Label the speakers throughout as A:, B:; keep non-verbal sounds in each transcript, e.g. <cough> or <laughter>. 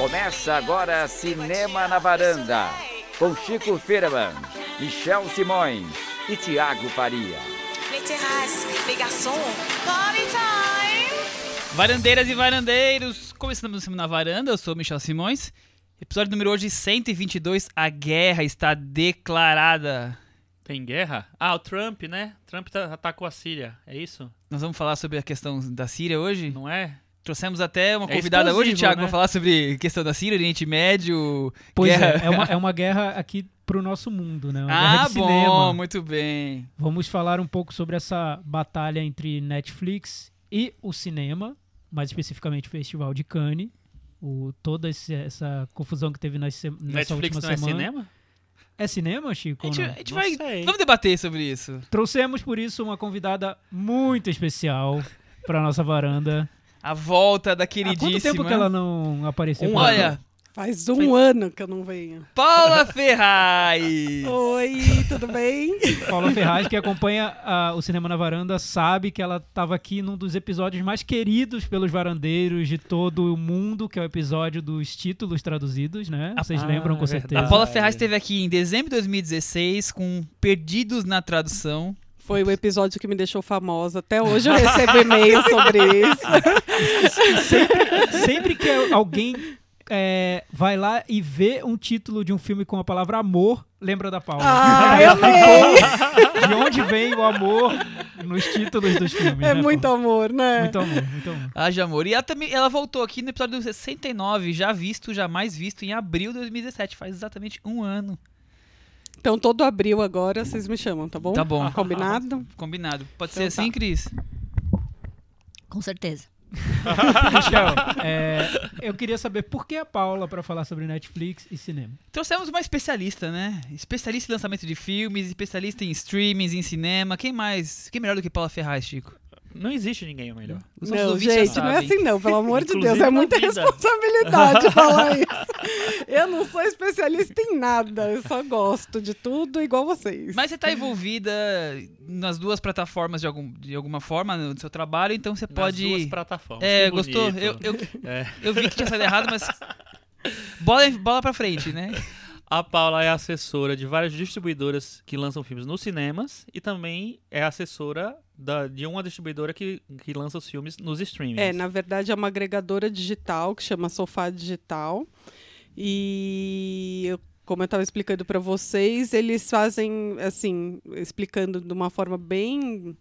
A: Começa agora Cinema na Varanda, com Chico Firman, Michel Simões e Tiago Faria.
B: Varandeiras e varandeiros, começando o Cinema na Varanda, eu sou Michel Simões. Episódio número hoje 122, a guerra está declarada.
C: Tem guerra? Ah, o Trump, né? Trump tá- atacou a Síria, é isso?
B: Nós vamos falar sobre a questão da Síria hoje.
C: Não é?
B: Trouxemos até uma
C: É
B: convidada hoje,
C: explosivo,
B: Thiago,
C: né?
B: para falar sobre a questão da Síria, Oriente Médio.
D: Pois
B: guerra...
D: é, é uma, é uma <laughs> guerra aqui pro nosso mundo, né? Uma
B: Ah, bom,
D: cinema.
B: muito bem.
D: Vamos falar um pouco sobre essa batalha entre Netflix e o cinema, mais especificamente o Festival de Cannes. O, toda esse- essa confusão que teve nas nessa
C: Netflix
D: última
C: não é
D: semana.
C: cinema?
D: É cinema, Chico?
B: A
D: ou
B: gente,
D: não?
B: a gente
C: Não
B: vai.
C: sei.
B: Vamos debater sobre isso.
D: Trouxemos por isso uma convidada muito especial para nossa varanda.
B: A volta da
D: Há
B: queridíssima.
D: quanto tempo que ela não apareceu?
C: Um?
B: Olha,
E: Faz um ano que eu não venho.
B: Paula <laughs> Ferraz.
E: Oi, tudo bem?
D: Paula Ferraz, que acompanha ah, o Cinema na Varanda, sabe que ela estava aqui num dos episódios mais queridos pelos varandeiros de todo o mundo, que é o episódio dos títulos traduzidos, né? Vocês
C: Ah,
D: lembram com
C: é
D: certeza.
B: A Paula Ferraz esteve aqui em dezembro de 2016 com Perdidos na Tradução.
E: Foi o episódio que me deixou famosa. Até hoje eu recebo e-mail <laughs> sobre isso.
D: Sempre que alguém é, vai lá e vê um título de um filme com a palavra amor, lembra da Paula.
E: Ah,
D: Ela <laughs>
E: eu amei!
D: explicou De onde vem o amor nos títulos dos filmes.
E: É
D: né,
E: muito
D: Paula?
E: amor, né?
D: Muito amor, muito amor.
B: Haja amor. E ela também ela voltou aqui no episódio 69, já visto, jamais visto, em abril de 2017. Faz exatamente um ano.
E: Então, todo abril agora vocês me chamam, tá bom?
B: Tá bom. <laughs>
E: Combinado?
B: Combinado. Pode
E: Então
B: ser
E: tá.
B: assim, Cris?
F: Com certeza.
D: Michel, <laughs> é, eu queria saber por que a Paula para falar sobre Netflix e cinema.
B: Trouxemos uma especialista, né? Especialista em lançamento de filmes, especialista em streamings, em cinema. Quem mais? Quem melhor do que Paula Ferraz, Chico?
C: Não existe ninguém melhor.
B: Os
E: Não, gente, não é assim não, pelo amor de Deus. É muita
C: vida.
E: responsabilidade <laughs> falar isso. Eu não sou especialista em nada, eu só gosto de tudo igual vocês.
B: Mas você tá envolvida nas duas plataformas de, algum, de alguma forma no seu trabalho, então você
C: Nas
B: pode.
C: duas plataformas.
B: É,
C: que
B: gostou? Eu, eu,
C: É.
B: eu vi que tinha saído errado, mas. Bola, bola pra frente, né?
C: A Paula é assessora de várias distribuidoras que lançam filmes nos cinemas e também é assessora da- de uma distribuidora que, que lança os filmes nos streamings.
E: É, na verdade é uma agregadora digital que chama Sofá Digital. E eu- como eu estava explicando para vocês, eles fazem assim, explicando de uma forma bem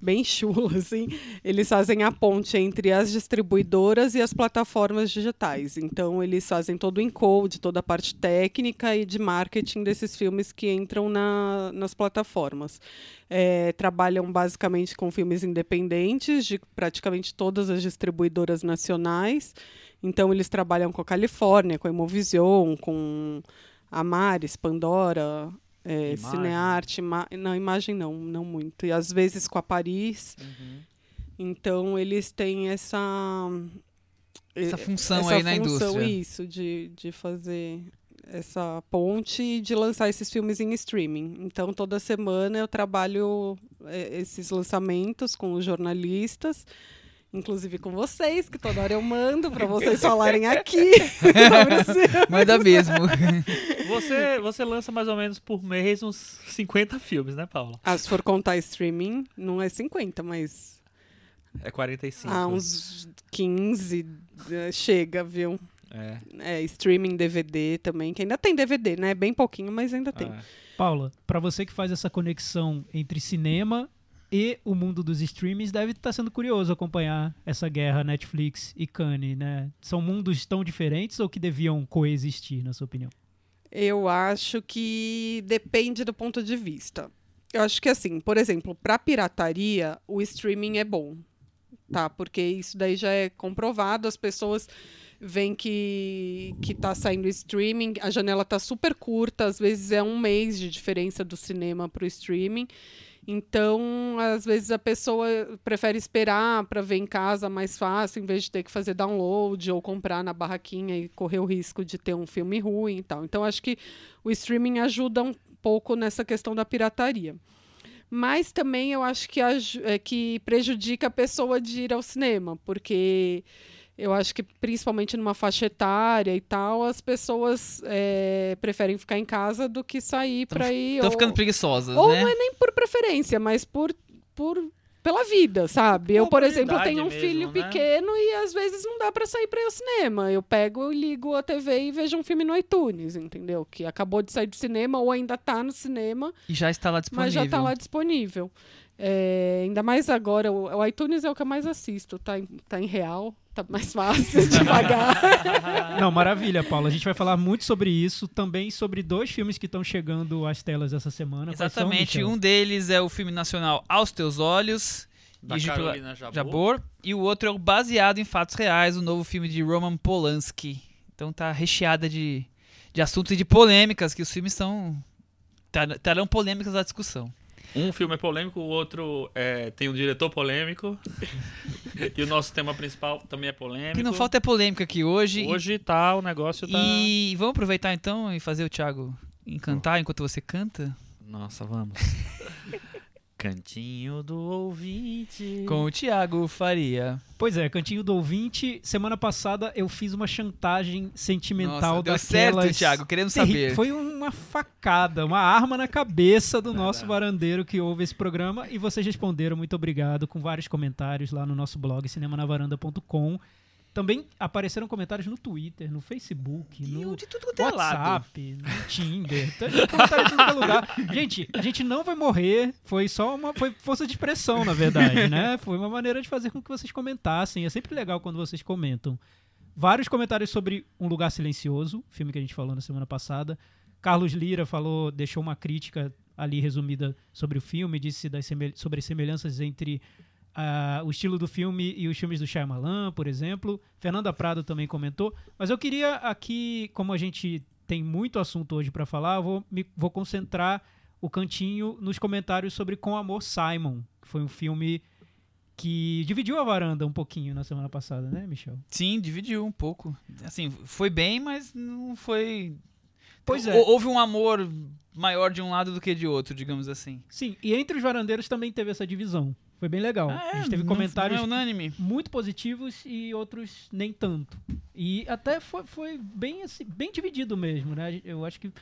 E: bem chula <laughs> assim, eles fazem a ponte entre as distribuidoras e as plataformas digitais. Então eles fazem todo o encode, toda a parte técnica e de marketing desses filmes que entram na- nas plataformas. É, trabalham basicamente com filmes independentes de praticamente todas as distribuidoras nacionais. Então eles trabalham com a Califórnia, com a Imovision, com a Maris, Pandora, é,
C: Imagem.
E: Cinearte, ima não, imagem não, não muito. E às vezes com a Paris.
C: Uhum.
E: Então eles têm essa
B: Essa
E: eh,
B: função
E: essa
B: aí na
E: função,
B: indústria.
E: Isso, de, de fazer essa ponte e de lançar esses filmes em streaming. Então, toda semana eu trabalho eh, esses lançamentos com os jornalistas, inclusive com vocês, que toda hora eu mando para vocês falarem aqui. <laughs>
B: Manda mesmo.
C: Você, você lança mais ou menos por mês uns 50 filmes, né, Paula?
E: Ah, se for contar streaming, não é 50, mas
C: É 45.
E: ah, uns 15 eh, chega, viu?
C: É.
E: É, streaming DVD também, que ainda tem DVD, né? Bem pouquinho, mas ainda tem.
C: Ah,
D: Paula, para você que faz essa conexão entre cinema e o mundo dos streamings, deve estar sendo curioso acompanhar essa guerra Netflix e Cannes, né? São mundos tão diferentes ou que deviam coexistir, na sua opinião?
E: Eu acho que depende do ponto de vista. Eu acho que assim, por exemplo, para pirataria, o streaming é bom, tá? Porque isso daí já é comprovado, as pessoas veem que que tá saindo streaming, a janela tá super curta, às vezes é um mês de diferença do cinema para o streaming. Então, às vezes a pessoa prefere esperar para ver em casa mais fácil, em vez de ter que fazer download ou comprar na barraquinha e correr o risco de ter um filme ruim e tal. Então, acho que o streaming ajuda um pouco nessa questão da pirataria. Mas também eu acho que, é, que prejudica a pessoa de ir ao cinema, porque eu acho que principalmente numa faixa etária e tal, as pessoas é, preferem ficar em casa do que sair para ir.
B: Estão
E: ou-
B: ficando preguiçosas,
E: ou
B: né?
E: não é nem por preferência, mas por, por pela vida, sabe? Eu, por exemplo, tenho um
C: mesmo,
E: filho
C: né?
E: pequeno e às vezes não dá pra sair para ir ao cinema. Eu pego, ligo a TV e vejo um filme no iTunes, entendeu? Que acabou de sair do cinema ou ainda tá no cinema,
B: E já está lá disponível.
E: mas já tá lá disponível. É, ainda mais agora, o, o iTunes é o que eu mais assisto, tá em, tá em real, tá mais fácil <laughs> de pagar.
D: Não, maravilha, Paula. A gente vai falar muito sobre isso, também sobre dois filmes que estão chegando às telas essa semana. São,
B: Exatamente.
D: Michel?
B: Um deles é o filme nacional Aos Teus Olhos,
C: Da Carolina Jabor.
B: Jabor. E o outro é o Baseado em Fatos Reais, o novo filme de Roman Polanski. Então tá recheada de, de assuntos e de polêmicas, que os filmes são. Terão polêmicas à discussão.
C: Um filme é polêmico, o outro é, tem um diretor polêmico. <laughs> e o nosso tema principal também é
B: O
C: polêmico.
B: que não falta é polêmica aqui hoje.
C: Hoje tá, o negócio tá.
B: E vamos aproveitar então e fazer o Thiago encantar enquanto você canta?
C: Nossa, vamos. <laughs> Cantinho do ouvinte.
B: Com o Thiago Faria.
D: Pois é, Cantinho do Ouvinte. Semana passada eu fiz uma chantagem sentimental
B: Nossa, deu
D: daquelas...
B: certo, Thiago. Queremos
D: terri-
B: saber.
D: Foi uma facada, uma arma na cabeça do nosso varandeiro que ouve esse programa e vocês responderam, muito obrigado, com vários comentários lá no nosso blog cinemanavaranda.com. Também apareceram comentários no Twitter, no Facebook,
B: E
D: no
B: de tudo é lado.
D: WhatsApp, no Tinder, tem comentário em todo é lugar. Gente, a gente não vai morrer, foi só uma foi força de expressão, na verdade, né? Foi uma maneira de fazer com que vocês comentassem. É sempre legal quando vocês comentam. Vários comentários sobre Um Lugar Silencioso, filme que a gente falou na semana passada. Carlos Lira falou, deixou uma crítica ali resumida sobre o filme, disse das sobre as semelhanças entre o estilo do filme e os filmes do Shyamalan, por exemplo. Fernanda Prado também comentou. Mas eu queria aqui, como a gente tem muito assunto hoje para falar, eu vou, me, vou concentrar o cantinho nos comentários sobre Com Amor Simon, que foi um filme que dividiu a varanda um pouquinho na semana passada, né, Michel?
B: Sim, dividiu um pouco. Assim, foi bem, mas não foi.
D: Pois é.
B: Hou- Houve um amor maior de um lado do que de outro, digamos assim.
D: Sim, e entre os varandeiros também teve essa divisão. Foi bem legal.
B: Ah,
D: a gente teve
B: não-
D: comentários
B: Não é unânime.
D: muito positivos e outros nem tanto. E até foi, foi bem, assim, bem dividido mesmo, né? Eu acho que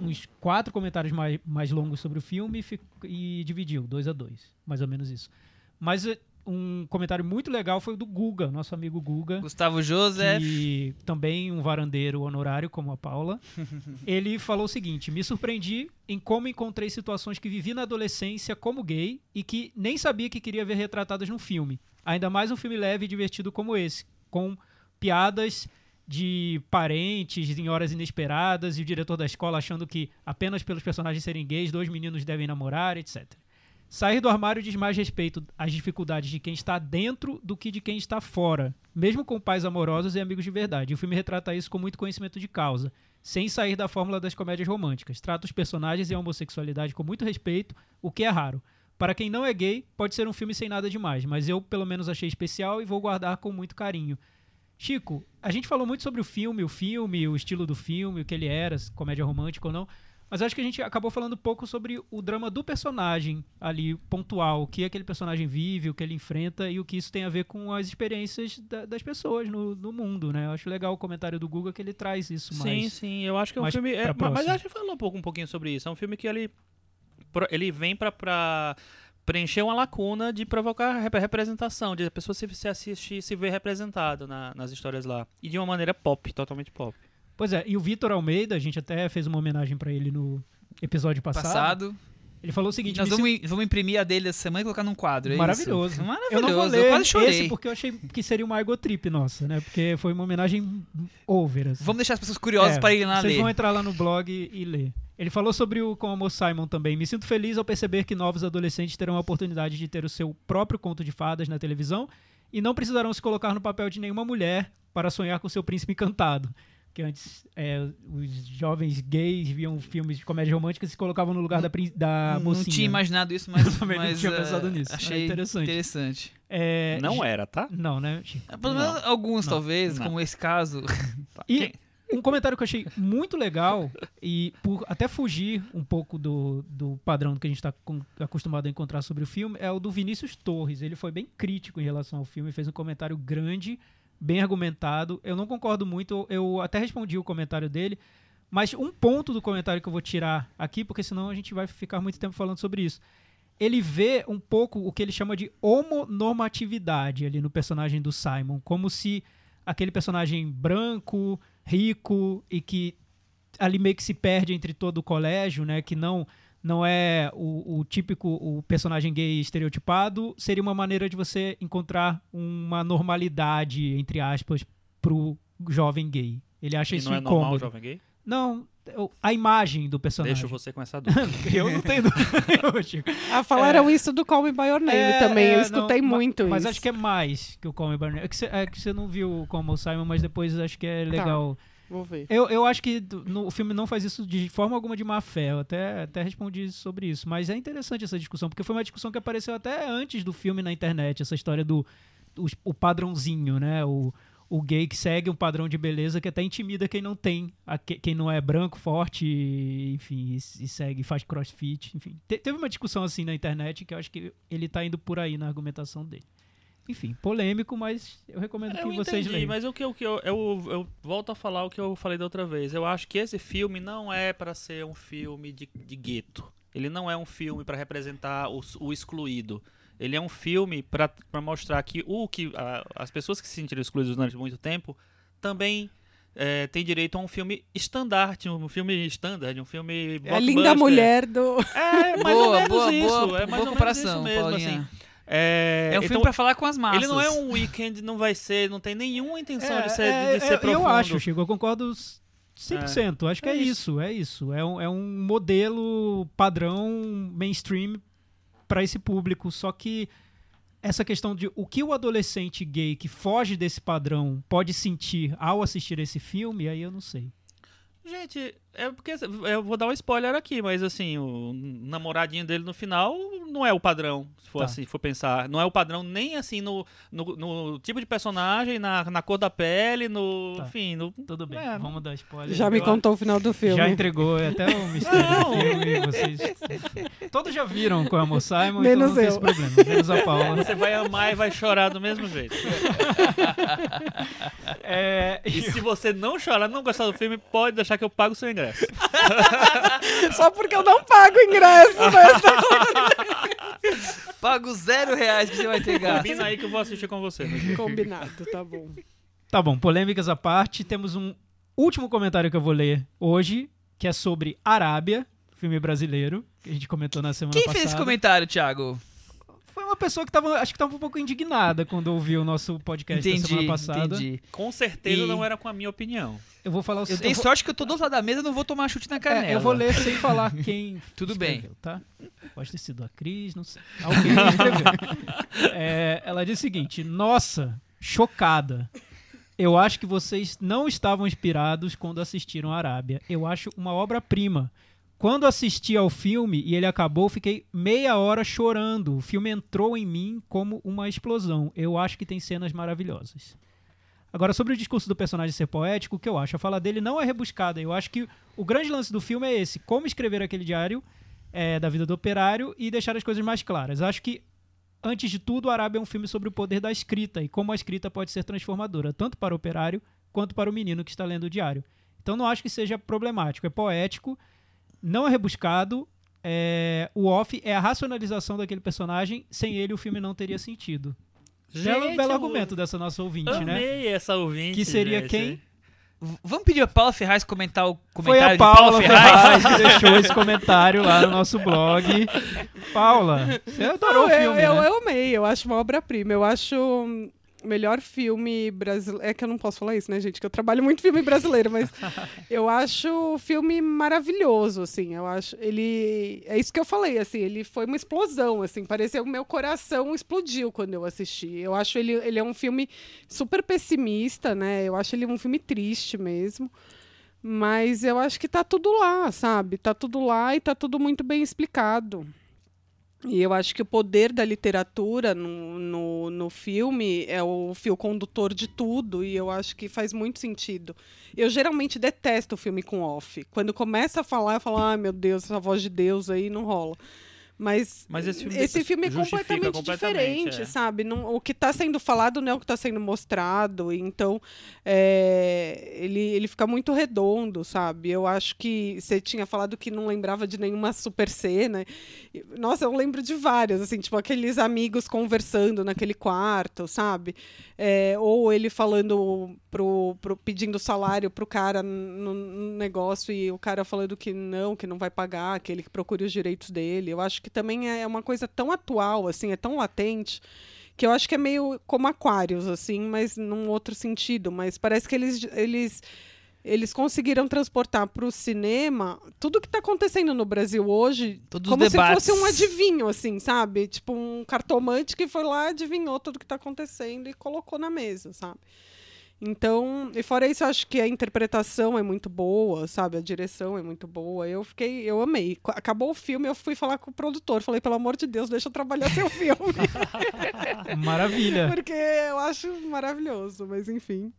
D: uns quatro comentários mais, mais longos sobre o filme fi- e dividiu, dois a dois, mais ou menos isso. Mas eh, um comentário muito legal foi o do Guga, nosso amigo Guga.
B: Gustavo Joseph.
D: que também um varandeiro honorário como a Paula, <laughs> ele falou o seguinte: me surpreendi em como encontrei situações que vivi na adolescência como gay e que nem sabia que queria ver retratadas no filme. Ainda mais um filme leve e divertido como esse, com piadas de parentes em horas inesperadas e o diretor da escola achando que apenas pelos personagens serem gays, dois meninos devem namorar, etc. Sair do armário diz mais respeito às dificuldades de quem está dentro do que de quem está fora, mesmo com pais amorosos e amigos de verdade. O filme retrata isso com muito conhecimento de causa, sem sair da fórmula das comédias românticas. Trata os personagens e a homossexualidade com muito respeito, o que é raro. Para quem não é gay, pode ser um filme sem nada demais, mas eu pelo menos achei especial e vou guardar com muito carinho. Chico, a gente falou muito sobre o filme, o filme, o estilo do filme, o que ele era, comédia romântica ou não. Mas acho que a gente acabou falando pouco sobre o drama do personagem ali, pontual, o que aquele personagem vive, o que ele enfrenta e o que isso tem a ver com as experiências da- das pessoas no, no mundo, né? Eu acho legal o comentário do Google que ele traz isso
C: Sim,
D: mais.
C: sim, eu acho que é um filme. é, mas
D: próximo.
C: a gente falou um pouco, um pouquinho sobre isso. É um filme que ele, ele vem pra, pra preencher uma lacuna de provocar rep- representação, de a pessoa se, se assistir se ver representado na- nas histórias lá. E de uma maneira pop, totalmente pop.
D: Pois é, e o Vitor Almeida, a gente até fez uma homenagem pra ele no episódio passado.
B: Passado.
D: Ele falou o seguinte:
B: Nós vamos, vamos imprimir a dele essa semana e colocar num quadro. É
D: Maravilhoso.
B: Isso? Maravilhoso.
D: Eu não vou ler
B: quase chorei.
D: esse porque eu achei que seria uma ego trip nossa, né? Porque foi uma homenagem over. assim.
B: Vamos deixar as pessoas curiosas
D: É,
B: para irem lá
D: Vocês
B: ler.
D: vão entrar lá no blog e, e ler. Ele falou sobre o Com Amor Simon também. Me sinto feliz ao perceber que novos adolescentes terão a oportunidade de ter o seu próprio conto de fadas na televisão e não precisarão se colocar no papel de nenhuma mulher para sonhar com seu príncipe encantado. Que antes é, os jovens gays viam filmes de comédia romântica e se colocavam no lugar da, prin- da
B: não
D: mocinha.
B: tinha imaginado isso, mas, <laughs>
D: também não
B: mas,
D: tinha
B: eh,
D: pensado nisso. É
B: Achei
D: interessante.
B: interessante.
D: É,
C: Não era, tá?
D: Não, né?
B: É, Pelo menos alguns,
D: Não.
B: talvez,
C: Não.
B: como esse caso. <laughs>
D: E um comentário que eu achei muito legal, e por até fugir um pouco do, do padrão que a gente está acostumado a encontrar sobre o filme, é o do Vinícius Torres. Ele foi bem crítico em relação ao filme, fez um comentário grande, bem argumentado. Eu não concordo muito, eu até respondi o comentário dele, mas um ponto do comentário que eu vou tirar aqui, porque senão a gente vai ficar muito tempo falando sobre isso. Ele vê um pouco o que ele chama de homonormatividade ali no personagem do Simon, como se aquele personagem branco, rico e que ali meio que se perde entre todo o colégio, né, que não não é o, o, típico o personagem gay estereotipado, seria uma maneira de você encontrar uma normalidade, entre aspas, pro jovem gay. Ele acha
C: E
D: isso
C: não é
D: incômodo.
C: normal o jovem gay?
D: Não, a imagem do personagem.
C: Deixa você com essa <laughs> dúvida.
D: eu não tenho dúvida, <laughs> Chico.
E: Ah, falaram isso do Call Me By Your Name
D: É,
E: também.
D: é,
E: eu escutei
D: não,
E: muito
D: Mas
E: isso.
D: acho que é mais que o Call Me By Your Name. É que você, é não viu como o Simon, mas depois acho que é
E: Tá. Vou ver.
D: Eu, eu acho que no- o filme não faz isso de forma alguma de má fé. Eu até, até respondi sobre isso. Mas é interessante essa discussão, porque foi uma discussão que apareceu até antes do filme na internet. Essa história do os- o padrãozinho, né? O, o gay que segue um padrão de beleza que até intimida quem não tem, quem não é branco, forte, enfim, e, segue, faz crossfit, enfim. Te- teve uma discussão assim na internet que eu acho que ele tá indo por aí na argumentação dele. Enfim, polêmico, mas eu recomendo que
C: Eu
D: vocês
C: entendi,
D: leiam.
C: mas o que, o que eu, eu, eu volto a falar o que eu falei da outra vez. Eu acho que esse filme não é pra ser um filme de, de gueto. Ele não é um filme pra representar o, o excluído. Ele é um filme pra pra mostrar que o que a- as pessoas que se sentiram excluídas durante muito tempo também é, têm direito a um filme estandarte, um filme standard, um filme
E: É a linda mulher do.
C: É, mais ou
B: boa,
C: menos
B: boa,
C: isso.
B: boa,
C: é mais
B: boa
C: ou menos
B: comparação,
C: isso mesmo,
B: Paulinha.
C: assim. É,
B: É um filme
C: então,
B: pra falar com as massas.
C: ele não é um weekend, não vai ser, não tem nenhuma intenção de ser,
D: É,
C: de ser
D: é,
C: profundo.
D: Eu acho, Chico, eu concordo 100%. Acho que é,
C: É
D: isso. é isso. É um, é um modelo padrão mainstream para esse público. Só que essa questão de o que o adolescente gay que foge desse padrão pode sentir ao assistir esse filme, aí eu não sei.
C: Gente, é porque eu vou dar um spoiler aqui, mas assim, o namoradinho dele no final não é o padrão, se for
D: Tá.
C: assim, for pensar. Não é o padrão nem assim no, no, no tipo de personagem, na, na cor da pele, no.
D: Tá.
C: Enfim, no.
D: Tudo bem,
C: É,
D: vamos dar spoiler.
E: Já me contou o final do filme.
D: Já entregou é até o mistério do filme. Vocês <laughs> todos já viram com a Mo Simon,
E: Menos
D: então não tem
E: eu.
D: esse problema. Menos a Paula.
C: Você vai amar e vai chorar do mesmo jeito. <laughs>
D: É,
C: E se você não chorar, não gostar do filme, pode deixar que eu pago o seu ingresso. <laughs>
E: Só porque eu não pago ingresso, mas <laughs>
B: Pago zero reais que você vai ter gasto.
C: Combina aí que eu vou assistir com você.
E: combinado, tá bom.
D: Tá bom, polêmicas à parte, temos um último comentário que eu vou ler hoje, que é sobre Arábia, filme brasileiro, que a gente comentou na semana
B: Quem
D: passada.
B: fez esse comentário, Thiago?
D: Foi uma pessoa que tava, acho que tava um pouco indignada quando ouviu o nosso podcast da
B: Entendi,
D: semana passada.
B: entendi.
C: Com certeza
B: E-
C: não era com a minha opinião.
D: Eu vou falar o
B: Eu tenho
D: vou-
B: sorte que eu tô do outro lado da mesa, não vou tomar chute na canela.
D: É, eu vou ler sem falar quem <laughs>
B: Tudo bem.
D: escreveu, tá? Pode ter sido a Cris, não sei. Alguém escreveu. <laughs> É, ela diz o seguinte: Nossa, chocada. Eu acho que vocês não estavam inspirados quando assistiram a Arábia. Eu acho uma obra-prima. Quando assisti ao filme e ele acabou, fiquei meia hora chorando. O filme entrou em mim como uma explosão. Eu acho que tem cenas maravilhosas. Agora, sobre o discurso do personagem ser poético, o que eu acho? A fala dele não é rebuscada. Eu acho que o grande lance do filme é esse: como escrever aquele diário é, da vida do operário e deixar as coisas mais claras. Acho que, antes de tudo, a Arábia é um filme sobre o poder da escrita e como a escrita pode ser transformadora, tanto para o operário quanto para o menino que está lendo o diário. Então, não acho que seja problemático. É poético, não é rebuscado. é, o off é a racionalização daquele personagem. Sem ele, o filme não teria sentido. belo,
C: Gente,
D: belo
C: eu
D: argumento dessa nossa ouvinte, né?
C: Amei essa ouvinte.
D: Que seria
C: gente.
D: quem?
B: Vamos pedir a Paula Ferraz comentar o
D: Foi
B: comentário
D: a
B: de
D: Paula
B: Paula Ferraz.
D: Ferraz que deixou esse comentário lá no nosso blog. Paula, você adorou o
E: Não, eu,
D: filme,
E: eu,
D: né?
E: eu amei, eu acho uma obra-prima. Eu acho hum, o melhor filme brasileiro. É que eu não posso falar isso, né, gente? Que eu trabalho muito filme brasileiro, mas <laughs> eu acho o filme maravilhoso, assim. Eu acho. Ele. É isso que eu falei, assim. Ele foi uma explosão, assim. Pareceu que meu coração explodiu quando eu assisti. Eu acho ele, ele é um filme super pessimista, né? Eu acho ele um filme triste mesmo. Mas eu acho que tá tudo lá, sabe? Tá tudo lá e tá tudo muito bem explicado. E eu acho que o poder da literatura no, no, no filme é o fio condutor de tudo, e eu acho que faz muito sentido. Eu geralmente detesto o filme com off. Quando começa a falar, eu falo, ai meu Deus, essa voz de Deus aí não rola. Mas,
C: Mas esse filme
E: esse filme é completamente,
C: completamente,
E: diferente,
C: é.
E: sabe? Não, o que está sendo falado não é o que está sendo mostrado. Então, é, ele, ele fica muito redondo, sabe? Eu acho que você tinha falado que não lembrava de nenhuma super cena. Nossa, eu lembro de várias, assim, tipo aqueles amigos conversando naquele quarto, sabe? É, ou ele falando pro, pro pedindo salário pro cara no, no negócio e o cara falando que não, que não vai pagar, que ele que procure os direitos dele. Eu acho que também é uma coisa tão atual, assim, é tão latente que eu acho que é meio como Aquários, assim, mas num outro sentido. Mas parece que eles, eles, eles conseguiram transportar para o cinema tudo que está acontecendo no Brasil hoje
B: Todos os
E: como se fosse um adivinho, assim, sabe? Tipo um cartomante que foi lá, adivinhou tudo que está acontecendo e colocou na mesa, sabe? Então, e fora isso, eu acho que a interpretação é muito boa, sabe? A direção é muito boa. Eu fiquei, eu amei. Acabou o filme, eu fui falar com o produtor. Falei, pelo amor de Deus, deixa eu trabalhar seu filme. <laughs>
D: Maravilha.
E: Porque eu acho maravilhoso, mas enfim.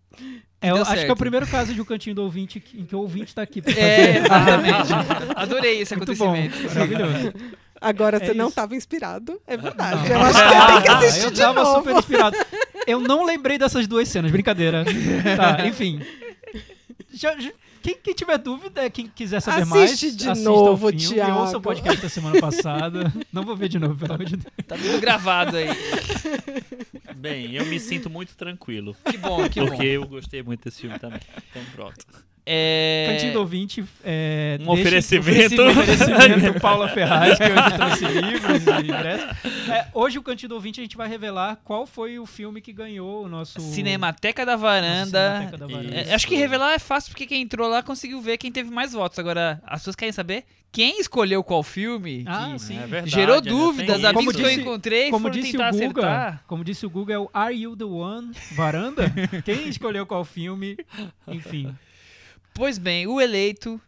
D: É, eu acho que é o
B: certo.
D: primeiro caso de o cantinho do ouvinte que- em que o ouvinte tá aqui pra fazer.
B: É, exatamente. <laughs> Adorei esse
D: Muito bom,
B: acontecimento.
D: maravilhoso.
E: Agora,
D: É
E: você não
D: isso.
E: estava inspirado, é verdade.
D: Não.
E: Eu acho que você tem que
D: Ah,
E: assistir
D: eu
E: de
D: tava
E: novo.
D: super inspirado. Eu não lembrei dessas duas cenas, brincadeira. Tá, <laughs> enfim. Já- já- quem, quem tiver dúvida, quem quiser saber mais,
E: Assiste de
D: assista
E: novo,
D: ao filme,
E: Thiago.
D: ouça o podcast da semana passada. Não vou ver de novo, pelo amor de Deus.
B: Tá tudo gravado aí. <laughs>
C: Bem, eu me sinto muito tranquilo.
B: Que bom, que
C: porque
B: bom.
C: eu gostei muito desse filme também. Então pronto.
B: É...
D: Cantinho do ouvinte. É,
C: Um oferecimento.
D: oferecimento <laughs> Paula Ferraz, que hoje trouxe <laughs> livros e ingressos. É, hoje, o Cantinho do ouvinte, a gente vai revelar qual foi o filme que ganhou o nosso.
B: Cinemateca da Varanda.
D: Cinemateca da Varanda.
B: É, acho que revelar é fácil porque quem entrou lá conseguiu ver quem teve mais votos. Agora, as pessoas querem saber quem escolheu qual filme.
D: Ah,
B: que
D: sim.
C: É verdade,
B: gerou
C: né?
B: Dúvidas, amigos
D: Como
B: que
D: disse-
B: eu encontrei
D: Como
B: foram
D: disse,
B: tentar
D: o Guga,
B: acertar.
D: como disse o Google, é o Are You the One? Varanda? <laughs> Quem escolheu qual filme? Enfim.
B: Pois bem, o eleito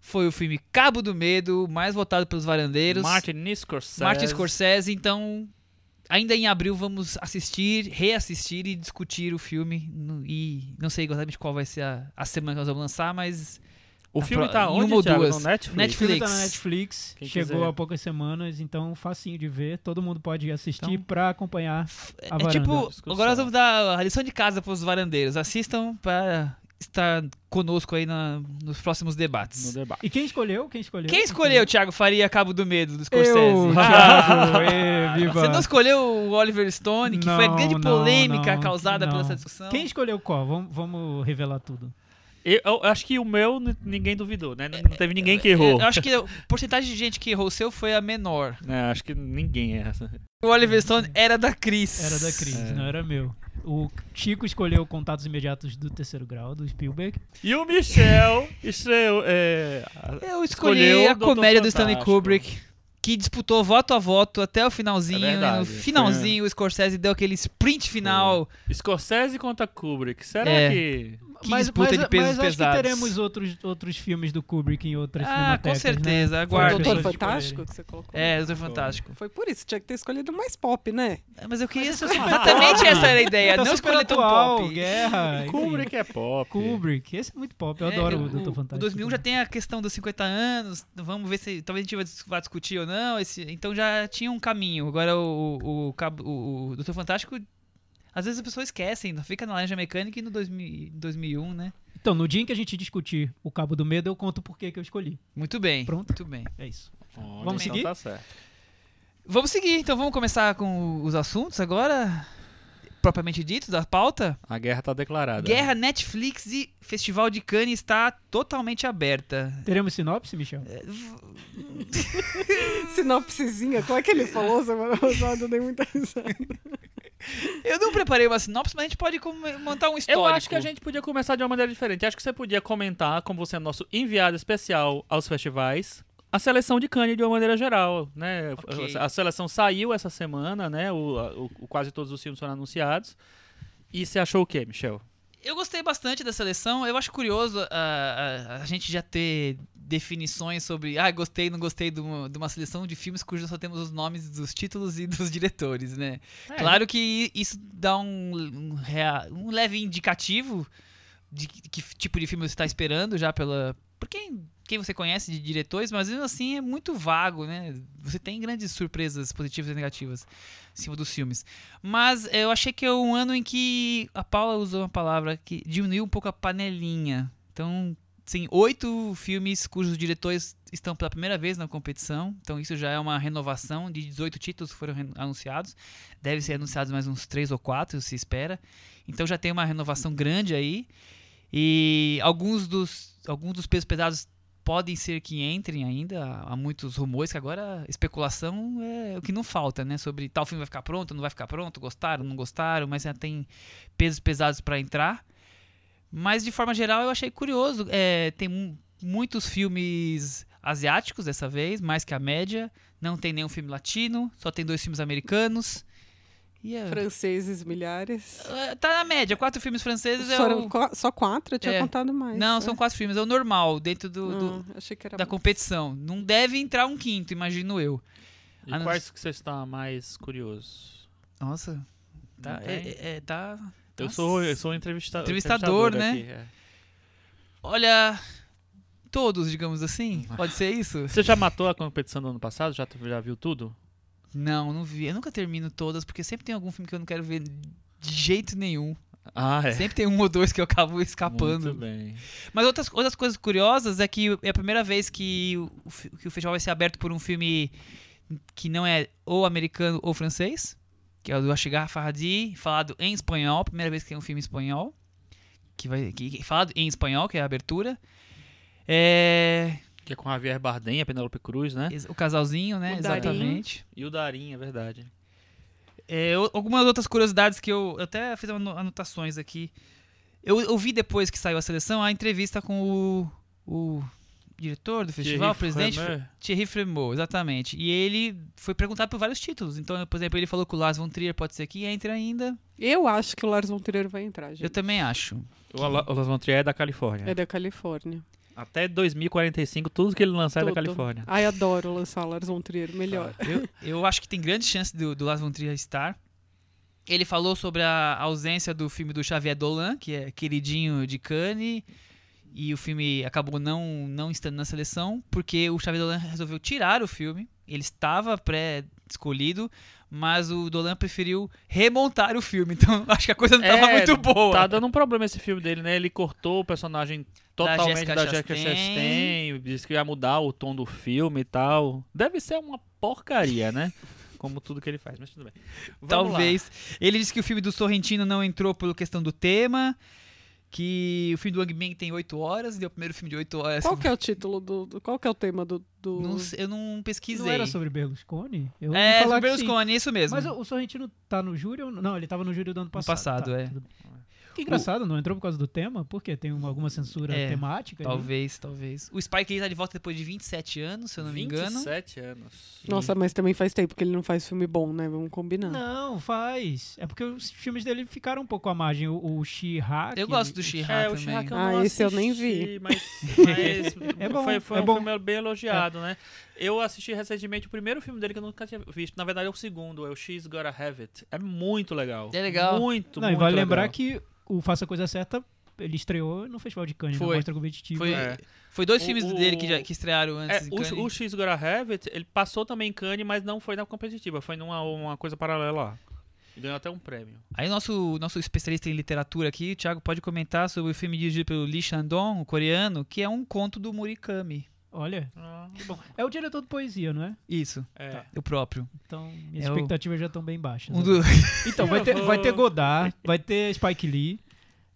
B: foi o filme Cabo do Medo, mais votado pelos varandeiros.
C: Martin Scorsese.
B: Martin Scorsese, então ainda em abril vamos assistir, reassistir e discutir o filme. e não sei exatamente qual vai ser a, a semana que nós vamos lançar, mas
C: O filme
B: pro-
C: tá onde,
B: uma ou
C: Thiago?
B: duas.
C: No Netflix?
D: O filme tá
B: Netflix.
D: na Netflix,
C: Quem
D: chegou
C: quiser.
D: há poucas semanas, então facinho de ver. Todo mundo pode assistir
B: Então,
D: pra acompanhar.
B: é,
D: A
B: é
D: varanda.
B: tipo, agora nós vamos dar a lição de casa para os varandeiros. Assistam para estar conosco aí na- nos próximos
C: No
B: debates.
C: debate.
D: E quem escolheu? Quem escolheu?
B: Quem escolheu, Thiago Faria, Cabo do Medo, do Scorsese?
D: Eu,
B: Ah, <laughs>
D: Thiago, viva.
B: Você não escolheu o Oliver Stone, que foi a
D: Não,
B: grande
D: não,
B: polêmica
D: não,
B: causada
D: não.
B: pela essa discussão?
D: Quem escolheu qual? Vamos, vamos revelar tudo.
C: Eu, eu acho que o meu ninguém duvidou, né? Não não teve ninguém que errou.
B: Eu acho que <laughs> a porcentagem de gente que errou o seu foi a menor.
C: É, acho que ninguém é essa.
B: O Oliver Stone era da Cris.
D: Era da Cris,
C: É.
D: não era meu. O Chico escolheu Contatos Imediatos do Terceiro Grau, do Spielberg.
C: E o Michel estreou. É,
B: Eu escolhi
C: Escolheu
B: a comédia do Stanley. Kubrick, que disputou voto a voto até o finalzinho.
C: É
B: e no finalzinho, o Scorsese deu aquele sprint final.
C: Scorsese contra Kubrick. Será
B: É.
C: que.
B: Que disputa de pesos
D: mas acho
B: pesados.
D: que teremos outros, outros filmes do Kubrick em outras
B: Ah, com
D: cinematecas,
B: certeza,
D: né?
E: o
B: Guarda,
E: Doutor Fantástico que você colocou?
B: É, Doutor Fantástico.
E: Foi por isso, tinha que ter escolhido mais pop, né?
B: É, Mas eu queria
D: Mas é
B: exatamente <laughs>
D: pop.
B: essa era a ideia,
D: Tá
B: não escolher tão pop.
D: Guerra.
C: Kubrick é pop.
D: Kubrick, esse é muito pop, eu
B: É,
D: adoro
B: o,
D: o Doutor
B: o
D: Fantástico.
B: 2001 já tem a questão dos 50 anos, vamos ver se talvez a gente vá discutir ou não. Esse, então já tinha um caminho. Agora o, o, o, o, o Doutor Fantástico, às vezes as pessoas esquecem, não fica na Laranja Mecânica e no 2000, 2001, né?
D: Então, no dia em que a gente discutir o Cabo do Medo, eu conto por que que eu escolhi.
B: Muito bem.
D: Pronto.
B: Muito bem.
D: É isso.
C: Olha,
D: Vamos
C: então
D: seguir?
C: Tá certo.
B: Vamos seguir, então vamos começar com os assuntos agora, propriamente dito, da pauta.
C: A guerra tá declarada.
B: Guerra, Netflix e Festival de Cannes está totalmente aberta.
D: Teremos sinopse, Michel?
B: É. <laughs>
E: Sinopsezinha, como é que ele falou semana passada? Eu dei muita risada.
B: Eu não preparei uma sinopse, mas a gente pode montar um histórico.
C: Eu acho que a gente podia começar de uma maneira diferente. Acho que você podia comentar, como você é nosso enviado especial aos festivais, a seleção de Cannes de uma maneira geral, né?
B: Ok.
C: A seleção saiu essa semana, né? O, o- o- quase todos os filmes foram anunciados. E você achou o quê, Michel?
B: Eu gostei bastante da seleção. Eu acho curioso a, a, a gente já ter definições sobre, ah, gostei, não gostei de uma, de uma seleção de filmes cujos só temos os nomes dos títulos e dos <laughs> diretores, né? Claro que isso dá um, um, rea- um leve indicativo de que, que tipo de filme você está esperando já pela, por quem, quem você conhece de diretores, mas mesmo assim é muito vago, né? Você tem grandes surpresas positivas e negativas em cima dos filmes. Mas eu achei que é um ano em que a Paula usou uma palavra que diminuiu um pouco a panelinha. Então, sim, oito filmes cujos diretores estão pela primeira vez na competição. Então, isso já é uma renovação de 18 títulos que foram anunciados. Deve ser anunciados mais uns três ou quatro, se espera. Então, já tem uma renovação grande aí. E alguns dos, alguns dos pesos pesados podem ser que entrem ainda. Há muitos rumores que agora especulação é o que não falta, né? Sobre tal filme vai ficar pronto, não vai ficar pronto, gostaram, não gostaram, mas já tem pesos pesados para entrar. Mas de forma geral eu achei curioso. É, tem mu- muitos filmes asiáticos dessa vez, mais que a média. Não tem nenhum filme latino, só tem dois filmes americanos. É,
E: Franceses, milhares.
B: é, tá na média, quatro filmes franceses é
E: Foram
B: o...
E: qua- só quatro? Eu tinha
B: É.
E: contado mais.
B: Não,
E: né?
B: são quatro filmes, é o normal dentro do, do-
E: achei que era
B: da competição. Não deve entrar um quinto, imagino eu.
C: E
B: Ah, não-
C: quais que você está mais curioso?
B: Nossa, tá,
C: Não
B: é, é- é- tá
C: Eu sou, eu sou um entrevista-
B: Entrevistador,
C: entrevistador
B: né?
C: aqui, é.
B: Olha, todos, digamos assim. Pode ser isso?
C: Você já matou a competição do ano passado? Já, já viu tudo?
B: Não, não vi. Eu nunca termino todas, porque sempre tem algum filme que eu não quero ver de jeito nenhum.
C: Ah, é.
B: Sempre tem um ou dois que eu acabo escapando.
C: Muito bem.
B: Mas outras, outras coisas curiosas é que é a primeira vez que o, que o festival vai ser aberto por um filme que não é ou americano ou francês, que é o do Ashigar Farhadi, falado em espanhol, primeira vez que tem um filme espanhol, que vai que, que- falado em espanhol, que é a abertura. É,
C: Que é com Javier Bardem, a Penélope Cruz, né?
B: o casalzinho, né?
E: O.
B: Exatamente.
C: E o Darim, é verdade.
B: É, algumas outras curiosidades que eu, eu até fiz ano- anotações aqui. Eu, eu vi depois que saiu a seleção a entrevista com o, o diretor do festival, o
C: Thierry
B: presidente
C: Fremont.
B: Thierry Fremont, exatamente. E ele foi perguntado por vários títulos. Então, por exemplo, ele falou que o Lars von Trier pode ser que entre ainda.
E: Eu acho que o Lars von Trier vai entrar, gente.
B: Eu também acho.
C: O Ala- o Las von Trier é da Califórnia.
E: É da Califórnia.
C: Até 2045, tudo que ele lançar é da
E: Tudo.
C: Califórnia.
E: Ai, adoro lançar o Lars von Trier, melhor.
B: Eu, eu acho que tem grande chance do, do Lars von Trier estar. Ele falou sobre a ausência do filme do Xavier Dolan, que é queridinho de Cannes, e o filme acabou não, não estando na seleção, porque o Xavier Dolan resolveu tirar o filme. Ele estava pré-escolhido, mas o Dolan preferiu remontar o filme. <laughs> Então, acho que a coisa não estava
C: É,
B: muito boa.
C: Tá dando um problema esse filme dele, né? Ele cortou o personagem totalmente
B: Jessica
C: da Jessica
B: Chastain.
C: Chastain, disse que ia mudar o tom do filme e tal. Deve ser uma porcaria, né? <laughs> Como tudo que ele faz, mas tudo bem. Vamos
B: Talvez. Ele disse que o filme do Sorrentino não entrou por questão do tema, que o filme do Wang Bing tem 8 horas, e é o primeiro filme de 8 horas.
E: Qual que é o título do... do- qual que é o tema do... do...
B: Não sei, eu não pesquisei.
D: Não era sobre Berlusconi? Eu
B: É, sobre
D: sim.
B: Berlusconi, isso mesmo.
D: Mas o, o Sorrentino tá no júri? ou não? Não, ele tava no júri do ano passado.
B: passado,
D: Tá,
B: é.
D: Que engraçado, não entrou por causa do tema? Por quê? Tem uma- alguma censura
B: É,
D: temática? ali?
B: Talvez, talvez. O Spike Lee tá de volta depois de 27 anos, se eu não me engano.
C: 27 anos.
E: Nossa, mas também faz tempo que ele não faz filme bom, né? Vamos combinar.
D: Não, faz. É porque os filmes dele ficaram um pouco à margem. O, o She-Ra...
B: Eu gosto do
C: É,
B: She-Ra
C: o
B: também.
C: Que eu
E: Ah,
C: não
E: esse eu nem
C: assisti,
E: vi.
C: Mas, <laughs> mas
D: É bom,
C: foi, foi
D: é
C: um
D: bom.
C: filme bem elogiado, né? Eu assisti recentemente o primeiro filme dele que eu nunca tinha visto. Na verdade é o segundo, é o She's Gotta Have It. É muito legal.
B: É legal.
C: Muito,
D: Não, e
C: muito
D: vale
C: legal.
D: lembrar que o Faça a Coisa Certa, ele estreou no Festival de Cannes,
B: Foi.
D: na Mostra Competitiva.
B: Foi,
C: É.
B: foi dois
C: O-
B: filmes
C: o-
B: dele que, já, que estrearam
C: É,
B: antes. em
C: o,
B: Cannes.
C: o She's Gotta Have It, ele passou também em Cannes, mas não foi na competitiva, foi numa uma coisa paralela lá. E Ganhou até um prêmio.
B: Aí nosso nosso especialista em literatura aqui, o Thiago, pode comentar sobre o filme dirigido pelo Lee Shandong, o coreano, que é um conto do Murakami.
D: Olha, que bom. É o diretor de poesia, não é?
B: Isso,
C: É.
B: o próprio.
D: Então, minhas
B: É o-
D: expectativas já estão bem baixas.
B: Um do... <laughs>
D: Então, vai ter, vai ter Godard, vai ter Spike Lee.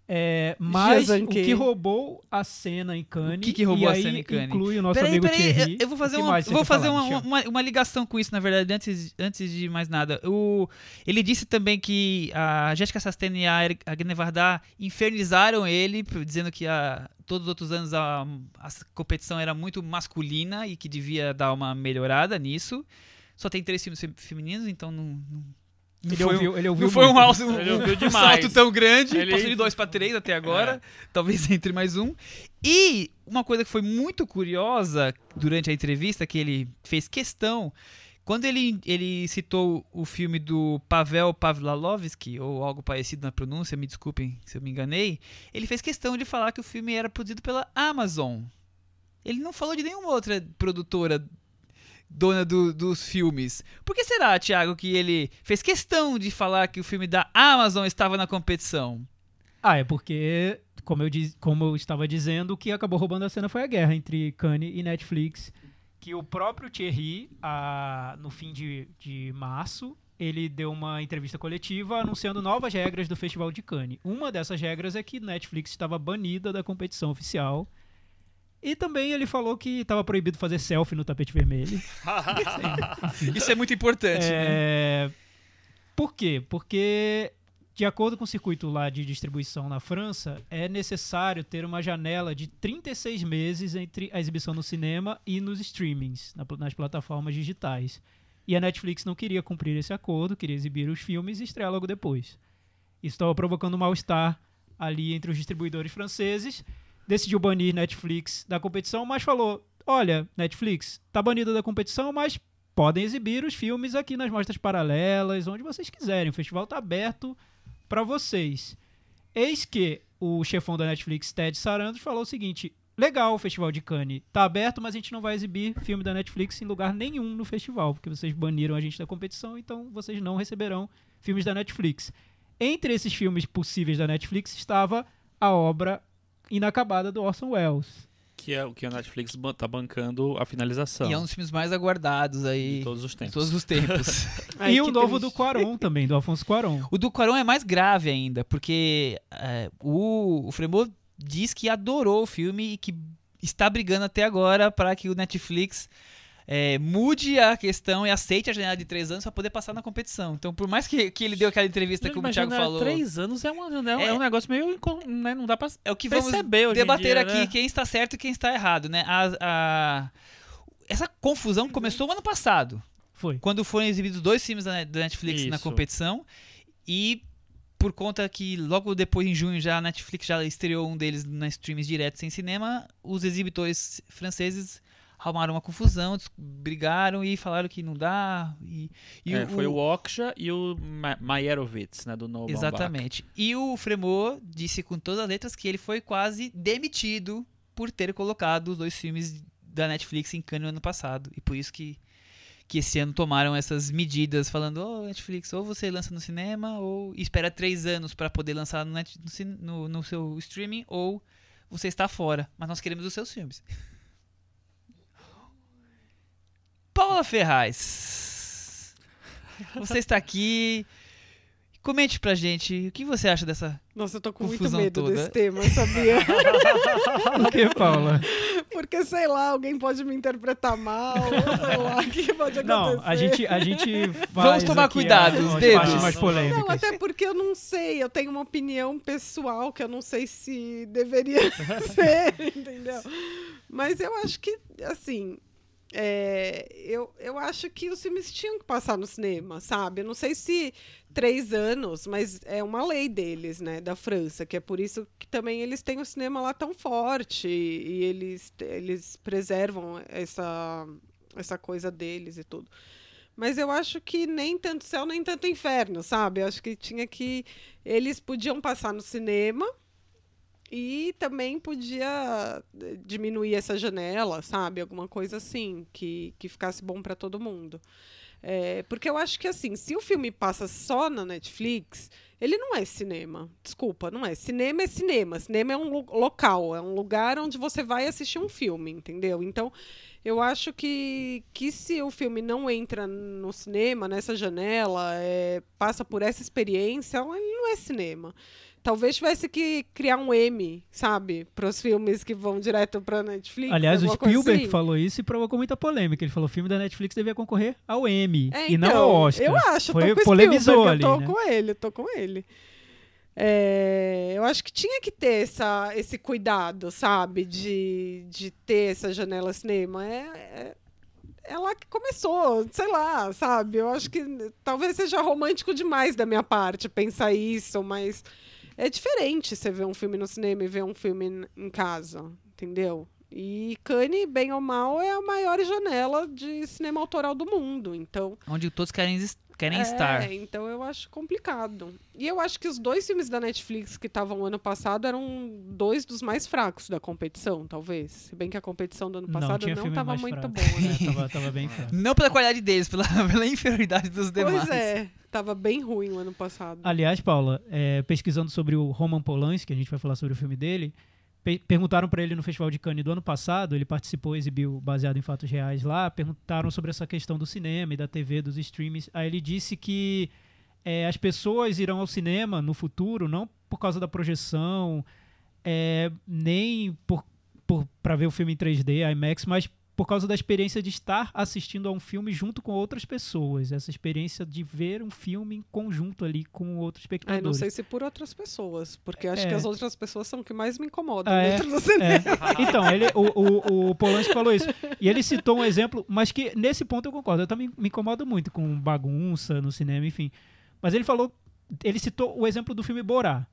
D: É, mas o que roubou a cena em Cannes.
B: O que que roubou
D: e
B: a
D: aí
B: cena em Cannes?
D: inclui o nosso
B: Peraí,
D: amigo
B: peraí,
D: Thierry.
B: eu- vou fazer
D: O
B: vou fazer
D: falar,
B: uma, uma, uma ligação com isso, na verdade, antes, antes de mais nada. O, ele disse também que a Jessica Chastain e a Agne Varda infernizaram ele, dizendo que a, todos os outros anos a, a competição era muito masculina e que devia dar uma melhorada nisso. Só tem três filmes fe- femininos, então não, não, não
D: Ele
B: foi um-
D: ouviu, ele ouviu
B: não foi um, alto, um,
C: Ele ouviu
B: um salto tão grande.
C: Ele-
B: Passou de dois para três até agora. Talvez <laughs> entre mais um. E uma coisa que foi muito curiosa durante a entrevista, que ele fez questão. Quando ele, ele citou o filme do Pavel Pavlovsky, ou algo parecido na pronúncia, me desculpem se eu me enganei, ele fez questão de falar que o filme era produzido pela Amazon. ele não falou de nenhuma outra produtora dona do- dos filmes. Por que será, Thiago, que ele fez questão de falar que o filme da Amazon estava na competição?
D: Ah, é porque, como eu, como eu estava dizendo, o que acabou roubando a cena foi a guerra entre Cannes e Netflix. Que o próprio Thierry, ah, no fim de, de março, ele deu uma entrevista coletiva anunciando novas regras do Festival de Cannes. Uma dessas regras é que Netflix estava banida da competição oficial. E também ele falou que estava proibido fazer selfie no tapete vermelho. <laughs>
B: Isso é muito importante, né?
D: É... Por quê? Porque, de acordo com o circuito lá de distribuição na França, é necessário ter uma janela de 36 meses entre a exibição no cinema e nos streamings, nas plataformas digitais. E a Netflix não queria cumprir esse acordo, queria exibir os filmes e estrear logo depois. Isso estava provocando mal-estar ali entre os distribuidores franceses. Decidiu banir Netflix da competição, mas falou: olha, Netflix, tá banida da competição, mas podem exibir os filmes aqui nas mostras paralelas, onde vocês quiserem. O festival está aberto para vocês. Eis que o chefão da Netflix, Ted Sarandos, falou o seguinte: legal o Festival de Cannes, tá aberto, mas a gente não vai exibir filme da Netflix em lugar nenhum no festival, porque vocês baniram a gente da competição, então vocês não receberão filmes da Netflix. Entre esses filmes possíveis da Netflix estava a obra inacabada do Orson Welles.
C: Que é o que a Netflix tá bancando a finalização
B: E é um dos filmes mais aguardados aí
C: de todos os
B: de
C: tempos.
B: todos os tempos. <laughs> <laughs>
E: Ai,
D: e o novo
E: triste.
D: do Quaron também, do Alfonso Cuarón.
B: O do Quaron é mais grave ainda, porque é, o, o Fremont diz que adorou o filme e que está brigando até agora para que o Netflix é, mude a questão e aceite a janela de três anos para poder passar na competição. Então, por mais que, que ele deu aquela entrevista que o Thiago falou,
C: Três anos é, uma, é,
B: É.
C: um negócio meio. Né, não dá pra.
B: é o que vamos debater
C: dia,
B: aqui
C: né?
B: quem está certo e quem está errado, né? A- a- essa confusão começou ano passado.
D: Foi.
B: quando foram exibidos dois filmes da Netflix na
C: Isso.
B: competição e por conta que logo depois em junho já a Netflix já estreou um deles na streams direto sem cinema, os exibitores franceses arrumaram uma confusão, brigaram e falaram que não dá e, e
C: É, foi o Oksha e o Ma- Mayerovitz, né, do No Baumbach.
B: Exatamente. E o Fremont disse com todas as letras que ele foi quase demitido por ter colocado os dois filmes da Netflix em Cannes no ano passado. E por isso que, que esse ano tomaram essas medidas, falando: Ô Netflix, ou você lança no cinema, ou espera três anos para poder lançar no, net- no- no seu streaming, ou você está fora. Mas nós queremos os seus filmes. <laughs> Paula Ferraz, você está aqui. Comente pra gente o que você acha dessa.
E: Nossa, eu tô com muito medo
B: toda.
E: desse tema, sabia? <laughs>
D: Por que, Paula?
E: Porque, sei lá, alguém pode me interpretar mal, ou sei lá, o que pode acontecer.
D: Não, a gente, a gente faz
B: Vamos tomar cuidado,
D: a-
B: os dedos.
D: mais polêmicas.
E: Não, até porque eu não sei, eu tenho uma opinião pessoal que eu não sei se deveria <laughs> ser, entendeu? <laughs> Mas eu acho que, assim, é, eu, eu acho que os filmes tinham que passar no cinema, sabe? Eu não sei se três anos, mas é uma lei deles, né, da França, que é por isso que também eles têm o cinema lá tão forte e, eles, eles preservam essa, essa coisa deles e tudo. Mas eu acho que nem tanto céu, nem tanto inferno, sabe? Eu acho que tinha que. Eles podiam passar no cinema e também podia eh, diminuir essa janela, sabe? Alguma coisa assim, que, que ficasse bom para todo mundo. É, porque eu acho que, assim, se o filme passa só na Netflix, ele não é cinema. Desculpa, não é. Cinema é cinema. Cinema é um lo- local, é um lugar onde você vai assistir um filme, entendeu? Então, eu acho que, que se o filme não entra no cinema, nessa janela, é, passa por essa experiência, ele não é cinema. Talvez tivesse que criar um M, sabe? Para os filmes que vão direto para Netflix.
D: Aliás, o Spielberg
E: assim.
D: falou isso e provocou muita polêmica. Ele falou que o filme da Netflix devia concorrer ao Emmy
E: É,
D: e não
E: então,
D: ao Oscar.
E: Eu acho,
D: Foi,
E: tô com
D: polemizou
E: Spielberg, eu
D: ali,
E: tô
D: né?
E: com ele, tô com ele. É, eu acho que tinha que ter essa, esse cuidado, sabe? De, de ter essa janela cinema. É, é, é lá que começou, sei lá, sabe? Eu acho que talvez seja romântico demais da minha parte pensar isso, mas é diferente você ver um filme no cinema e ver um filme em casa, entendeu? E Cannes, bem ou mal, é a maior janela de cinema autoral do mundo. Então,
B: Onde todos querem querem
E: é,
B: estar.
E: então eu acho complicado. E eu acho que os dois filmes da Netflix que estavam ano passado eram dois dos mais fracos da competição, talvez. Se bem que a competição do ano
D: Não,
E: passado
D: tinha
E: não
D: filme
E: estava
D: mais
E: muito
D: fraco.
E: boa, né? <laughs>
D: Tava, tava bem <laughs> fraco.
B: Não pela qualidade deles, pela, <laughs> pela inferioridade dos demais.
E: Pois é, tava bem ruim o ano passado.
D: Aliás, Paula, é, pesquisando sobre o Roman Polanski, que a gente vai falar sobre o filme dele, perguntaram para ele no Festival de Cannes do ano passado, ele participou, exibiu baseado em fatos reais lá, perguntaram sobre essa questão do cinema e da TV, dos streams. Aí ele disse que é, as pessoas irão ao cinema no futuro não por causa da projeção, é, nem por, para ver o filme em 3D, IMAX, mas por causa da experiência de estar assistindo a um filme junto com outras pessoas. Essa experiência de ver um filme em conjunto ali com outros espectadores.
E: não sei se por outras pessoas, porque acho
D: É.
E: que as outras pessoas são o que mais me incomodam
D: Ah, é?
E: dentro do cinema.
D: É. Então, ele, o, o, o Polanski falou isso. E ele citou um exemplo, mas que nesse ponto eu concordo. Eu também me incomodo muito com bagunça no cinema, enfim. Mas ele falou, ele citou o exemplo do filme Borá.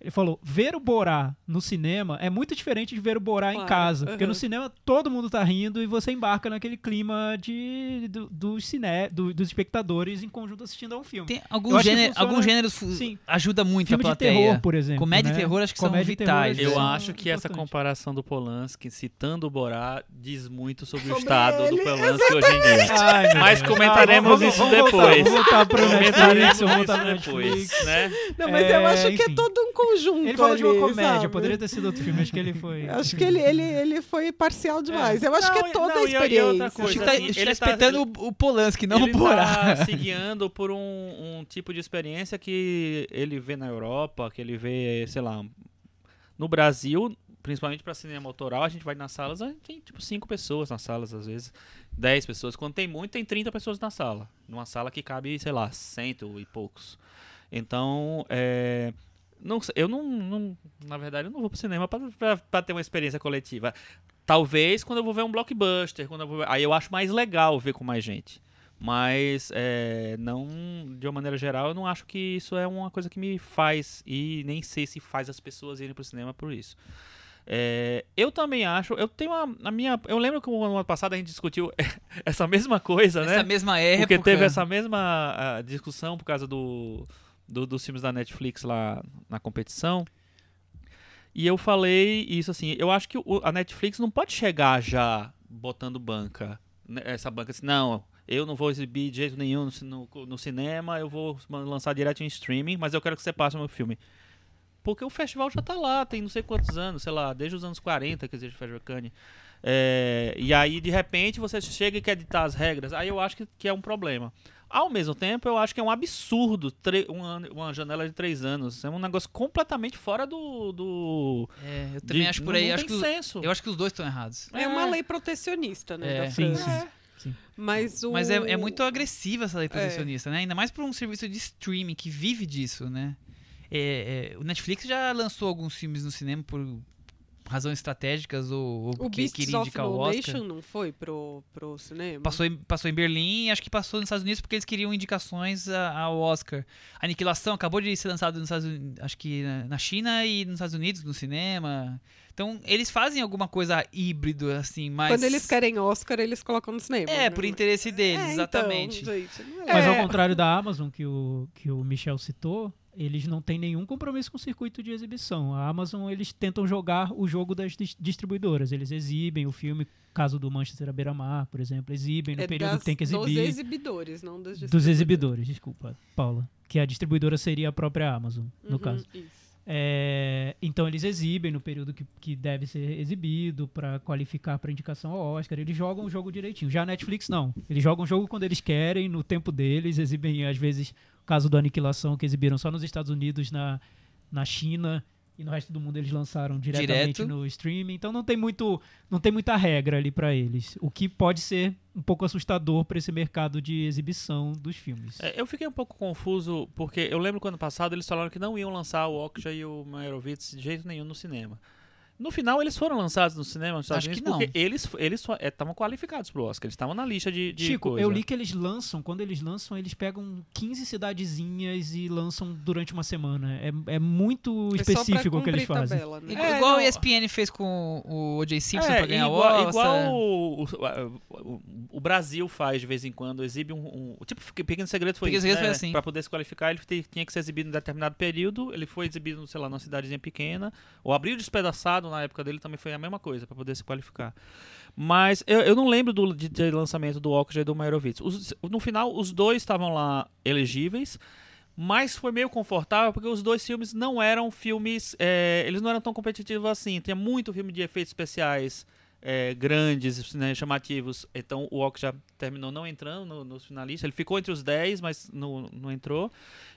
D: Ele falou, ver o Borá no cinema é muito diferente de ver o Borá em
E: Claro,
D: casa. Porque no cinema todo mundo tá rindo e você embarca naquele clima de, do, dos cine, do- dos espectadores em conjunto assistindo a um filme.
B: Tem alguns,
D: que
B: gênero,
D: funciona-
B: alguns gêneros
D: Sim.
B: ajuda muito
D: Filme
B: a
D: de
B: plateia.
D: terror, por exemplo.
B: Comédia e
D: né?
B: terror acho que são
D: Comédia e terror,
B: vitais.
D: eles
C: Eu
D: são
C: acho que essa comparação do Polanski, citando o Borá, diz muito sobre, o
E: Sobre
C: estado do
E: ele,
C: Polanski hoje em dia.
D: Ai,
C: Mas
D: Deus.
C: comentaremos
D: vamos-
C: isso
D: vamos voltar,
C: depois.
D: Vamos voltar pro Netflix,
C: Comentaremos
D: vamos voltar pro
C: isso depois,
D: Netflix.
C: né?
E: Não, mas
D: É,
E: eu acho que
D: enfim.
E: é todo um conjunto.
D: Ele falou de uma
E: ali,
D: comédia,
E: sabe?
D: poderia ter sido outro filme, acho que ele foi.
E: Acho que ele, ele, ele foi parcial demais. Eu acho
C: Não,
E: que é toda
C: não,
E: a
C: e- e outra
E: experiência.
C: coisa,
B: Acho que tá,
C: assim, ele
B: tá
C: tá-
B: espetando o, o Polanski, não
C: ele
B: o Borá. <laughs> <laughs>
C: tá se guiando por um, um tipo de experiência que ele vê na Europa, que ele vê, sei lá, no Brasil, principalmente para cinema autoral, a gente vai nas salas, a gente tem tipo cinco pessoas nas salas às vezes, 10 pessoas. Quando tem muito, tem 30 pessoas na sala. Numa sala que cabe, sei lá, cento e poucos. Então, é, não, eu não, não- na verdade, eu não vou pro cinema para ter uma experiência coletiva. Talvez quando eu vou ver um blockbuster, quando eu vou aí eu acho mais legal ver com mais gente. Mas é, não, de uma maneira geral, eu não acho que isso é uma coisa que me faz e nem sei se faz as pessoas irem pro cinema por isso. É, eu também acho, eu tenho uma, a minha, eu lembro que no ano passado a gente discutiu <laughs> essa mesma coisa, né?
B: Nessa mesma época.
C: Porque teve essa mesma ah, discussão por causa do, do- dos filmes da Netflix lá na competição. E eu falei isso assim, eu acho que o- a Netflix não pode chegar já botando banca. né, Essa banca assim, não, eu não vou exibir de jeito nenhum no, no, no cinema, eu vou lançar direto em streaming, mas eu quero que você passe o meu filme. Porque o festival já tá lá, tem não sei quantos anos, sei lá, desde os anos 40 que existe o Festival Cannes. É, e aí, de repente, você chega e quer ditar as regras. Aí eu acho que, que é um problema. Ao mesmo tempo, eu acho que é um absurdo uma, uma janela de três anos. É um negócio completamente fora do. do
B: É, eu também
C: de-
B: acho por aí.
C: Não
B: acho
C: tem
B: que, os-
C: senso.
B: eu acho que os dois estão errados.
E: É uma lei protecionista, né?
B: É.
E: da
D: Sim,
E: França.
D: sim.
E: Mas, o...
B: Mas é, é muito agressiva essa lei protecionista, né? Ainda mais para um serviço de streaming que vive disso, né? É, é, o Netflix já lançou alguns filmes no cinema por razões estratégicas ou, ou
E: O
B: porque
E: Beasts
B: queria
E: of
B: indicar o
E: No
B: Oscar.
E: Nation não foi pro, pro cinema?
B: Passou em, passou em Berlim e acho que passou nos Estados Unidos porque eles queriam indicações a- ao Oscar. Aniquilação acabou de ser lançado nos Estados Unidos, acho que na- na China e nos Estados Unidos, no cinema. Então, eles fazem alguma coisa híbrido, assim, mas...
E: Quando eles querem Oscar, eles colocam no cinema.
B: É,
E: né?
B: por interesse deles,
E: É,
B: exatamente.
E: Então, gente, é.
D: Mas ao contrário da Amazon, que o, que o Michel citou, eles não têm nenhum compromisso com o circuito de exibição. A Amazon, eles tentam jogar o jogo das dis- distribuidoras. Eles exibem o filme, caso do Manchester à beira-mar, por exemplo, exibem no
E: É
D: período
E: das-
D: que tem que
E: Dos
D: exibir.
E: exibidores, não dos
D: Dos exibidores, desculpa, Paula. Que a distribuidora seria a própria Amazon, no
E: Uhum,
D: caso.
E: isso.
D: É, então eles exibem no período que, que deve ser exibido para qualificar para indicação ao Oscar. Eles jogam o jogo direitinho. Já a Netflix não. Eles jogam o jogo quando eles querem, no tempo deles, exibem às vezes o caso do Aniquilação que exibiram só nos Estados Unidos, na, na China e no resto do mundo eles lançaram diretamente
B: Direto.
D: no streaming. Então não tem muito não tem muita regra ali para eles, o que pode ser um pouco assustador para esse mercado de exibição dos filmes.
C: É, eu fiquei um pouco confuso, porque eu lembro que ano passado eles falaram que não iam lançar o Okja e o Meyerowitz de jeito nenhum no cinema. No final, eles foram lançados no cinema nos Estados
B: Acho que
C: Unidos porque
B: não.
C: eles eles estavam qualificados pro Oscar. Eles estavam na lista de, de
D: Chico,
C: coisa.
D: eu li que eles lançam, quando eles lançam, eles pegam 15 cidadezinhas e lançam durante uma semana. É, é muito
E: É
D: específico o que eles fazem.
E: tabela, né?
B: Igual,
C: É,
B: igual
C: não.
B: a ESPN fez com o O.J. Simpson
C: é,
B: pra ganhar
C: igual,
B: o Oscar.
C: igual o, o- o- o Brasil faz de vez em quando, exibe um. um- tipo, Pequeno Segredo foi
B: Pequeno
C: isso,
B: Segredo
C: né?
B: foi assim.
C: Pra poder se qualificar, ele tinha que ser exibido em determinado período. Ele foi exibido, sei lá, numa cidadezinha pequena. O Abril Despedaçado, na época dele, também foi a mesma coisa, pra poder se qualificar. Mas eu, eu não lembro do de, de lançamento do Okja e do Meyerowitz. Os- no final, os dois estavam lá elegíveis. Mas foi meio confortável porque os dois filmes não eram filmes. é, eles não eram tão competitivos assim. Tinha muito filme de efeitos especiais é, grandes, né, chamativos. Então o Ok já terminou não entrando no- nos finalistas. Ele ficou entre os 10, mas não, não entrou.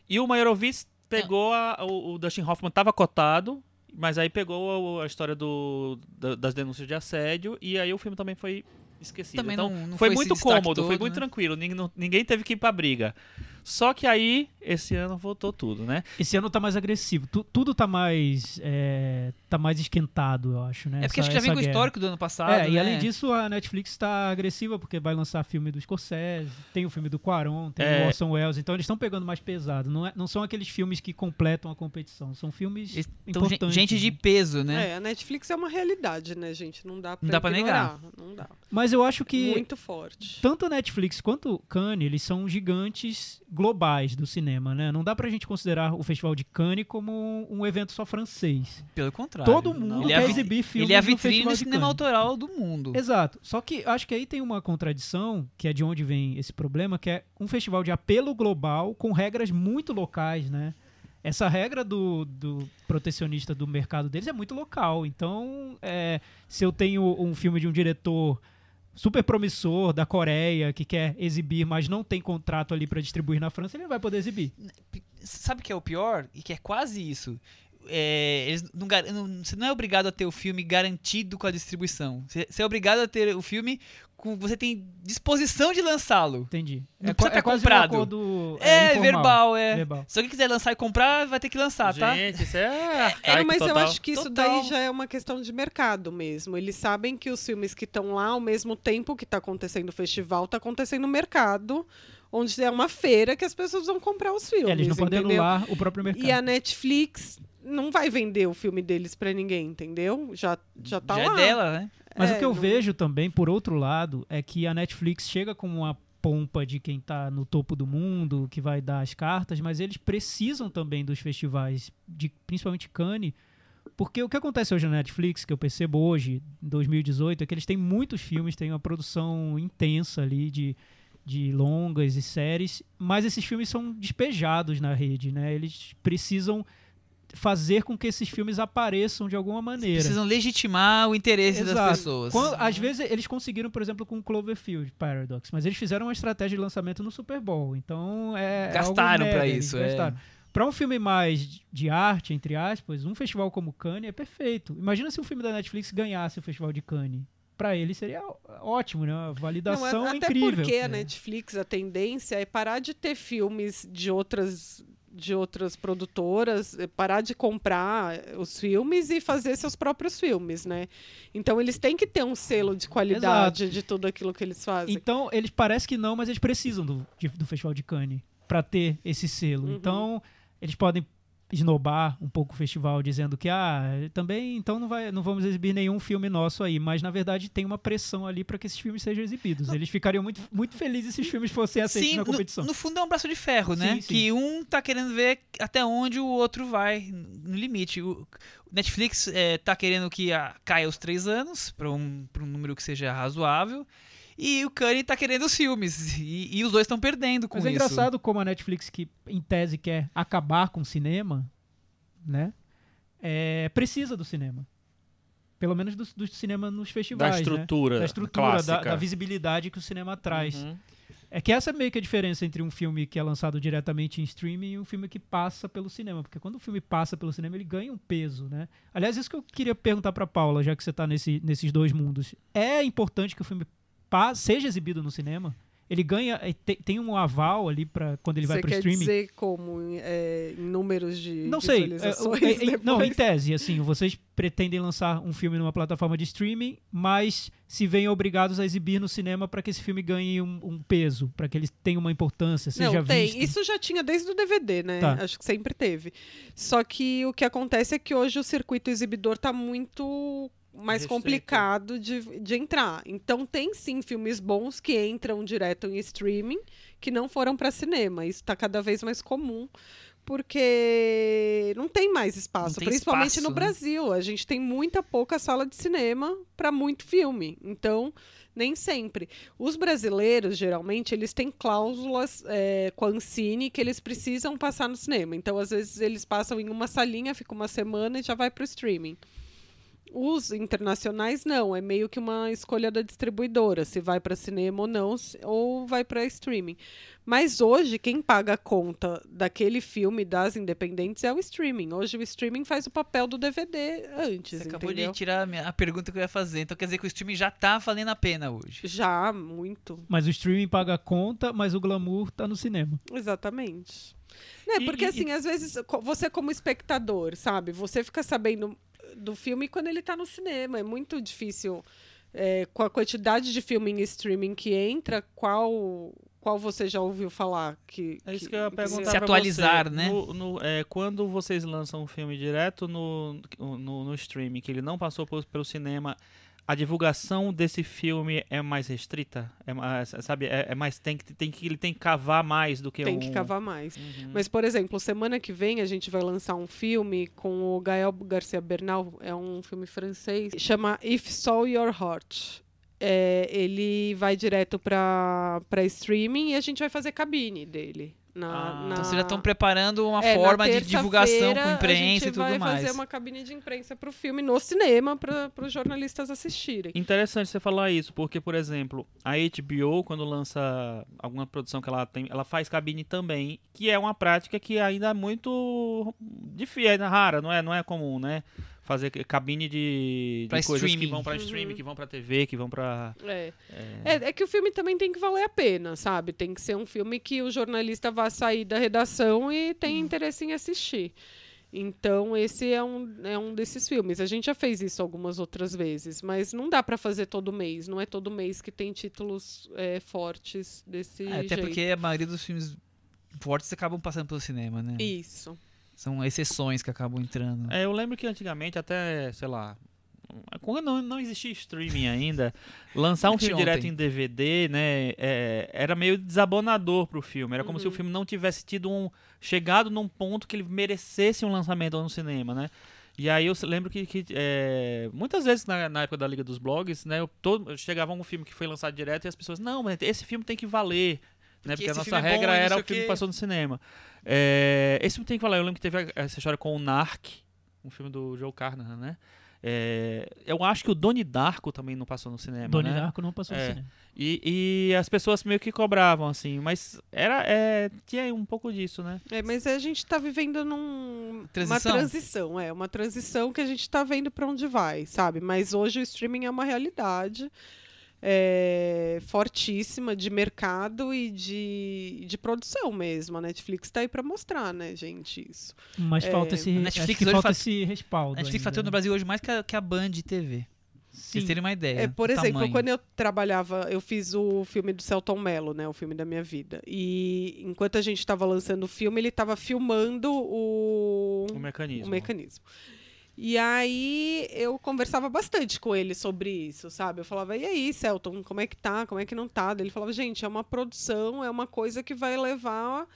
C: E o Meyerowitz pegou a- o, o Dustin Hoffman estava cotado. Mas aí pegou a, história do, da- das denúncias de assédio e aí o filme também foi esquecido.
B: Também
C: então
B: não- não
C: foi
B: foi
C: muito cômodo, foi
B: todo,
C: muito
B: né?
C: tranquilo. Ninguém, não- ninguém teve que ir pra briga. Só que aí, esse ano voltou tudo, né?
D: Esse ano tá mais agressivo. Tu- tudo tá mais. é, tá mais esquentado, eu acho, né?
B: É porque
D: Essa-
B: acho que já vem com o histórico do ano passado.
D: É, e
B: né?
D: além disso, a Netflix tá agressiva porque vai lançar filme do Scorsese, tem o filme do Quaron, tem
C: É.
D: o Orson Welles, então eles estão pegando mais pesado. Não, é- não são aqueles filmes que completam a competição, são filmes
B: Então, gen-
D: importantes.
B: gente de peso, né?
E: É, a Netflix é uma realidade, né, gente? Não dá pra,
B: Não dá pra
E: ignorar. Não dá.
D: Mas eu acho que
E: Muito forte.
D: tanto a Netflix quanto o Cannes, eles são gigantes globais do cinema, né? Não dá pra gente considerar o Festival de Cannes como um evento só francês.
B: Pelo contrário.
D: Todo mundo
B: Ele é
D: quer
B: vi-
D: exibir filmes
B: Ele é a vitrine do cinema autoral do mundo.
D: Exato. Só que acho que aí tem uma contradição, que é de onde vem esse problema, que é um festival de apelo global com regras muito locais, né? Essa regra do, do protecionista do mercado deles é muito local. Então, é, se eu tenho um filme de um diretor super promissor da Coreia que quer exibir, mas não tem contrato ali para distribuir na França, ele vai poder exibir.
B: Sabe o que é o pior? E que é quase isso. É, eles não não- você não é obrigado a ter o filme garantido com a distribuição. Você, você é obrigado a ter o filme com. Você tem disposição de lançá-lo.
D: Entendi.
B: Não
D: é,
B: precisa
D: é quase
B: comprado.
D: um acordo
B: É,
D: informal.
B: verbal, é.
D: Verbal.
B: Se alguém quiser lançar e comprar, vai ter que lançar, tá?
C: Gente, isso é.
E: É,
C: arcaico
E: mas eu
C: total.
E: acho que isso
B: Total.
E: daí já é uma questão de mercado mesmo. Eles sabem que os filmes que estão lá, ao mesmo tempo que está acontecendo o festival, está acontecendo o mercado, onde é uma feira que as pessoas vão comprar os filmes.
D: É, eles não podem
E: entendeu?
D: anular o próprio mercado.
E: E a Netflix não vai vender o filme deles para ninguém, entendeu? Já, já tá
B: Já
E: lá.
B: é dela, né?
D: Mas
E: É,
D: o que eu
E: não-
D: vejo também, por outro lado, é que a Netflix chega com uma pompa de quem tá no topo do mundo, que vai dar as cartas, mas eles precisam também dos festivais, de, principalmente Cannes, porque o que acontece hoje na Netflix, que eu percebo hoje, em 2018, é que eles têm muitos filmes, têm uma produção intensa ali de, de longas e séries, mas esses filmes são despejados na rede, né? Eles precisam fazer com que esses filmes apareçam de alguma maneira.
B: Precisam legitimar o interesse das
D: Exato.
B: pessoas.
D: Quando- às vezes eles conseguiram, por exemplo, com Cloverfield Paradox, mas eles fizeram uma estratégia de lançamento no Super Bowl. Então é. é
B: Gastaram
D: eles
B: isso, é.
D: gastaram. Pra um filme mais de arte, entre aspas, um festival como Cannes é perfeito. Imagina se um filme da Netflix ganhasse o Festival de Cannes. Pra ele seria ótimo, né? Uma
E: Não,
D: validação
E: a- até
D: incrível.
E: porque a
D: É.
E: Netflix, a tendência é parar de ter filmes de outras de outras produtoras, é parar de comprar os filmes e fazer seus próprios filmes, né? Então eles têm que ter um selo de qualidade de tudo aquilo que eles fazem.
D: Então, eles parecem que não, mas eles precisam do, de- do Festival de Cannes pra ter esse selo.
E: Uhum.
D: Então, eles podem esnobar um pouco o festival dizendo que ah, também então não vai não vamos exibir nenhum filme nosso aí, mas na verdade tem uma pressão ali para que esses filmes sejam exibidos. Eles ficariam muito muito felizes se esses filmes fossem aceitos
B: Sim,
D: na
B: no,
D: competição.
B: no fundo é um braço de ferro, né?
D: Sim, sim.
B: Que um tá querendo ver até onde o outro vai no limite. O o Netflix é, tá querendo que a, caia os três anos para um, pra um número que seja razoável. E o Kanye tá querendo os filmes. E, e os dois estão perdendo com
D: Mas
B: isso.
D: é engraçado como a Netflix, que em tese quer acabar com o cinema, né? É, precisa do cinema. Pelo menos do, do cinema nos
C: Da
D: festivais. né?
C: estrutura.
D: Da estrutura, da, da visibilidade que o cinema traz.
C: Uhum.
D: É que essa é meio que a diferença entre um filme que é lançado diretamente em streaming e um filme que passa pelo cinema. Porque quando o filme passa pelo cinema, ele ganha um peso, né? Aliás, isso que eu queria perguntar pra Paula, já que você tá nesse, nesses dois mundos. É importante que o filme pa- seja exibido no cinema? ele ganha, eh, te- tem um aval ali para quando ele vai
E: Você
D: pro
E: quer
D: streaming.
E: dizer como é, em números de
D: Não sei, é, é, não, em tese, assim, vocês pretendem lançar um filme numa plataforma de streaming, mas se veem obrigados a exibir no cinema para que esse filme ganhe um, um peso, para que ele tenha uma importância, seja
E: Não, tem.
D: visto.
E: Isso já tinha desde o DVD, né?
D: Tá.
E: Acho que sempre teve. Só que o que acontece é que hoje o circuito exibidor tá muito mais
C: Restrito.
E: complicado de, de entrar. Então tem sim filmes bons que entram direto em streaming que não foram para cinema. Isso está cada vez mais comum. Porque não tem mais espaço,
B: tem
E: principalmente
B: espaço,
E: no
B: né?
E: Brasil. A gente tem muita pouca sala de cinema para muito filme. Então, nem sempre. Os brasileiros, geralmente, eles têm cláusulas é, com a Ancine que eles precisam passar no cinema. Então, às vezes, eles passam em uma salinha, fica uma semana e já vai para o streaming. Os internacionais não, é meio que uma escolha da distribuidora, se vai para cinema ou não, ou vai para streaming. Mas hoje, quem paga a conta daquele filme das independentes é o streaming. Hoje o streaming faz o papel do DVD antes,
B: Você acabou
E: entendeu?
B: de tirar a, minha- a pergunta que eu ia fazer. Então quer dizer que o streaming já tá valendo a pena hoje.
E: Já, muito.
D: Mas o streaming paga a conta, mas o glamour tá no cinema.
E: Exatamente. Né,
C: E-
E: porque
C: e-
E: assim, às vezes, você como espectador, sabe? Você fica sabendo do filme quando ele tá no cinema. É muito difícil, é, com a quantidade de filme em streaming que entra, qual, qual você já ouviu falar? Que,
C: É isso
E: que-
C: que eu ia perguntar
B: Se atualizar,
C: você.
B: né?
C: No- no- é, quando vocês lançam um filme direto no, no, no streaming, que ele não passou por- pelo cinema, a divulgação desse filme é mais restrita? É mais, sabe, é, é mais tem que tem que ele tem que cavar mais do que
E: Tem
C: um...
E: que cavar mais.
C: Uhum.
E: Mas, por exemplo, semana que vem a gente vai lançar um filme com o Gael Garcia Bernal, é um filme francês, chama If Saw Your Heart. É, ele vai direto para streaming e a gente vai fazer cabine dele. Na,
C: Ah.
E: na...
B: Então vocês já estão preparando uma
E: É,
B: forma de divulgação com
E: terça-feira,
B: imprensa
E: a
B: e
E: gente
B: tudo
E: vai
B: mais.
E: fazer uma cabine de imprensa para o filme no cinema para os jornalistas assistirem.
C: Interessante você falar isso, porque, por exemplo, a HBO, quando lança alguma produção que ela tem, ela faz cabine também, que é uma prática que ainda é muito difícil, é rara, não é, não é comum, né? Fazer cabine de, de coisas que
B: streaming.
C: vão pra
E: Uhum.
C: streaming, que vão pra TV, que vão pra...
E: É.
C: é,
E: É, é que o filme também tem que valer a pena, sabe? Tem que ser um filme que o jornalista vá sair da redação e tenha interesse em assistir. Então, esse é um, é um desses filmes. A gente já fez isso algumas outras vezes, mas não dá para fazer todo mês. Não é todo mês que tem títulos é, fortes desse
B: É, até
E: jeito.
B: porque a maioria dos filmes fortes acabam passando pelo cinema, né?
E: Isso.
B: São exceções que acabam entrando.
C: É, eu lembro que antigamente, até, sei lá, quando não, não existia streaming ainda, <laughs> lançar um filme direto em DVD, né, é, era meio desabonador pro filme. Era como se o
E: Uhum.
C: filme não tivesse tido um. chegado num ponto que ele merecesse um lançamento no cinema, né? E aí eu lembro que, que, é, muitas vezes na, na época da Liga dos Blogs, né, eu todo, eu chegava um filme que foi lançado direto e as pessoas, não, mas esse filme tem que valer. Né,
B: Porque
C: porque a nossa
B: filme é bom
C: regra era o filme que passou no cinema. É, esse filme tem que falar. Eu lembro que teve essa história com o Narc, um filme do Joe Carnahan, né? É, eu acho que o Doni Darko também não passou no cinema,
D: Doni
C: né?
D: Darko não passou
C: É.
D: no cinema.
C: E, e as pessoas meio que cobravam, assim, mas era, é, tinha um pouco disso, né?
E: É, mas a gente está vivendo num
B: Transição?
E: uma transição, é uma transição que a gente está vendo para onde vai, sabe? Mas hoje o streaming é uma realidade é, fortíssima de mercado e de, de produção mesmo. A Netflix está aí para mostrar, né, gente? Isso.
D: Mas
E: É,
D: falta esse,
B: Netflix
D: falta
B: faz-
D: esse respaldo.
B: A Netflix
D: ainda,
B: fatura no
D: né?
B: Brasil hoje mais que a, que a Band TV. Pra
D: Sim.
B: vocês terem uma ideia.
E: É, por exemplo,
B: tamanho.
E: quando eu trabalhava, eu fiz o filme do Celton Mello, né? O filme da minha vida. E enquanto a gente estava lançando o filme, ele estava filmando o,
C: O mecanismo.
E: o mecanismo. E aí eu conversava bastante com ele sobre isso, sabe? Eu falava, e aí, Celton, como é que tá? Como é que não tá? Ele falava, gente, é uma produção, é uma coisa que vai levar.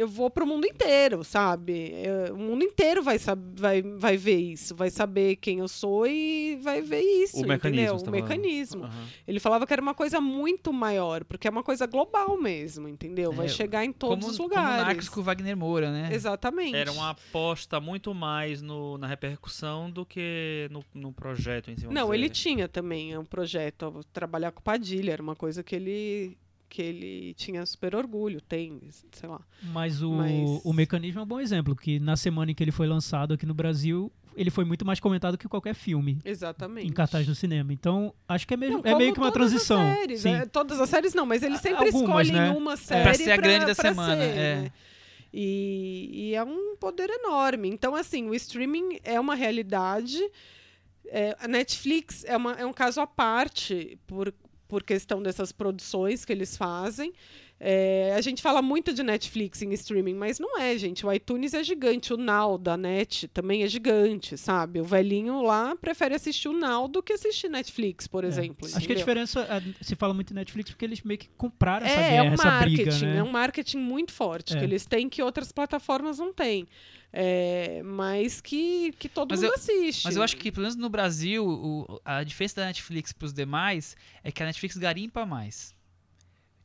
E: Eu vou pro mundo inteiro, sabe? É, o mundo inteiro vai, vai, vai ver isso, vai saber quem eu sou e vai ver isso.
C: O mecanismo,
E: O
C: tá
E: mecanismo.
C: Aham.
E: Ele falava que era uma coisa muito maior, porque é uma coisa global mesmo, entendeu? Vai
B: É,
E: chegar em todos
B: como,
E: os
B: Como
E: lugares.
B: Narcos com o Wagner Moura, né?
E: Exatamente.
C: Era uma aposta muito mais no, na repercussão do que no, no projeto em si.
E: Não,
C: dizer.
E: ele tinha também um projeto, trabalhar com Padilha, era uma coisa que ele que ele tinha super orgulho, tem, sei lá.
D: Mas o,
E: Mas-
D: o mecanismo é um bom exemplo, que na semana em que ele foi lançado aqui no Brasil, ele foi muito mais comentado que qualquer filme
E: Exatamente.
D: em cartaz no cinema. Então, acho que é, mesmo,
E: Não,
D: é meio que uma
E: todas
D: transição.
E: As séries,
D: Sim.
E: né? Todas as séries não, mas eles sempre
D: Algumas,
E: escolhem
D: né?
E: uma série
B: Pra ser a grande da
E: pra
B: semana,
E: ser,
B: é.
E: né? E, e é um poder enorme. Então, assim, o streaming é uma realidade. É, a Netflix é, uma- é um caso à parte por, por questão dessas produções que eles fazem. É, a gente fala muito de Netflix em streaming, mas não é, gente. O iTunes é gigante, o Now da Net também é gigante, sabe? O velhinho lá prefere assistir o Now do que assistir Netflix, por exemplo.
D: É. Acho que a
E: entendeu?
D: diferença, é, se fala muito em Netflix, porque eles meio que compraram essa
E: É,
D: guerra,
E: é um
D: essa
E: marketing,
D: briga, né?
E: é um marketing muito forte,
D: É.
E: que eles têm que outras plataformas não têm. É, mas que, que todo
B: Mas
E: mundo
B: eu-
E: assiste.
B: Mas eu acho que, pelo menos no Brasil, o- a diferença da Netflix pros demais é que a Netflix garimpa mais.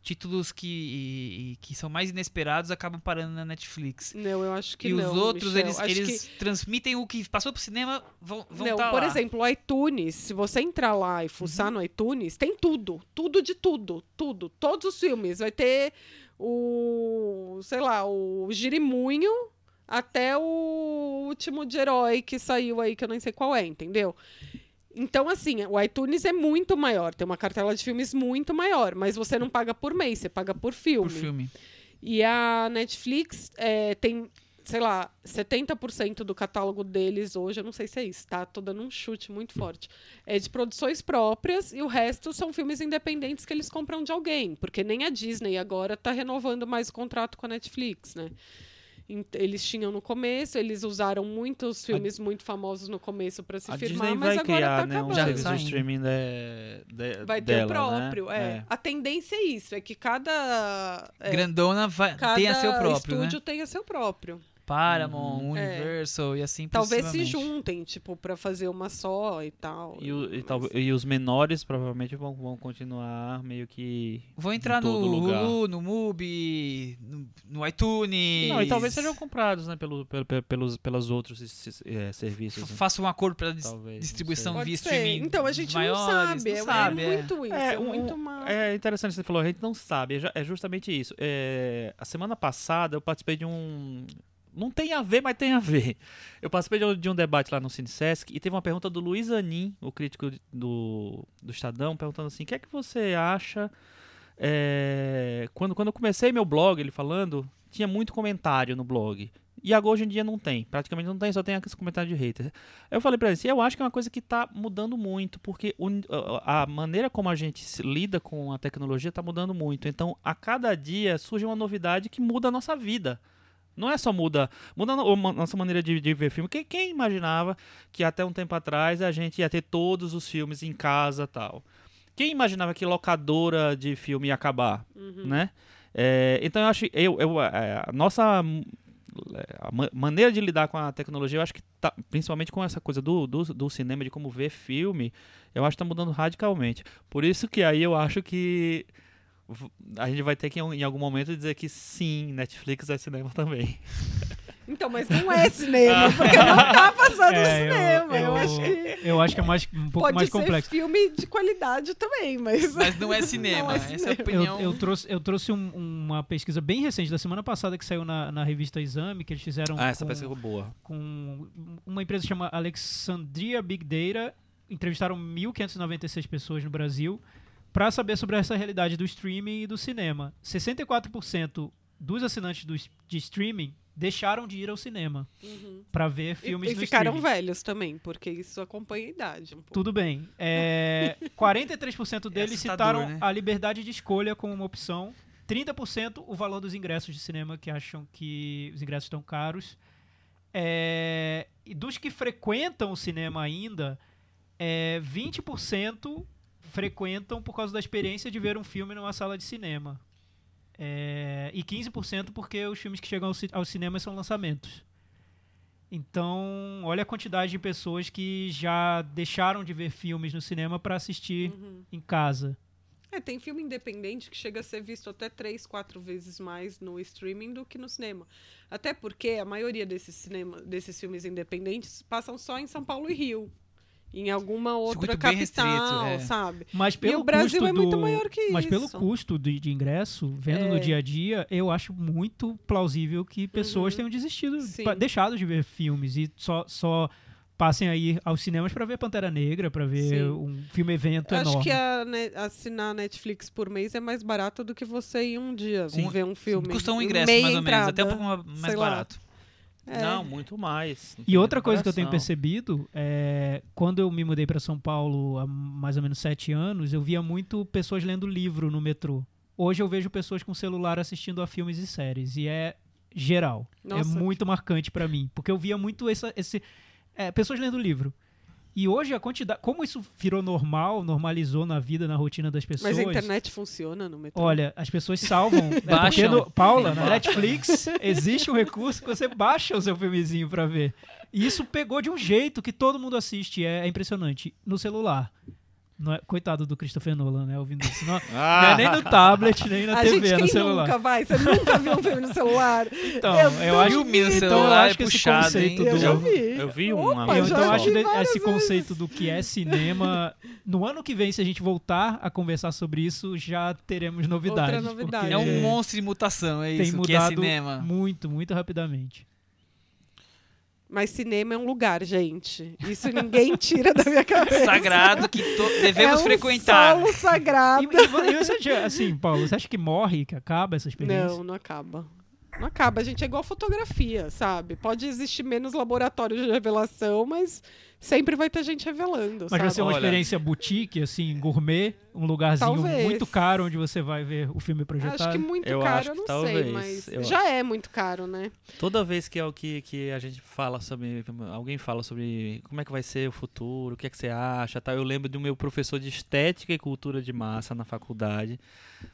B: Títulos que, que são mais inesperados acabam parando na Netflix.
E: Não, eu acho que
B: e
E: não.
B: os outros,
E: Michel.
B: eles, eles transmitem o que passou pro cinema, vão, vão
E: não,
B: tá
E: por
B: lá.
E: exemplo, o iTunes, se você entrar lá e fuçar
B: Uhum.
E: no iTunes, tem tudo. Tudo de tudo. Tudo. Todos os filmes. Vai ter o. sei lá, o Girimunho até o último de herói que saiu aí, que eu nem sei qual é, entendeu? Então, assim, o iTunes é muito maior, tem uma cartela de filmes muito maior, mas você não paga por mês, você paga por filme.
B: por filme.
E: E a Netflix é, tem, sei lá, 70% do catálogo deles hoje, eu não sei se é isso, tá? Tô dando um chute muito forte. É de produções próprias e o resto são filmes independentes que eles compram de alguém, porque nem a Disney agora tá renovando mais o contrato com a Netflix, né? Eles tinham no começo, eles usaram muitos filmes muito famosos no começo para se
C: A
E: firmar,
C: Disney
E: mas
C: vai
E: agora
C: criar
E: tá
C: né, um
E: acabando.
B: Já
C: serviço de
B: saindo.
C: streaming de, de,
E: Vai ter
C: dela,
E: o próprio,
C: né?
E: é. A tendência é isso, é que cada é,
B: Grandona vai,
E: cada
B: tem a seu próprio, né?
E: estúdio tenha seu próprio.
B: Paramount,
C: Uhum.
B: Universal e assim
E: Talvez se juntem, tipo, pra fazer uma só e tal.
C: E, o- e, talvez- e os menores provavelmente vão, vão continuar meio que.
B: Vão entrar
C: em
B: no. Hulu, no Mubi, no, no iTunes.
C: Não, e talvez sejam comprados, né, pelo, pelo, pelo- pelos, pelos outros eh, serviços. Né?
B: Faça um acordo para
C: Talvez, não
B: distribuição via streaming.
E: Então, a gente
B: maiores,
E: não sabe.
B: não
E: é-
B: sabe,
E: é,
B: é.
E: muito isso.
C: É,
E: É,
C: um-
E: muito uma...
C: É interessante que você falou, a gente não sabe, é, é justamente isso. É, a semana passada eu participei de um. Não tem a ver, mas tem a ver. Eu participei de um, de debate lá no CineSesc e teve uma pergunta do Luiz Anin, o crítico do, do Estadão, perguntando assim: o que é que você acha? é, quando, quando eu comecei meu blog, ele falando, tinha muito comentário no blog. E agora hoje em dia não tem, praticamente não tem, só tem aqueles comentários de haters. Eu falei pra ele assim, eu acho que é uma coisa que tá mudando muito, porque o- a a maneira como a gente se lida com a tecnologia tá mudando muito. Então, a cada dia surge uma novidade que muda a nossa vida. Não é só muda, muda a no- a nossa maneira de, de ver filme. Quem, quem imaginava que até um tempo atrás a gente ia ter todos os filmes em casa tal? Quem imaginava que locadora de filme ia acabar,
E: Uhum.
C: né? É, então eu acho, eu, eu, é, a nossa é, a ma- maneira de lidar com a tecnologia, eu acho que tá, principalmente com essa coisa do, do, do cinema, de como ver filme, eu acho que tá mudando radicalmente. Por isso que aí eu acho que a gente vai ter que em algum momento dizer que sim, Netflix é cinema também. <laughs>
E: Então, mas não é cinema, <laughs> porque não tá passando
D: É,
E: no cinema. Eu, acho que
D: eu acho que é mais, um pouco
E: pode
D: mais
E: ser
D: complexo.
E: filme de qualidade também, mas...
B: Mas não é cinema. <laughs>
E: Não é
B: Essa é a
E: cinema.
B: opinião.
D: Eu, eu trouxe, eu trouxe um- uma pesquisa bem recente, da semana passada, que saiu na, na revista Exame, que eles fizeram
C: Ah, essa
D: com,
C: pesquisa foi boa.
D: com uma empresa que chama Alexandria Big Data. Entrevistaram 1.596 pessoas no Brasil para saber sobre essa realidade do streaming e do cinema. 64% dos assinantes do, de streaming deixaram de ir ao cinema
E: Uhum.
D: para ver
E: E,
D: filmes
E: e
D: no
E: ficaram
D: streaming.
E: velhos também, porque isso acompanha a idade um pouco.
D: Tudo bem. É, <laughs> 43% deles
B: assustador,
D: citaram
B: né?
D: a liberdade de escolha como uma opção. 30% o valor dos ingressos de cinema, que acham que os ingressos estão caros. É, e dos que frequentam o cinema ainda, é, 20% frequentam por causa da experiência de ver um filme numa sala de cinema. É, e 15% porque os filmes que chegam ao, ci- ao cinema são lançamentos. Então, olha a quantidade de pessoas que já deixaram de ver filmes no cinema para assistir
E: Uhum.
D: em casa.
E: É, tem filme independente que chega a ser visto até três, quatro vezes mais no streaming do que no cinema. Até porque a maioria desses, cinema, desses filmes independentes passam só em São Paulo e Rio. Em alguma outra capital,
B: restrito, é.
E: sabe?
D: Mas pelo
E: o Brasil
D: custo
E: é muito
D: do-
E: maior que
D: Mas pelo
E: isso.
D: custo de, de ingresso, vendo no
E: É.
D: dia a dia, eu acho muito plausível que pessoas
E: Uhum.
D: tenham desistido, pa- deixado de ver filmes e só, só passem aí aos cinemas pra ver Pantera Negra, pra ver
E: Sim.
D: um filme evento
E: Eu Acho
D: enorme.
E: que a ne- assinar Netflix por mês é mais barato do que você ir um dia
C: Sim.
E: ver um filme.
B: Custa um ingresso,
E: Meia
B: mais ou menos. Até um pouco ma- mais
E: sei lá. É.
C: Não, muito mais. Não
D: E outra coisa que eu tenho percebido é quando eu me mudei pra São Paulo há mais ou menos sete anos, eu via muito pessoas lendo livro no metrô. Hoje eu vejo pessoas com celular assistindo a filmes e séries e é geral.
E: Nossa.
D: É muito marcante pra mim, porque eu via muito essa, esse é, pessoas lendo livro. E hoje a quantidade, como isso virou normal, normalizou na vida, na rotina das pessoas.
E: Mas a internet funciona no metrô?
D: Olha, as pessoas salvam. <laughs> é
B: Baixam.
D: no, Paula, na Netflix, existe um recurso que você baixa o seu filmezinho pra ver. E isso pegou de um jeito que todo mundo assiste. É, é impressionante. No celular. Não é- coitado do Christopher Nolan, né? Ouvindo isso. Não, <laughs> não
C: Ah,
D: é nem no tablet, nem na
E: a
D: TV,
E: gente,
D: é no celular.
E: nunca vai? Você nunca viu um filme no celular?
D: Então,
E: Eu
D: eu acho,
B: Filme no
D: então, eu
B: celular
D: acho
B: é
D: que esse
B: puxado,
D: conceito
B: hein?
E: Eu
D: do.
E: já vi.
C: Eu vi
E: Opa,
C: uma.
D: Eu, então, eu acho esse
E: vezes.
D: conceito do que é cinema. No ano que vem, se a gente voltar a conversar sobre isso, já teremos novidades.
E: Outra novidade.
B: É um monstro de mutação, é
D: tem
B: isso que é
D: mudado
B: cinema.
D: muito, muito rapidamente.
E: Mas cinema é um lugar, gente. Isso ninguém <laughs> tira da minha cabeça.
B: Sagrado que to- devemos
E: é um
B: frequentar.
E: solo sagrado.
D: E, e, e você, acha- assim, Paulo, você acha que morre, que acaba essa experiência?
E: Não, não acaba. Não acaba, gente. É igual fotografia, sabe? Pode existir menos laboratórios de revelação, mas sempre vai ter gente revelando.
D: Mas vai
E: sabe?
D: ser uma
C: Olha.
D: experiência boutique, assim, gourmet, um lugarzinho
E: Talvez.
D: muito caro onde você vai ver o filme projetado.
E: Acho que muito
C: Eu
E: caro,
C: acho
E: eu não
C: talvez,
E: sei, mas
C: eu
E: já é muito caro, né?
C: Toda vez que, é o que, que a gente fala sobre. Alguém fala sobre como é que vai ser o futuro, o que é que você acha, tal. Eu lembro do meu professor de estética e cultura de massa na faculdade,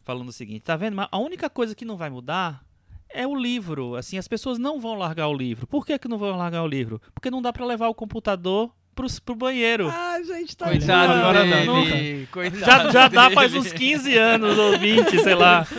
C: falando o seguinte: tá vendo? Mas a única coisa que não vai mudar é o livro. Assim, as pessoas não vão largar o livro. Por que, que não vão largar o livro? Porque não dá pra levar o computador pro, pro banheiro.
E: Ah, gente, tá
B: Coitado
D: Agora
B: dele.
D: não,
B: Coitado
C: já já dá faz uns 15 anos ou 20, sei lá. <laughs>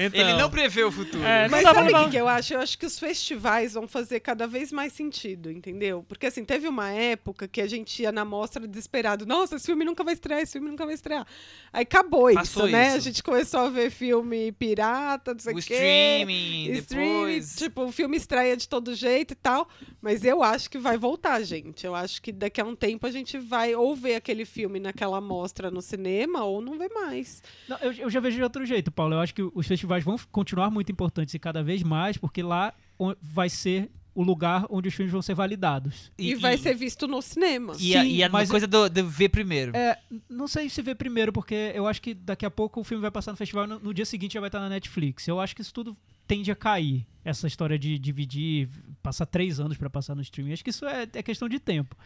C: Então,
B: Ele não prevê o futuro.
C: É,
E: Mas sabe o que, que eu acho? Eu acho que os festivais vão fazer cada vez mais sentido, entendeu? Porque assim, teve uma época que a gente ia na mostra desesperado. Nossa, esse filme nunca vai estrear, esse filme nunca vai estrear. Aí acabou
B: Passou
E: isso, né?
B: isso.
E: A gente começou a ver filme pirata, não sei
B: o
E: o quê.
B: streaming,
E: Streaming,
B: depois...
E: tipo, o filme estreia de todo jeito e tal. Mas eu acho que vai voltar, gente. Eu acho que daqui a um tempo a gente vai ou ver aquele filme naquela mostra no cinema ou não ver mais.
D: Não, eu, eu já vejo de outro jeito, Paulo. Eu acho que os festivais vão continuar muito importantes e cada vez mais, porque lá vai ser o lugar onde os filmes vão ser validados.
E: E, vai ser visto no cinema.
B: E, a,
D: Sim,
B: e a
D: mas-
B: coisa do, de ver primeiro.
D: É, não sei se vê primeiro, porque eu acho que daqui a pouco o filme vai passar no festival e no, no dia seguinte já vai estar na Netflix. Eu acho que isso tudo tende a cair. Essa história de dividir, passar três anos pra passar no streaming. Acho que isso é, é questão de tempo.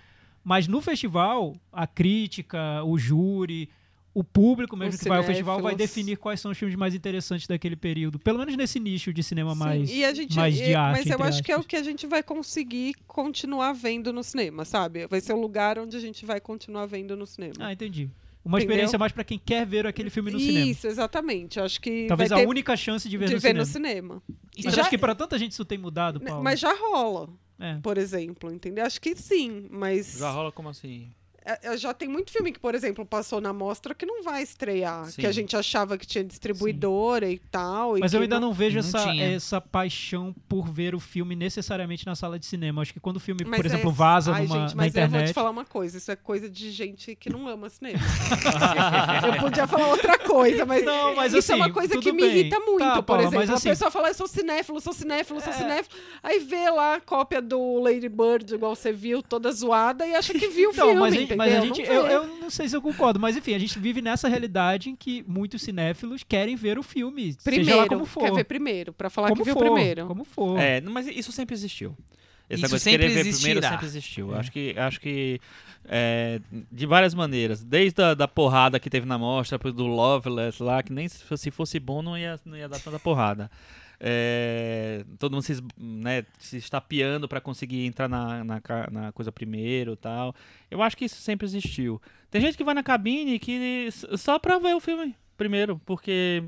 D: Mas no festival, a crítica, o júri, o público mesmo
E: Os
D: que vai ao festival vai definir quais são os filmes mais interessantes daquele período. Pelo menos nesse nicho de cinema
E: Sim,
D: mais,
E: e gente,
D: mais
E: e-
D: de arte.
E: Mas eu acho que é o
D: aspas.
E: que a gente vai conseguir continuar vendo no cinema, sabe? Vai ser o lugar onde a gente vai continuar vendo no cinema.
D: Ah, entendi. Uma
E: Entendeu?
D: experiência mais pra quem quer ver aquele filme no cinema.
E: Isso, exatamente. Acho que
D: Talvez a única chance de ver,
E: de
D: no,
E: ver
D: cinema.
E: no cinema.
D: Mas
B: já-
D: acho que pra tanta gente isso tem mudado, Paulo.
E: Mas já rola,
D: É.
E: por exemplo, entendeu? Acho que sim, mas
C: Já rola como assim?
E: É, é, já tem muito filme que, por exemplo, passou na mostra que não vai estrear,
C: Sim.
E: que a gente achava que tinha distribuidora e tal. e
D: Mas eu
E: que
D: ainda não vejo
B: não
D: essa,
B: tinha.
D: essa paixão por ver o filme necessariamente na sala de cinema. Acho que quando o filme,
E: Mas
D: por
E: é-
D: exemplo, vaza
E: Ai,
D: numa,
E: gente,
D: na
E: mas eu vou te
D: internet.
E: falar uma coisa, isso é coisa de gente que não ama cinema. <laughs> <laughs> eu podia falar outra coisa, mas,
D: Não, mas
E: isso é
D: assim,
E: uma coisa
D: tudo
E: que me
D: bem.
E: irrita muito,
D: Tá,
E: por
D: Paula,
E: exemplo.
D: mas assim-
E: A pessoa fala, eu sou cinéfilo, sou cinéfilo, sou
D: É.
E: cinéfilo, aí vê lá a cópia do Lady Bird, igual você viu, toda zoada, e acha que viu o
D: Então,
E: filme,
D: mas, gente, mas a
E: entendeu?
D: gente-
E: Não
D: eu, eu não sei se eu concordo, mas enfim, a gente vive nessa realidade em que muitos cinéfilos querem ver o filme,
E: Primeiro,
D: seja lá como for.
E: quer ver primeiro, pra falar
D: como
E: que viu
D: for,
E: primeiro.
D: Como for.
C: É, mas isso sempre existiu. Esse
B: Isso
C: negócio de
B: sempre
C: querer ver primeiro
B: existirá.
C: sempre existiu.
D: É.
C: Acho que, acho que é, de várias maneiras. Desde a da porrada que teve na mostra, do Loveless lá, que nem se se fosse bom não ia, não ia dar tanta porrada. É, todo mundo se, né, se estapeando para conseguir entrar na, na, na coisa primeiro tal. Eu acho que isso sempre existiu. Tem gente que vai na cabine que só pra ver o filme primeiro, porque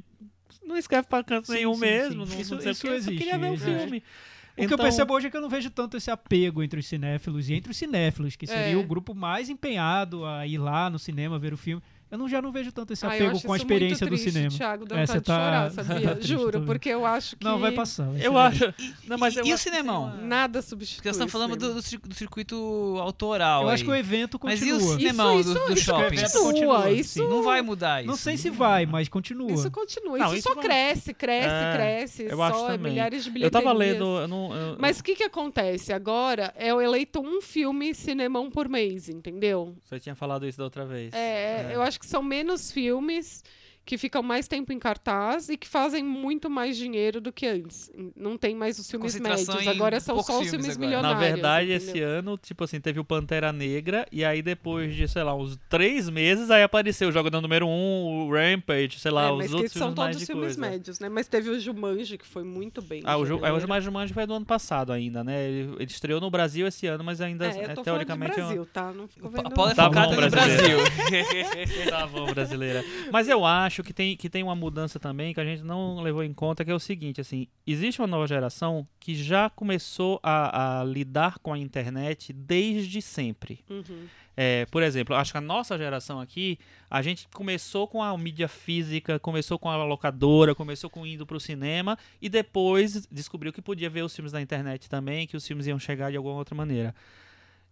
C: não escreve pra canto
D: Sim,
C: nenhum
D: sim,
C: mesmo.
D: sim.
C: Não,
D: Isso-
C: não sei
D: isso existe,
C: queria ver o filme.
D: O que eu
C: Então-
D: percebo hoje é que eu não vejo tanto esse apego entre os cinéfilos e entre os cinéfilos, que seria
E: É.
D: o grupo mais empenhado a ir lá no cinema ver o filme. Eu não, já não vejo tanto esse
E: Ah, eu
D: apego
E: acho
D: com a
E: isso
D: experiência
E: muito
D: do
E: triste,
D: cinema.
E: Thiago, dá
D: É,
E: vontade
D: você tá-
E: de chorar, <laughs> sabia?
D: tá triste, tô
E: Juro, porque eu acho que
D: Não, vai passar. vai
C: Eu acho. Não, mas
B: e,
C: eu
B: e o
C: acho que tem
B: cinemão?
C: uma-
E: nada substitui.
B: Porque nós estamos falando
E: o
B: do, do, cir- do circuito autoral.
D: Eu
B: aí.
D: acho que o evento
B: Mas e
D: continua.
B: o cinemão do, do
E: isso
B: shopping?
D: continua,
E: continua.
D: Isso
E: Isso,
B: Não vai mudar isso.
D: Não sei se vai, mas continua.
E: isso continua.
C: Não,
E: isso,
C: isso
E: só
C: vai.
E: cresce, cresce,
C: É,
E: cresce.
C: eu acho
E: só é
C: também.
E: milhares de
C: Eu
E: bilheterias.
C: tava lendo. Eu não, eu-
E: Mas o que que acontece? Agora é o eleito um filme cinemão por mês, entendeu?
C: Você tinha falado isso da outra vez.
E: É, eu acho que são menos filmes que ficam mais tempo em cartaz e que fazem muito mais dinheiro do que antes. Não tem mais os filmes médios, agora são só os
B: filmes
E: filmes
B: agora.
C: Na
E: milionários.
C: verdade,
E: entendeu?
C: esse ano, tipo assim, teve o Pantera Negra, e aí depois de, sei lá, uns três meses, aí apareceu o Jogador Número 1, um, o Rampage, sei lá,
E: É,
C: os outros
E: são
C: filmes mais
E: todos
C: de
E: filmes
C: coisa.
E: médios, né? Mas teve o Jumanji, que foi muito bem.
C: Ah, o, Ju, é, o. Jumanji Jumanji foi do ano passado ainda, né? Ele, ele estreou no Brasil esse ano, mas ainda,
E: É, eu
C: é, teoricamente... é
E: de
C: um-
E: Brasil, tá? Não fico
B: A
E: vendo...
B: É
C: Tá bom,
B: no. Brasil. <laughs>
C: Tá bom, brasileira. Mas eu acho que tem, que tem uma mudança também que a gente não levou em conta, que é o seguinte, assim, existe uma nova geração que já começou a, a lidar com a internet desde sempre.
E: Uhum.
C: É, por exemplo, acho que a nossa geração aqui, a gente começou com a mídia física, começou com a locadora, começou com indo pro cinema e depois descobriu que podia ver os filmes na internet também, que os filmes iam chegar de alguma outra maneira.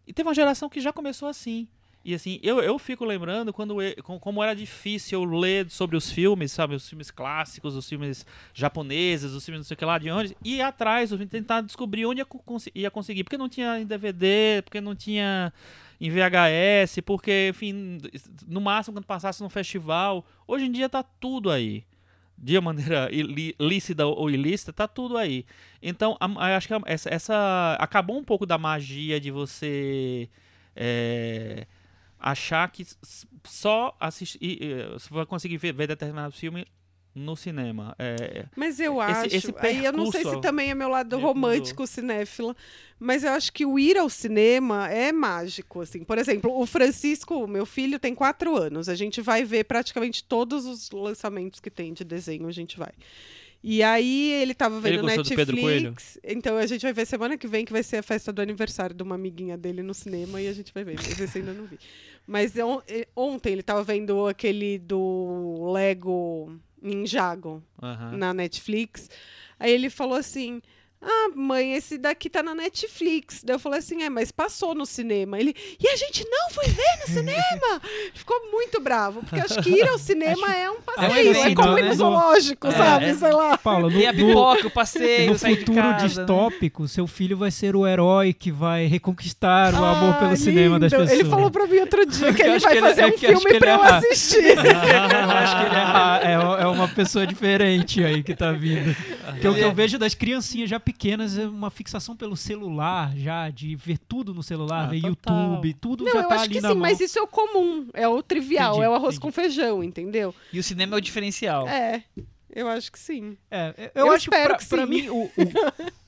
C: E teve uma geração que já começou assim. E assim, eu, eu fico lembrando quando como era difícil ler sobre os filmes, sabe? Os filmes clássicos, os filmes japoneses, os filmes não sei o que lá, de onde. E ir atrás, tentar descobrir onde ia, conseguir. Porque não tinha em DVD, porque não tinha em VHS, porque, enfim, no máximo quando passasse num festival. Hoje em dia tá tudo aí. De maneira <laughs> lícita ou ilícita, tá tudo aí. Então, acho que essa, essa- acabou um pouco da magia de você é, achar que só assistir, você vai conseguir ver, ver determinado filme no cinema. É,
E: Mas eu acho.
C: Esse- esse
E: aí eu não sei se
C: percurso
E: também é meu lado romântico, cinéfila. Mas eu acho que o ir ao cinema é mágico, assim. Por exemplo, o Francisco, meu filho, tem quatro anos. A gente vai ver praticamente todos os lançamentos que tem de desenho, a gente vai. E aí ele tava
C: Ele
E: vendo
C: Coelho?
E: Netflix. Então a gente vai ver semana que vem, que vai ser a festa do aniversário de uma amiguinha dele no cinema, e a gente vai ver. Esse ainda não vi. Mas on- ontem ele tava vendo aquele do Lego Ninjago na Netflix. Aí ele falou assim: Ah, mãe, esse daqui tá na Netflix. Daí eu falei assim: É, mas passou no cinema. Ele, e a gente não foi ver no cinema? Ficou muito bravo, porque acho que ir ao <laughs> cinema é um passeio, é,
B: evento,
E: como ir
B: né?
E: no zoológico,
D: É,
E: sabe?
B: é.
E: Sei lá.
D: Paula, no,
B: E a pipoca, o passeio,
D: no
B: sair de
D: futuro
B: casa, né?
D: distópico, seu filho vai ser o herói que vai reconquistar o amor
E: Ah,
D: pelo cinema das
E: lindo.
D: pessoas.
E: Ele falou pra mim outro dia que
D: Eu
E: ele
D: acho
E: vai
D: que ele-
E: fazer
D: é
E: um
D: que acho que
E: filme
D: ele
E: pra eu
D: é-
E: assistir. <laughs>
D: Eu acho que ele é, é, é uma pessoa diferente aí que tá vindo. <laughs> Porque o que eu vejo das criancinhas já pequenas é uma fixação pelo celular, já, de ver tudo no celular,
C: Ah,
D: ver
C: total.
D: YouTube, tudo
E: Não,
D: já
E: eu
D: tá
E: acho
D: ali
E: que
D: na
E: sim,
D: mão.
E: mas isso é o comum, é o trivial,
D: Entendi,
E: é o arroz
D: entendi.
E: com feijão, entendeu?
B: E o cinema é o diferencial.
E: É, eu acho que sim.
D: É, eu,
E: Eu
D: acho
E: espero
D: pra,
E: que
D: pra mim o, o,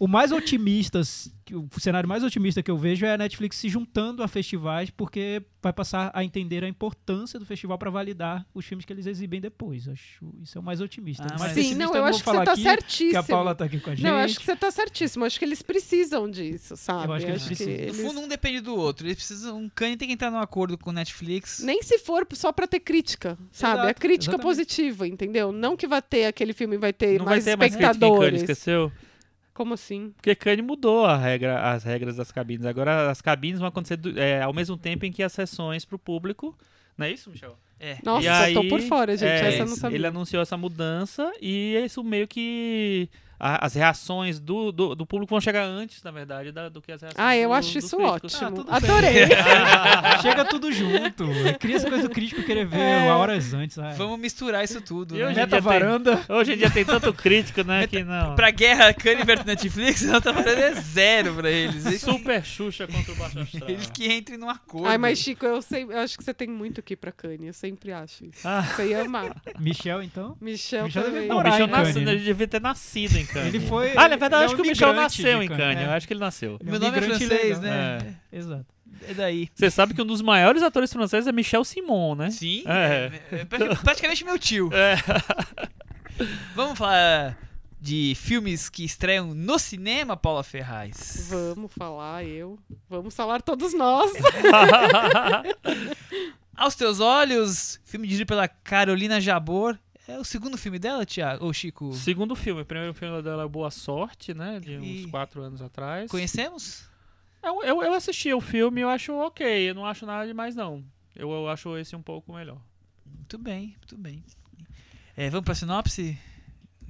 D: o mais <laughs> otimista, que o cenário mais otimista que eu vejo é a Netflix se juntando a festivais, porque vai passar a entender a importância do festival para validar os filmes que eles exibem depois. Acho isso é o mais otimista.
B: Ah,
D: mais
B: mas-
E: Sim,
D: pessimista
E: não, eu acho que
D: falar
E: você tá
D: aqui,
E: certíssimo.
D: Que a Paula tá aqui com a gente.
E: Não, eu acho que você tá certíssimo. Acho que eles precisam disso, sabe?
D: Eu acho que eles precisam.
B: No
E: eles-
B: fundo, um depende do outro. Eles precisam. Um Kanye tem que entrar num acordo com o Netflix.
E: Nem se for só pra ter crítica, sabe? a
D: Exato,
E: crítica
D: exatamente.
E: positiva, entendeu? Não que vai ter aquele filme vai ter
C: Não vai
E: mais
C: ter mais crítica
E: espectadores.
C: esqueceu?
E: Como assim?
C: Porque Cannes mudou a regra, as regras das cabines. Agora as cabines vão acontecer do- é, ao mesmo tempo em que as sessões pro público. Não é isso, Michel?
B: É.
E: Nossa,
C: E aí,
E: tô por fora, gente.
C: é,
E: essa eu não sabia.
C: Ele anunciou essa mudança e isso meio que. A- as reações do, do, do público vão chegar antes, na verdade, da- do que as reações
E: Ah, eu
C: do-
E: acho isso
C: críticos.
E: ótimo.
D: Ah,
E: Adorei. <laughs>
D: Chega tudo junto. Cria essa coisa do crítico querer ver
E: É.
D: horas antes. ai.
B: Vamos misturar isso tudo.
C: E
B: né?
C: hoje em
D: Meta
C: dia tem-
D: varanda.
C: Hoje em dia tem tanto crítico, né? que não.
B: Pra guerra Kanye versus Netflix, não tá valendo é zero pra eles. Eles,
C: Super Xuxa contra o Baixo Astral.
B: eles que entrem num acordo.
E: Ai, mas Chico, eu, sei, eu acho que você tem muito aqui pra Kanye. Eu sempre acho isso.
C: Ah.
E: Você ia amar.
D: Michel, então?
E: Michel,
D: Michel deve
E: também.
C: Não, Michel
D: né?
C: devia ter nascido em Cannes.
D: Ele foi.
C: Ah, na verdade,
D: é
C: acho
D: um
C: que o Michel nasceu em
D: Cannes,
C: Cannes.
D: é.
C: Eu acho que ele nasceu.
D: Ele
B: Meu nome é francês,
D: legal.
B: né?
D: Exato.
B: É daí.
C: Você sabe que um dos maiores atores franceses é Michel Simon, né?
B: Sim.
C: É.
B: é pra- <laughs> praticamente meu tio.
C: É. <laughs>
B: Vamos falar de filmes que estreiam no cinema, Paula Ferraz.
E: Vamos falar, eu. Vamos falar todos nós. <laughs>
B: Aos teus olhos, Filme dirigido pela Carolina Jabor. É o segundo filme dela, Tiago? Ou Chico?
C: Segundo filme, o primeiro filme dela é Boa Sorte, né? De uns
B: E-
C: quatro anos atrás.
B: Conhecemos?
C: Eu, eu, eu assisti o filme e eu acho ok, eu não acho nada demais não. Eu, eu acho esse um pouco melhor.
B: Muito bem, muito bem. É, vamos pra sinopse?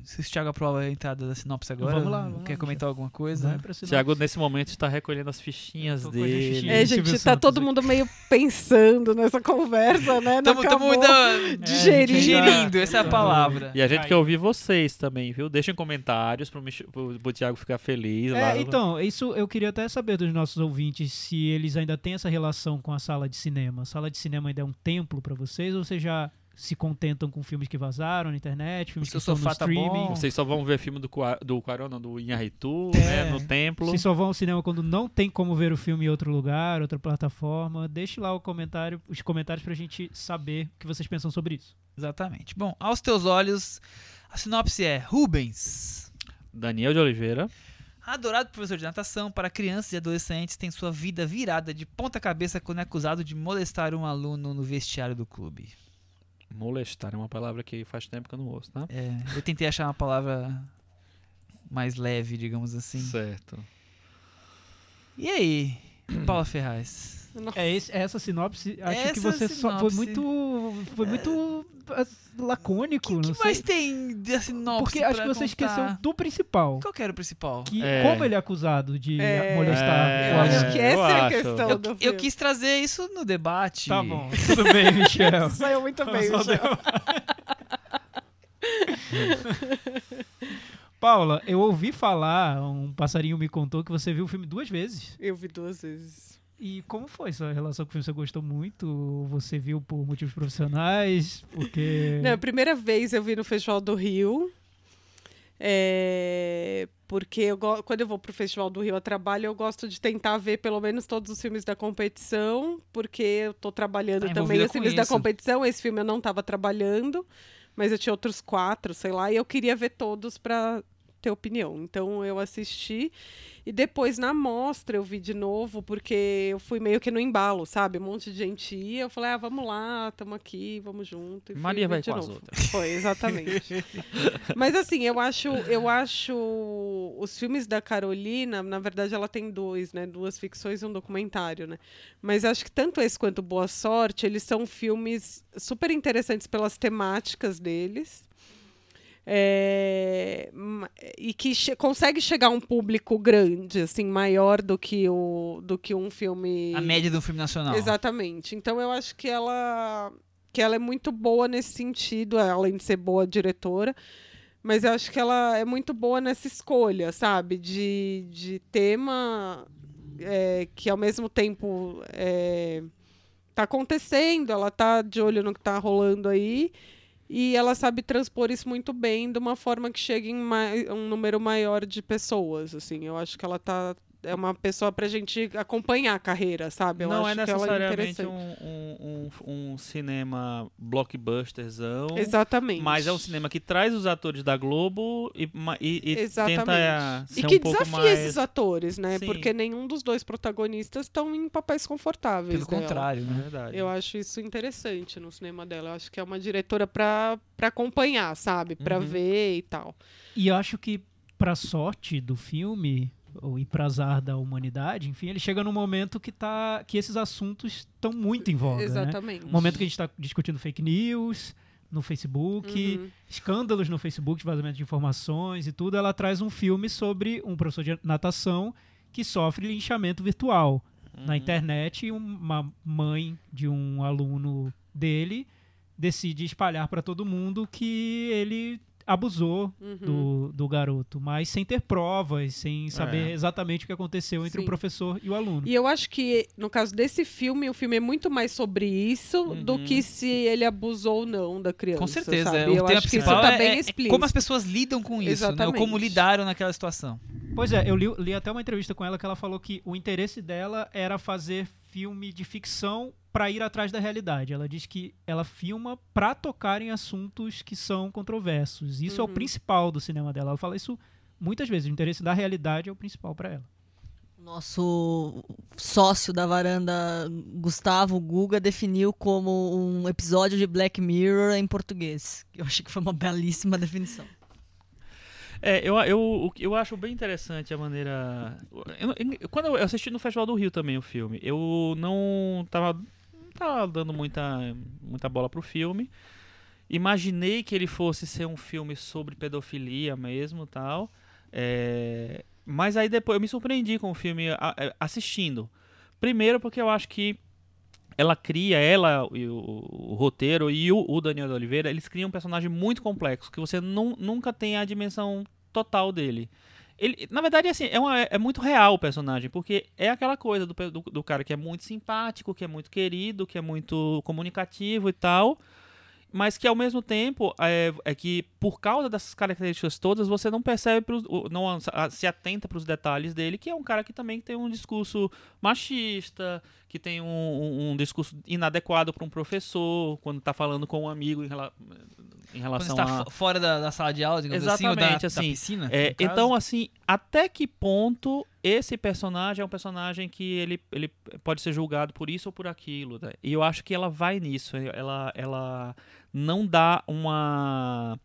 B: Se o Thiago aprova a entrada da sinopse agora.
D: Vamos lá, vamos
B: Quer
D: lá,
B: comentar alguma coisa?
C: Tiago, nesse momento, está recolhendo as fichinhas dele.
D: fichinhas.
E: É, gente,
D: o
E: tá
D: Santos
E: todo
D: aqui.
E: mundo meio pensando nessa conversa, né? Não
B: Estamos ainda <laughs>
E: Digerindo.
B: digerindo, essa é a palavra.
C: E a gente quer ouvir vocês também, viu? Deixem comentários pro, pro Thiago ficar feliz. lá
D: É,
C: no-
D: então, isso eu queria até saber dos nossos ouvintes se eles ainda têm essa relação com a sala de cinema. A sala de cinema ainda é um templo pra vocês ou vocês já se contentam com filmes que vazaram na internet, filmes que estão no
B: tá
D: streaming?
B: bom?
C: Vocês só vão ver filme do, do do Inharitu,
D: É.
C: né? No templo.
D: Vocês só vão ao cinema quando não tem como ver o filme em outro lugar, outra plataforma. Deixe lá o comentário, os comentários pra gente saber o que vocês pensam sobre isso.
B: Exatamente. Bom, aos teus olhos, a sinopse é Rubens.
C: Daniel de Oliveira.
B: Adorado professor de natação para crianças e adolescentes, tem sua vida virada de ponta cabeça quando é acusado de molestar um aluno no vestiário do clube.
C: Molestar é uma palavra que faz tempo que eu não ouço, né?
B: É, eu tentei achar uma palavra mais leve, digamos assim.
C: Certo.
B: E aí, <clears throat> Paula Ferraz?
D: É esse, essa sinopse, acho que
B: Essa
D: você só foi muito foi muito ah, lacônico,
B: que
D: sei.
B: mais tem da sinopse
D: Porque acho que você
B: contar?
D: esqueceu do principal.
B: Qual que era o principal?
D: Que,
C: É.
D: Como ele é acusado de
E: É.
D: molestar
C: É,
E: Eu acho que
C: eu
E: essa é a
C: acho.
E: questão
B: Eu,
E: do
B: eu
E: filme.
B: quis trazer isso no debate.
D: Tá bom, <laughs> tudo bem, Michel. <laughs>
E: Saiu muito bem, Michel. <laughs>
D: Paula, eu ouvi falar, um passarinho me contou que você viu o filme duas vezes.
E: Eu vi duas vezes.
D: E como foi sua relação com o filme? Você gostou muito? Você viu por motivos profissionais? Porque.
E: Não, a primeira vez eu vi no Festival do Rio. É, porque eu quando eu vou pro Festival do Rio a trabalho, eu gosto de tentar ver pelo menos todos os filmes da competição, porque eu tô trabalhando
B: Tá
E: também os filmes da
B: isso.
E: competição. Esse filme eu não estava trabalhando, mas eu tinha outros quatro, sei lá, e eu queria ver todos para ter opinião. Então eu assisti e depois na mostra eu vi de novo, porque eu fui meio que no embalo, sabe? Um monte de gente ia, eu falei: "Ah, vamos lá, estamos aqui, vamos junto". E
C: Maria vai
E: de
C: com as
E: novo.
C: outras.
E: Foi, exatamente. <laughs> Mas assim, eu acho, eu acho os filmes da Carolina, na verdade ela tem dois, né? Duas ficções e um documentário, né? Mas acho que tanto esse quanto Boa Sorte, eles são filmes super interessantes pelas temáticas deles. É, e que che consegue chegar a um público grande, assim, maior do que, o, do que um filme.
B: A média do filme nacional.
E: Exatamente. Então eu acho que ela que ela é muito boa nesse sentido, além de ser boa diretora. Mas eu acho que ela é muito boa nessa escolha, sabe? De, de tema é, que ao mesmo tempo é, tá acontecendo, ela tá de olho no que tá rolando aí. E ela sabe transpor isso muito bem de uma forma que chegue em um número maior de pessoas, assim. Eu acho que ela tá é uma pessoa pra gente acompanhar a carreira, sabe? Eu
C: não é
E: ela
C: necessariamente
E: interessante.
C: um, um, um, um cinema blockbusterzão.
E: Exatamente.
C: Mas é um cinema que traz os atores da Globo e, e, e
E: Exatamente.
C: tenta é, ser
E: E que
C: um pouco
E: desafia
C: mais...
E: esses atores, né?
C: Sim.
E: Porque nenhum dos dois protagonistas estão em papéis confortáveis.
B: Pelo
E: dela.
B: contrário,
C: É
B: né?
C: verdade.
E: Eu acho isso interessante no cinema dela. Eu acho que é uma diretora pra, pra acompanhar, sabe? Pra
C: Uhum.
E: ver e tal.
D: E eu acho que, pra sorte do filme, ou e pra azar da humanidade, enfim, ele chega num momento que, tá, que esses assuntos estão muito em voga. Né?
E: Exatamente.
D: Um momento que a gente está discutindo fake news no Facebook,
E: Uhum.
D: escândalos no Facebook, vazamento de informações e tudo. Ela traz um filme sobre um professor de natação que sofre linchamento virtual
E: Uhum.
D: na internet e uma mãe de um aluno dele decide espalhar para todo mundo que ele abusou
E: Uhum.
D: do, do garoto, mas sem ter provas, sem saber
C: É.
D: exatamente o que aconteceu entre
E: Sim.
D: o professor e o aluno.
E: E eu acho que, no caso desse filme, o filme é muito mais sobre isso do
C: Uhum.
E: que se ele abusou ou não da criança.
B: Com certeza.
E: Sabe?
B: é, O
E: eu
B: tema
E: acho que isso
B: principal
E: tá
B: é,
E: bem
B: é
E: explícito.
B: como as pessoas lidam com isso, né? Ou como lidaram naquela situação.
D: Pois é, eu li, li até uma entrevista com ela que ela falou que o interesse dela era fazer filme de ficção para ir atrás da realidade. Ela diz que ela filma para tocar em assuntos que são controversos. Isso é o
E: Uhum.
D: principal do cinema dela. Ela fala isso muitas vezes. O interesse da realidade é o principal para ela.
G: Nosso sócio da varanda, Gustavo Guga, definiu como um episódio de Black Mirror em português. Eu achei que foi uma belíssima definição.
C: É, eu, eu, eu acho bem interessante a maneira. eu- eu- quando eu assisti no Festival do Rio também o filme, eu não tava, tava dando muita, muita bola pro filme. Imaginei que ele fosse ser um filme sobre pedofilia mesmo tal. É, mas aí depois eu me surpreendi com o filme a- a- assistindo. Primeiro porque eu acho que ela cria, ela, e o, o roteiro e o, o Daniel de Oliveira, eles criam um personagem muito complexo, que você nun- nunca tem a dimensão total dele. Ele, na verdade, assim, é, uma- é muito real o personagem, porque é aquela coisa do, do, do cara que é muito simpático, que é muito querido, que é muito comunicativo e tal, mas que ao mesmo tempo é, é que por causa dessas características todas você não percebe pros, não se atenta para os detalhes dele que é um cara que também tem um discurso machista que tem um, um- um discurso inadequado para um professor quando está falando com um amigo em, rela- em
B: Quando
C: relação
B: está
C: a
B: fo- fora da, da sala de aula, digamos assim, da,
C: Exatamente,
B: da
C: assim,
B: piscina.
C: é, então, assim, até que ponto esse personagem é um personagem que ele, ele pode ser julgado por isso ou por aquilo? né? E eu acho que ela vai nisso. Ela, ela não dá uma.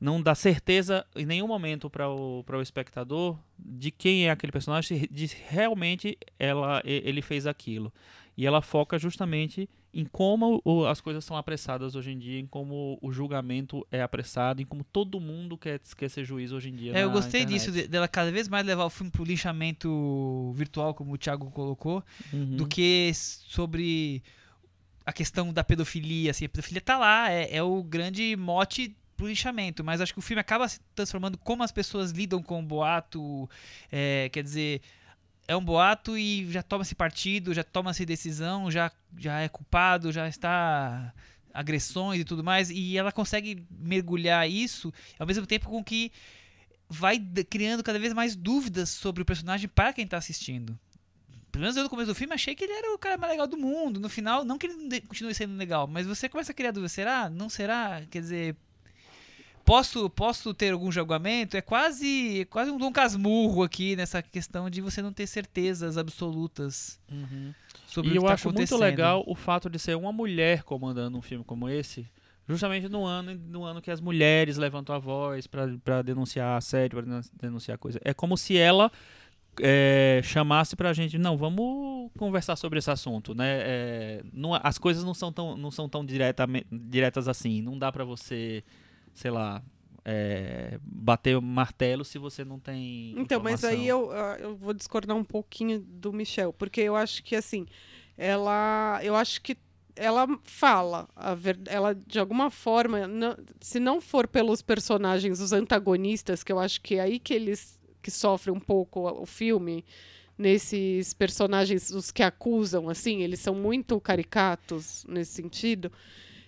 C: Não dá certeza em nenhum momento para o, para o espectador de quem é aquele personagem, de se realmente ela, ele fez aquilo. E ela foca justamente em como o- as coisas são apressadas hoje em dia, em como o julgamento é apressado, em como todo mundo quer, quer ser juiz hoje em dia.
B: É, eu gostei
C: internet.
B: disso, de- dela cada vez mais levar o filme pro lixamento virtual, como o Thiago colocou,
C: Uhum.
B: do que sobre a questão da pedofilia. Assim, a pedofilia tá lá, é, é o grande mote pro lixamento, mas acho que o filme acaba se transformando como as pessoas lidam com o boato, é, quer dizer, é um boato e já toma-se partido, já toma-se decisão, já, já é culpado, já está agressões e tudo mais, e ela consegue mergulhar isso ao mesmo tempo com que vai criando cada vez mais dúvidas sobre o personagem para quem tá assistindo. Pelo menos eu no começo do filme achei que ele era o cara mais legal do mundo. No final, não que ele continue sendo legal, mas você começa a criar dúvida. Será? Não será? Quer dizer, posso posso ter algum julgamento? É quase, quase um Dom Casmurro aqui nessa questão de você não ter certezas absolutas
C: Uhum.
B: sobre
C: E
B: o que
C: eu
B: tá
C: acho muito legal o fato de ser uma mulher comandando um filme como esse, justamente no ano, no ano que as mulheres levantam a voz para denunciar assédio, para denunciar coisa. É como se ela é, chamasse pra gente, não, vamos conversar sobre esse assunto, né? É, não- as coisas não são tão, não são tão diretamente, diretas assim. Não dá pra você, sei lá, é, bater o martelo se você não tem.
E: Então, mas
C: informação.
E: aí eu, ah, eu vou discordar um pouquinho do Michel, porque eu acho que assim, ela, eu acho que ela fala, a ver, ela de alguma forma, não- se não for pelos personagens, os antagonistas, que eu acho que é aí que eles que sofrem um pouco o filme, nesses personagens, os que acusam, assim, eles são muito caricatos nesse sentido.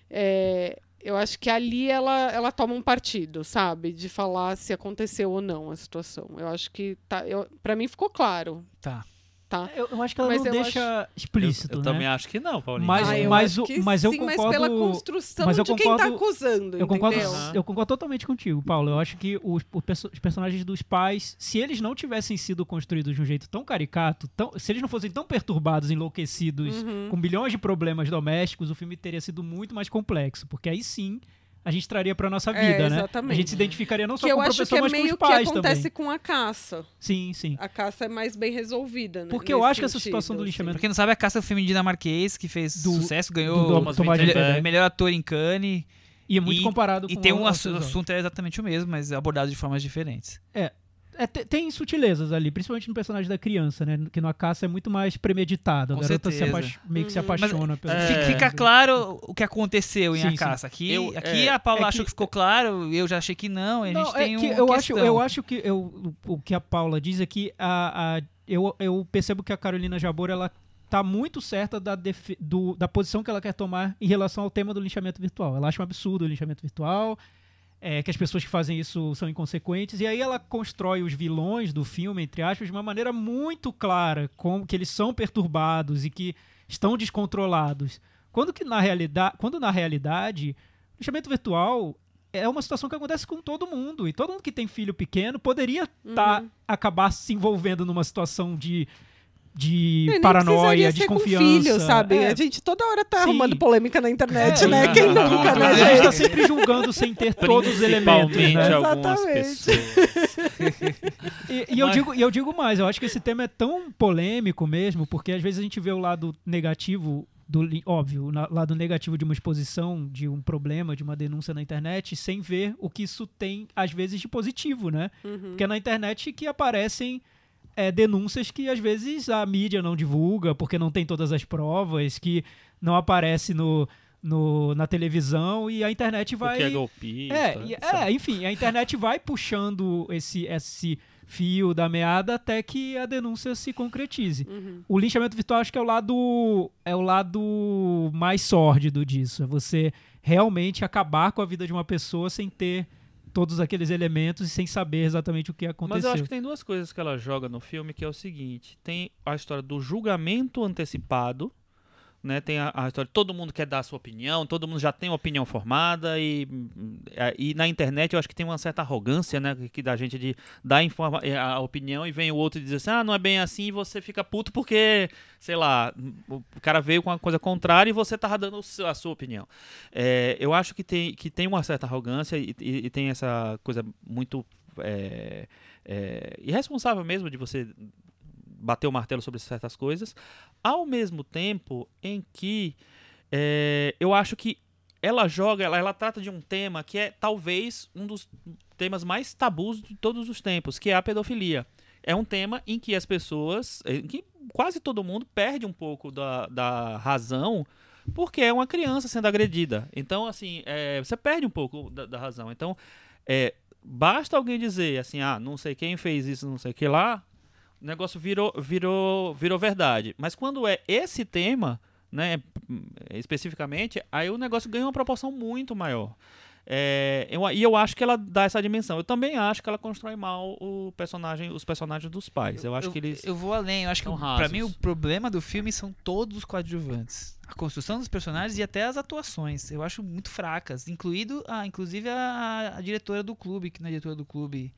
E: É, eu acho que ali ela, ela toma um partido, sabe? De falar se aconteceu ou não a situação. Eu acho que tá, para mim ficou claro,
B: Tá.
E: Tá?
D: Eu, eu acho que ela
E: Mas
D: não deixa explícito,
C: eu, eu
D: né?
C: também acho que não, Paulinho.
D: Mas-
E: Ah, eu
D: mas
E: acho
D: o- mas eu
E: sim, mas
D: concordo-
E: pela construção
D: mas eu
E: de quem tá
D: concordo-
E: acusando,
D: Eu concordo?
C: Aham.
D: eu concordo totalmente contigo, Paulo. Eu acho que os, os personagens dos pais, se eles não tivessem sido construídos de um jeito tão caricato, tão- se eles não fossem tão perturbados, enlouquecidos,
E: Uhum.
D: com bilhões de problemas domésticos, o filme teria sido muito mais complexo. Porque aí sim a gente traria pra nossa
E: É,
D: vida, né? A gente se identificaria não só
E: Que eu
D: com o
E: acho que
D: professor,
E: é
D: mas com
E: meio
D: os
E: que
D: pais
E: acontece
D: também.
E: com a caça.
D: Sim, sim.
E: A caça é mais bem resolvida, né?
D: Porque eu acho que essa situação do
E: sentido,
D: lixamento-
B: Pra quem não sabe, a Caça é um filme dinamarquês que fez
D: Do-
B: sucesso,
D: do
B: ganhou
D: Thomas Winterberg.
B: melhor, melhor ator em Cannes.
D: E é muito
B: E-
D: comparado com
B: E tem um assunto é exatamente o mesmo, mas abordado de formas diferentes.
D: É, te- tem sutilezas ali, principalmente no personagem da criança, né? Que no caça é muito mais premeditado. A
B: Com
D: garota se
B: certeza.
D: apaix- meio que se
E: Uhum.
D: apaixona pelo
C: é,
B: Fica- claro o que aconteceu em
D: Sim,
B: A. Caça. Aqui,
C: Eu-
B: aqui
C: é,
B: a Paula
D: é
B: achou
D: que-
B: que ficou claro, eu já achei que não. e A
D: Não,
B: gente
D: é
B: tem
D: que
B: uma
D: eu acho, eu acho que eu, o, o que a Paula diz é que a, a- eu, eu percebo que a Carolina Jabor ela tá muito certa da, do- da posição que ela quer tomar em relação ao tema do linchamento virtual. Ela acha um absurdo o linchamento virtual, é, que as pessoas que fazem isso são inconsequentes, e aí ela constrói os vilões do filme, entre aspas, de uma maneira muito clara, como que eles são perturbados e que estão descontrolados. Quando que na realidade, quando na realidade, o linchamento virtual é uma situação que acontece com todo mundo. E todo mundo que tem filho pequeno poderia tá, acabar se envolvendo numa situação de, de
E: nem
D: paranoia,
E: ser com
D: desconfiança.
E: filho, sabe?
D: É,
E: A gente toda hora tá
D: Sim.
E: arrumando polêmica na internet,
D: É,
E: né?
D: e-
E: Quem nunca, né,
D: a gente tá sempre julgando sem ter todos os elementos, né?
C: algumas
E: Exatamente.
C: pessoas.
D: E, e eu, digo, e eu digo mais, eu acho que esse tema é tão polêmico mesmo, porque às vezes a gente vê o lado negativo, do, óbvio, o lado negativo de uma exposição, de um problema, de uma denúncia na internet, sem ver o que isso tem, às vezes, de positivo, né?
E: Uhum.
D: Porque é na internet que aparecem é, denúncias que às vezes a mídia não divulga, porque não tem todas as provas, que não aparece no, no- na televisão e a internet vai.
C: O que é golpista.
D: É, é, enfim, a internet vai puxando esse, esse fio da meada até que a denúncia se concretize.
E: Uhum.
D: O linchamento virtual acho que é o lado é o lado mais sórdido disso, é você realmente acabar com a vida de uma pessoa sem ter todos aqueles elementos e sem saber exatamente o que aconteceu.
C: Mas eu acho que tem duas coisas que ela joga no filme, que é o seguinte: tem a história do julgamento antecipado, né? Tem a, a história todo mundo quer dar a sua opinião, todo mundo já tem uma opinião formada e, e na internet eu acho que tem uma certa arrogância, né? Que da gente de dar informa a opinião e vem o outro e diz assim, ah, não é bem assim e você fica puto porque, sei lá, o cara veio com uma coisa contrária e você tava dando a sua opinião. É, eu acho que tem, que tem uma certa arrogância e, e- e tem essa coisa muito é, é, irresponsável mesmo de você bater o martelo sobre certas coisas, ao mesmo tempo em que é, eu acho que ela joga, ela, ela trata de um tema que é talvez um dos temas mais tabus de todos os tempos, que é a pedofilia. É um tema em que as pessoas, em que quase todo mundo perde um pouco da, da razão porque é uma criança sendo agredida. Então, assim, é, você perde um pouco da, da razão. Então, é, basta alguém dizer assim, ah, não sei quem fez isso, não sei que lá, o negócio virou, virou, virou verdade. Mas quando é esse tema, né, especificamente, aí o negócio ganha uma proporção muito maior. É, eu- e eu acho que ela dá essa dimensão. Eu também acho que ela constrói mal o personagem, os personagens dos pais. Eu acho que eles.
B: Eu vou além, eu acho que
C: rasos.
B: mim o problema do filme são todos os coadjuvantes. A construção dos personagens e até as atuações. Eu acho muito fracas. Incluído a, inclusive a, a diretora do clube, que não é diretora do clube.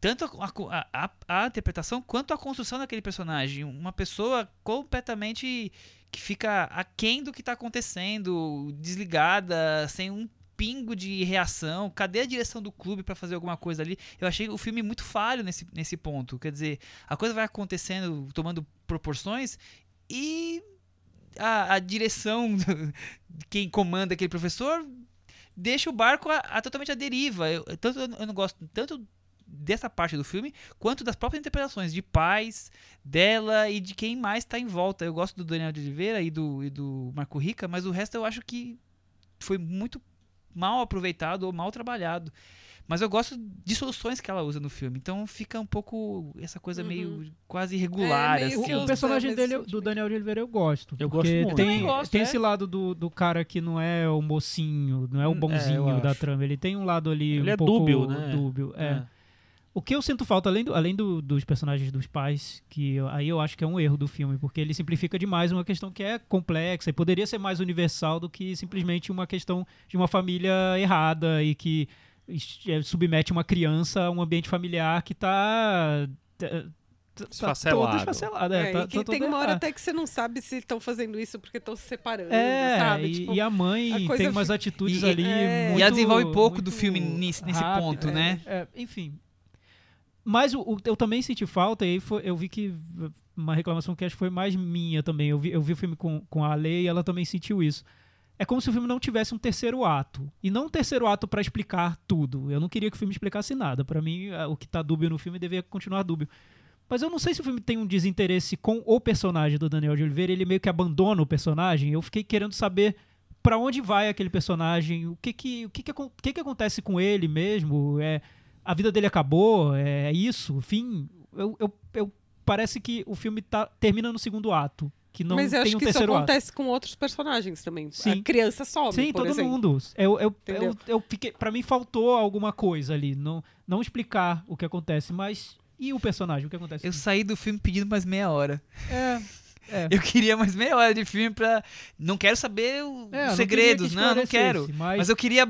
B: Tanto a, a- a- a interpretação quanto a construção daquele personagem. Uma pessoa completamente que fica aquém do que tá acontecendo, desligada, sem um pingo de reação. Cadê a direção do clube pra fazer alguma coisa ali? Eu achei o filme muito falho nesse, nesse ponto. Quer dizer, a coisa vai acontecendo, tomando proporções e a, a direção <laughs> quem comanda aquele professor deixa o barco a, a totalmente à deriva. Eu, tanto eu não gosto tanto dessa parte do filme quanto das próprias interpretações de pais dela e de quem mais está em volta. Eu gosto do Daniel de Oliveira e do, e do Marco Rica, mas o resto eu acho que foi muito mal aproveitado ou mal trabalhado. Mas eu gosto de soluções que ela usa no filme. Então fica um pouco essa coisa
E: Uhum.
B: meio quase irregular.
E: É, meio
D: O,
B: assim.
D: o personagem dele, do Daniel de Oliveira, eu gosto.
C: Eu gosto muito.
D: Tem,
B: gosto,
D: tem
B: é.
D: esse lado do, do cara que não é o mocinho, não é o
C: Hum, é,
D: bonzinho
C: eu
D: da
C: acho.
D: trama. Ele tem um lado ali
C: Ele
D: um
C: é
D: pouco
C: dúbio, né?
D: dúbio, é.
C: É.
D: O que eu sinto falta, além, do- além do- dos personagens dos pais, que eu- aí eu acho que é um erro do filme, porque ele simplifica demais uma questão que é complexa e poderia ser mais universal do que simplesmente uma questão de uma família errada e que é, submete uma criança a um ambiente familiar que está todo
C: Esfacelado.
D: esfacelado.
E: É,
D: É, tá,
E: e que
D: tá todo
E: tem uma hora
D: errado.
E: até que você não sabe se estão fazendo isso porque estão se separando,
D: É,
E: sabe?
D: e,
E: Tipo,
D: e a mãe
E: a
D: tem umas
E: fica-
D: atitudes
B: e-
D: ali
E: é.
D: muito...
B: E ela desenvolve pouco do filme nesse- nesse
D: rápido,
B: ponto,
D: é,
B: né?
D: é, enfim. Mas o, o- eu também senti falta, e aí foi- eu vi que uma reclamação que acho que foi mais minha também. Eu vi, eu vi o filme com, com a Lei e ela também sentiu isso. É como se o filme não tivesse um terceiro ato. E não um terceiro ato pra explicar tudo. Eu não queria que o filme explicasse nada. Pra mim, o que tá dúbio no filme deveria continuar dúbio. Mas eu não sei se o filme tem um desinteresse com o personagem do Daniel de Oliveira. Ele meio que abandona o personagem. Eu fiquei querendo saber pra onde vai aquele personagem, o que que, o que, que, o que, que acontece com ele mesmo. É, a vida dele acabou, é isso, fim. Eu, eu, eu- parece que o filme tá, termina no segundo ato. Que não
E: Mas eu
D: tem
E: acho
D: um
E: que isso
D: terceiro ato.
E: acontece com outros personagens também.
D: Sim.
E: A criança some,
D: Sim,
E: por
D: todo
E: exemplo.
D: mundo. Eu, eu, eu, eu fiquei, pra mim faltou alguma coisa ali. Não, não explicar o que acontece, mas. E o personagem? O que acontece?
B: Eu saí do filme pedindo mais meia hora.
D: É, É.
B: Eu queria mais meia hora de filme pra. Não quero saber o-
D: É,
B: os
D: não
B: segredos,
D: queria que
B: não, não quero.
D: Mas,
B: Mas eu queria.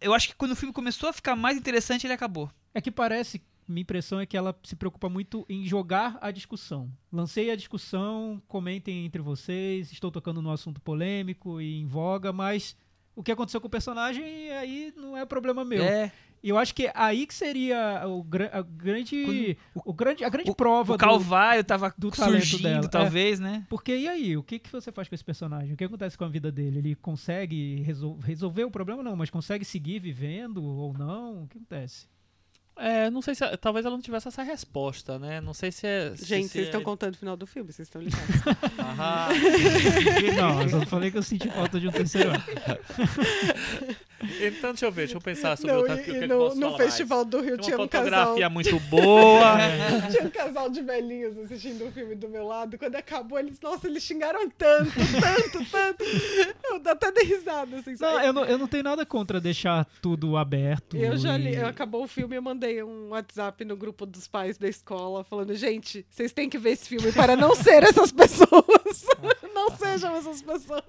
B: Eu acho que quando o filme começou a ficar mais interessante, ele acabou.
D: é que parece, minha impressão é que ela se preocupa muito em jogar a discussão. Lancei a discussão, comentem entre vocês, estou tocando num assunto polêmico e em voga, mas o que aconteceu com o personagem aí não é problema meu.
B: É.
D: E eu acho que aí que seria o, gra- a grande, o, grande, a grande prova
B: O
D: do-
B: Calvário tava
D: do talento
B: surgindo,
D: dela. É.
B: talvez, né?
D: Porque e aí, o que, que você faz com esse personagem? O que acontece com a vida dele? Ele consegue resol- resolver o problema? Não, mas consegue seguir vivendo ou não? O que acontece?
C: É, não sei se. Talvez ela não tivesse essa resposta, né? Não sei se é. se-
E: Gente,
C: se
E: vocês
C: é-
E: estão contando o final do filme, vocês estão ligados. <laughs>
C: Aham.
D: Não, eu só falei que eu senti falta de um terceiro. <laughs>
C: Então, deixa eu ver, deixa eu pensar sobre
E: Não,
C: outra
E: e-
C: o que
E: e
C: eu
E: no,
C: posso
E: no
C: falar mais.
E: Festival do Rio tinha
C: uma
E: um casal.
C: fotografia muito boa. <laughs>
E: Tinha um casal de velhinhos assistindo o filme do meu lado. Quando acabou, eles, nossa, eles xingaram tanto, tanto, tanto. Eu dou até de risada, assim.
D: Não, eu não, eu não tenho nada contra deixar tudo aberto.
E: Eu já li,
D: e-
E: eu acabou o filme, eu mandei um WhatsApp no grupo dos pais da escola falando, gente, vocês têm que ver esse filme para não ser essas pessoas. <laughs> não sejam essas pessoas.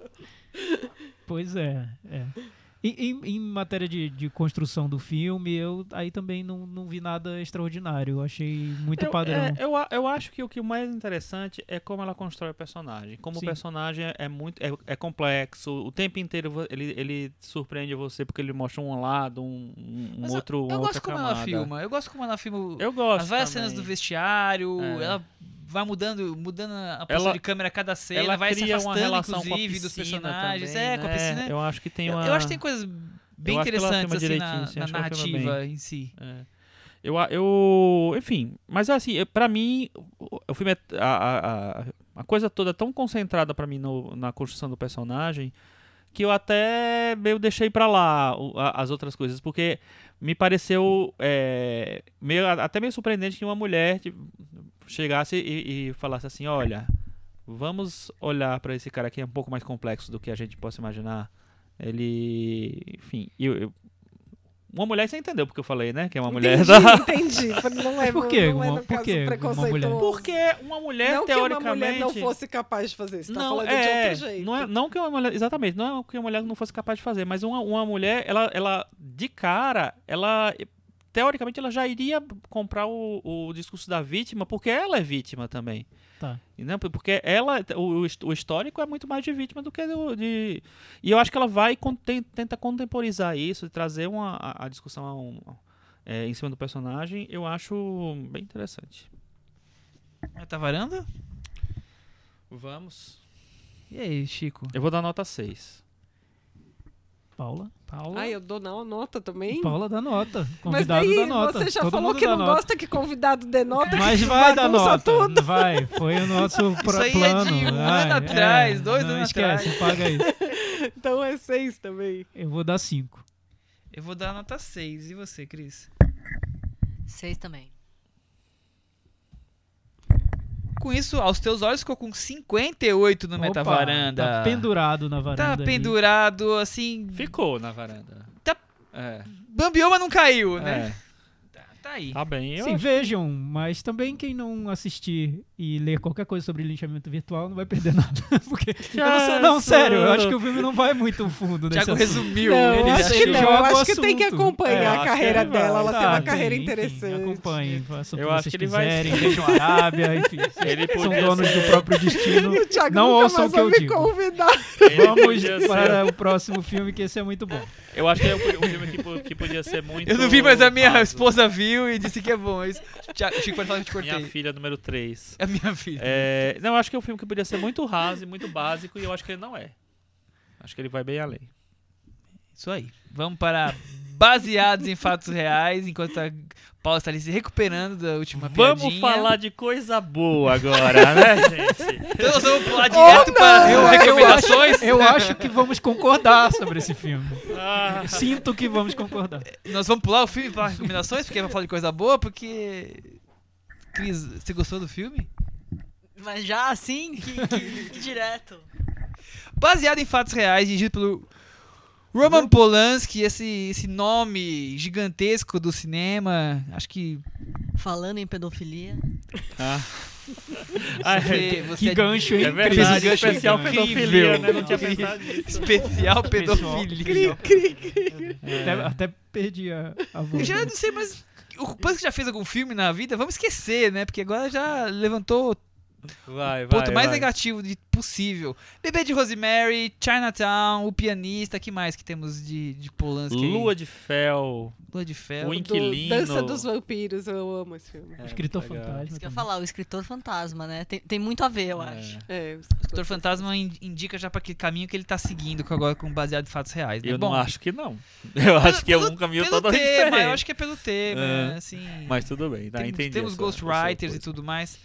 D: Pois é, é. E, em, em matéria de, de construção do filme, eu aí também não, não vi nada extraordinário. Eu achei muito
C: Eu,
D: padrão.
C: é, eu, eu acho que o que o mais interessante é como ela constrói o personagem. Como
D: Sim.
C: o personagem é muito é, é complexo, o tempo inteiro ele, ele surpreende você porque ele mostra um lado, um, um
B: eu-
C: outro,
B: eu
C: outra
B: gosto como
C: camada.
B: ela filma. Eu gosto como ela filma
C: Eu gosto.
B: as várias
C: também.
B: cenas do vestiário.
C: É.
B: Ela vai mudando, mudando a posição
C: Ela-
B: de câmera a cada cena,
C: Ela
B: vai se
C: cria uma
B: afastando,
C: relação com a
B: inclusive, dos
C: piscina
B: personagens.
C: também,
B: é, com a
C: né?
B: piscina.
C: Eu acho que tem
B: Eu-
C: uma.
B: Eu acho que tem coisas bem
C: Eu
B: interessantes
C: filma
B: assim, na,
C: sim,
B: na narrativa em si.
C: É. Eu, eu, enfim, mas assim, eu- pra mim, o, filme é, a, a, a, coisa toda é tão concentrada pra mim no- na construção do personagem que eu até meio deixei pra lá o- a- as outras coisas, porque me pareceu é, meio, até meio surpreendente que uma mulher tipo, chegasse e, e falasse assim, olha, vamos olhar pra esse cara aqui é um pouco mais complexo do que a gente possa imaginar. Ele, enfim, eu, eu- uma mulher você entendeu porque eu falei, né? Que é uma mulher
E: Entendi,
C: da <laughs>
E: entendi. Não é,
D: por quê?
E: Não é
D: Uma-
E: no
D: por
E: caso
D: quê uma mulher?
C: Porque uma mulher,
E: não que uma
C: teoricamente.
E: mulher não fosse capaz de fazer isso, tá
C: não,
E: falando de
C: é,
E: outro jeito.
C: Não, é, não que uma mulher. Exatamente, não é que uma mulher não fosse capaz de fazer, mas uma, uma mulher, ela, ela, de cara, ela. Teoricamente, ela já iria comprar o, o discurso da vítima, porque ela é vítima também.
D: Tá.
C: Né? Porque ela, o, o his- o histórico é muito mais de vítima do que do, de. E eu acho que ela vai con- ten- tenta contemporizar isso, trazer uma, a, a discussão a um- é, em cima do personagem, eu acho bem interessante.
B: Tá varanda?
C: Vamos.
B: E aí, Chico?
C: Eu vou dar nota 6.
D: Paula?
B: Paula?
E: Ai, eu dou na nota também?
D: Paula dá nota.
E: Mas
D: Convidado
E: daí
D: dá nota.
E: você já
D: Todo
E: falou que não
D: nota.
E: gosta que convidado dê nota.
D: Mas
E: que
D: vai dar nota.
E: tudo.
D: Vai. Foi o nosso pro-
B: aí é
D: plano.
B: de um
D: Vai,
B: ano atrás, dois
D: não
B: anos
D: esquece,
B: atrás.
D: paga isso. <laughs>
E: Então é seis também.
D: Eu vou dar cinco.
B: Eu vou dar nota 6. E você, Cris?
G: Seis também.
B: Com isso, aos teus olhos ficou com 58 no
D: Opa,
B: Metavaranda.
D: Tá pendurado na varanda.
B: Tá
D: ali.
B: pendurado, assim.
C: Ficou na varanda.
B: Tá-
C: É.
B: Bambiou, mas não caiu, né?
C: é.
B: Tá, tá aí.
C: Tá bem. Eu
D: Sim, vejam, mas também quem não assistir e ler qualquer coisa sobre linchamento virtual não vai perder <laughs> nada. Porque. eu não, sei- não, sério, eu acho que o filme não vai muito fundo nesse
B: Thiago
D: assunto.
B: resumiu.
E: Não,
D: ele
E: acho que não. Eu acho que tem que acompanhar
D: É,
E: a carreira
C: vai.
E: dela. Ela tem
D: Tá,
E: uma carreira
D: enfim,
E: interessante.
D: Acompanhem, façam o
C: Eu
D: que vocês
C: que vai
D: quiserem,
C: ser. <laughs>
D: vejam a Arábia, enfim. <laughs>
C: Ele
D: São donos
C: ser-
D: do próprio destino.
E: E o Thiago
D: Não
E: nunca
D: ouçam o que eu
E: vai me
D: digo.
E: convidar.
D: Vamos
C: ser-
D: para o próximo filme, que esse é muito bom.
C: Eu acho que é um filme que, po- que podia ser muito.
B: Eu não vi, mas a minha esposa viu e disse que é bom. Thiago, Chico, pode falar que eu te
C: Minha
B: cortei.
C: filha número 3.
B: É a minha filha.
C: É, não, eu acho que é um filme que podia ser muito raso e muito básico, e eu acho que ele não é. Acho que ele vai bem além.
B: Isso aí. Vamos para baseados em fatos reais, enquanto a Paula está ali se recuperando da última
C: Vamos
B: piadinha.
C: falar de coisa boa agora, né, <laughs> gente?
B: Então nós vamos pular direto para
D: Eu, eu,
B: recomendações.
D: acho, eu acho que vamos concordar sobre esse filme.
C: Ah,
D: Sinto que vamos concordar.
B: Nós vamos pular o filme para recomendações, porque vai falar de coisa boa, porque... Cris, você gostou do filme?
G: Mas já assim, que, que- que direto.
B: Baseado em fatos reais, dirigido pelo Roman Polanski, esse, esse nome gigantesco do cinema. Acho que
G: Falando em pedofilia.
C: ah, Ah, <laughs>
B: Você, você
D: Que gancho, hein?
C: É verdade,
B: gancho
C: especial
B: incrível.
C: pedofilia, né? Não tinha pensado nisso.
B: Especial
D: Pessoal,
B: pedofilia.
D: Até, até perdi a, a
B: Eu
D: voz.
B: já não sei, mas o Punk já fez algum filme na vida? Vamos esquecer, né? Porque agora já levantou
C: Vai, vai.
B: o ponto mais
C: vai.
B: negativo de possível. Bebê de Rosemary, Chinatown, O Pianista, que mais que temos de, de Polanski? aí?
C: Lua de Fel.
B: Lua de Fel.
C: O
E: Do
C: Inquilino.
E: Dança dos Vampiros, eu amo esse filme.
C: É,
D: Escritor
C: legal.
D: fantasma.
G: Isso que eu ia falar, o escritor fantasma, né? Tem, tem muito a ver, eu
C: É.
G: acho.
E: É,
B: O Doutor Fantasma in- indica já pra que caminho que ele tá seguindo com agora com baseado em fatos reais, né?
C: Eu
B: Bom,
C: não acho que não. <laughs> Eu acho que é um caminho
B: pelo
C: totalmente
B: tema,
C: diferente.
B: eu acho que é pelo tema,
C: É.
B: assim.
C: Mas tudo bem, tá,
B: temos,
C: entendi.
B: temos
C: essa-
B: ghostwriters
C: essa
B: e tudo mais.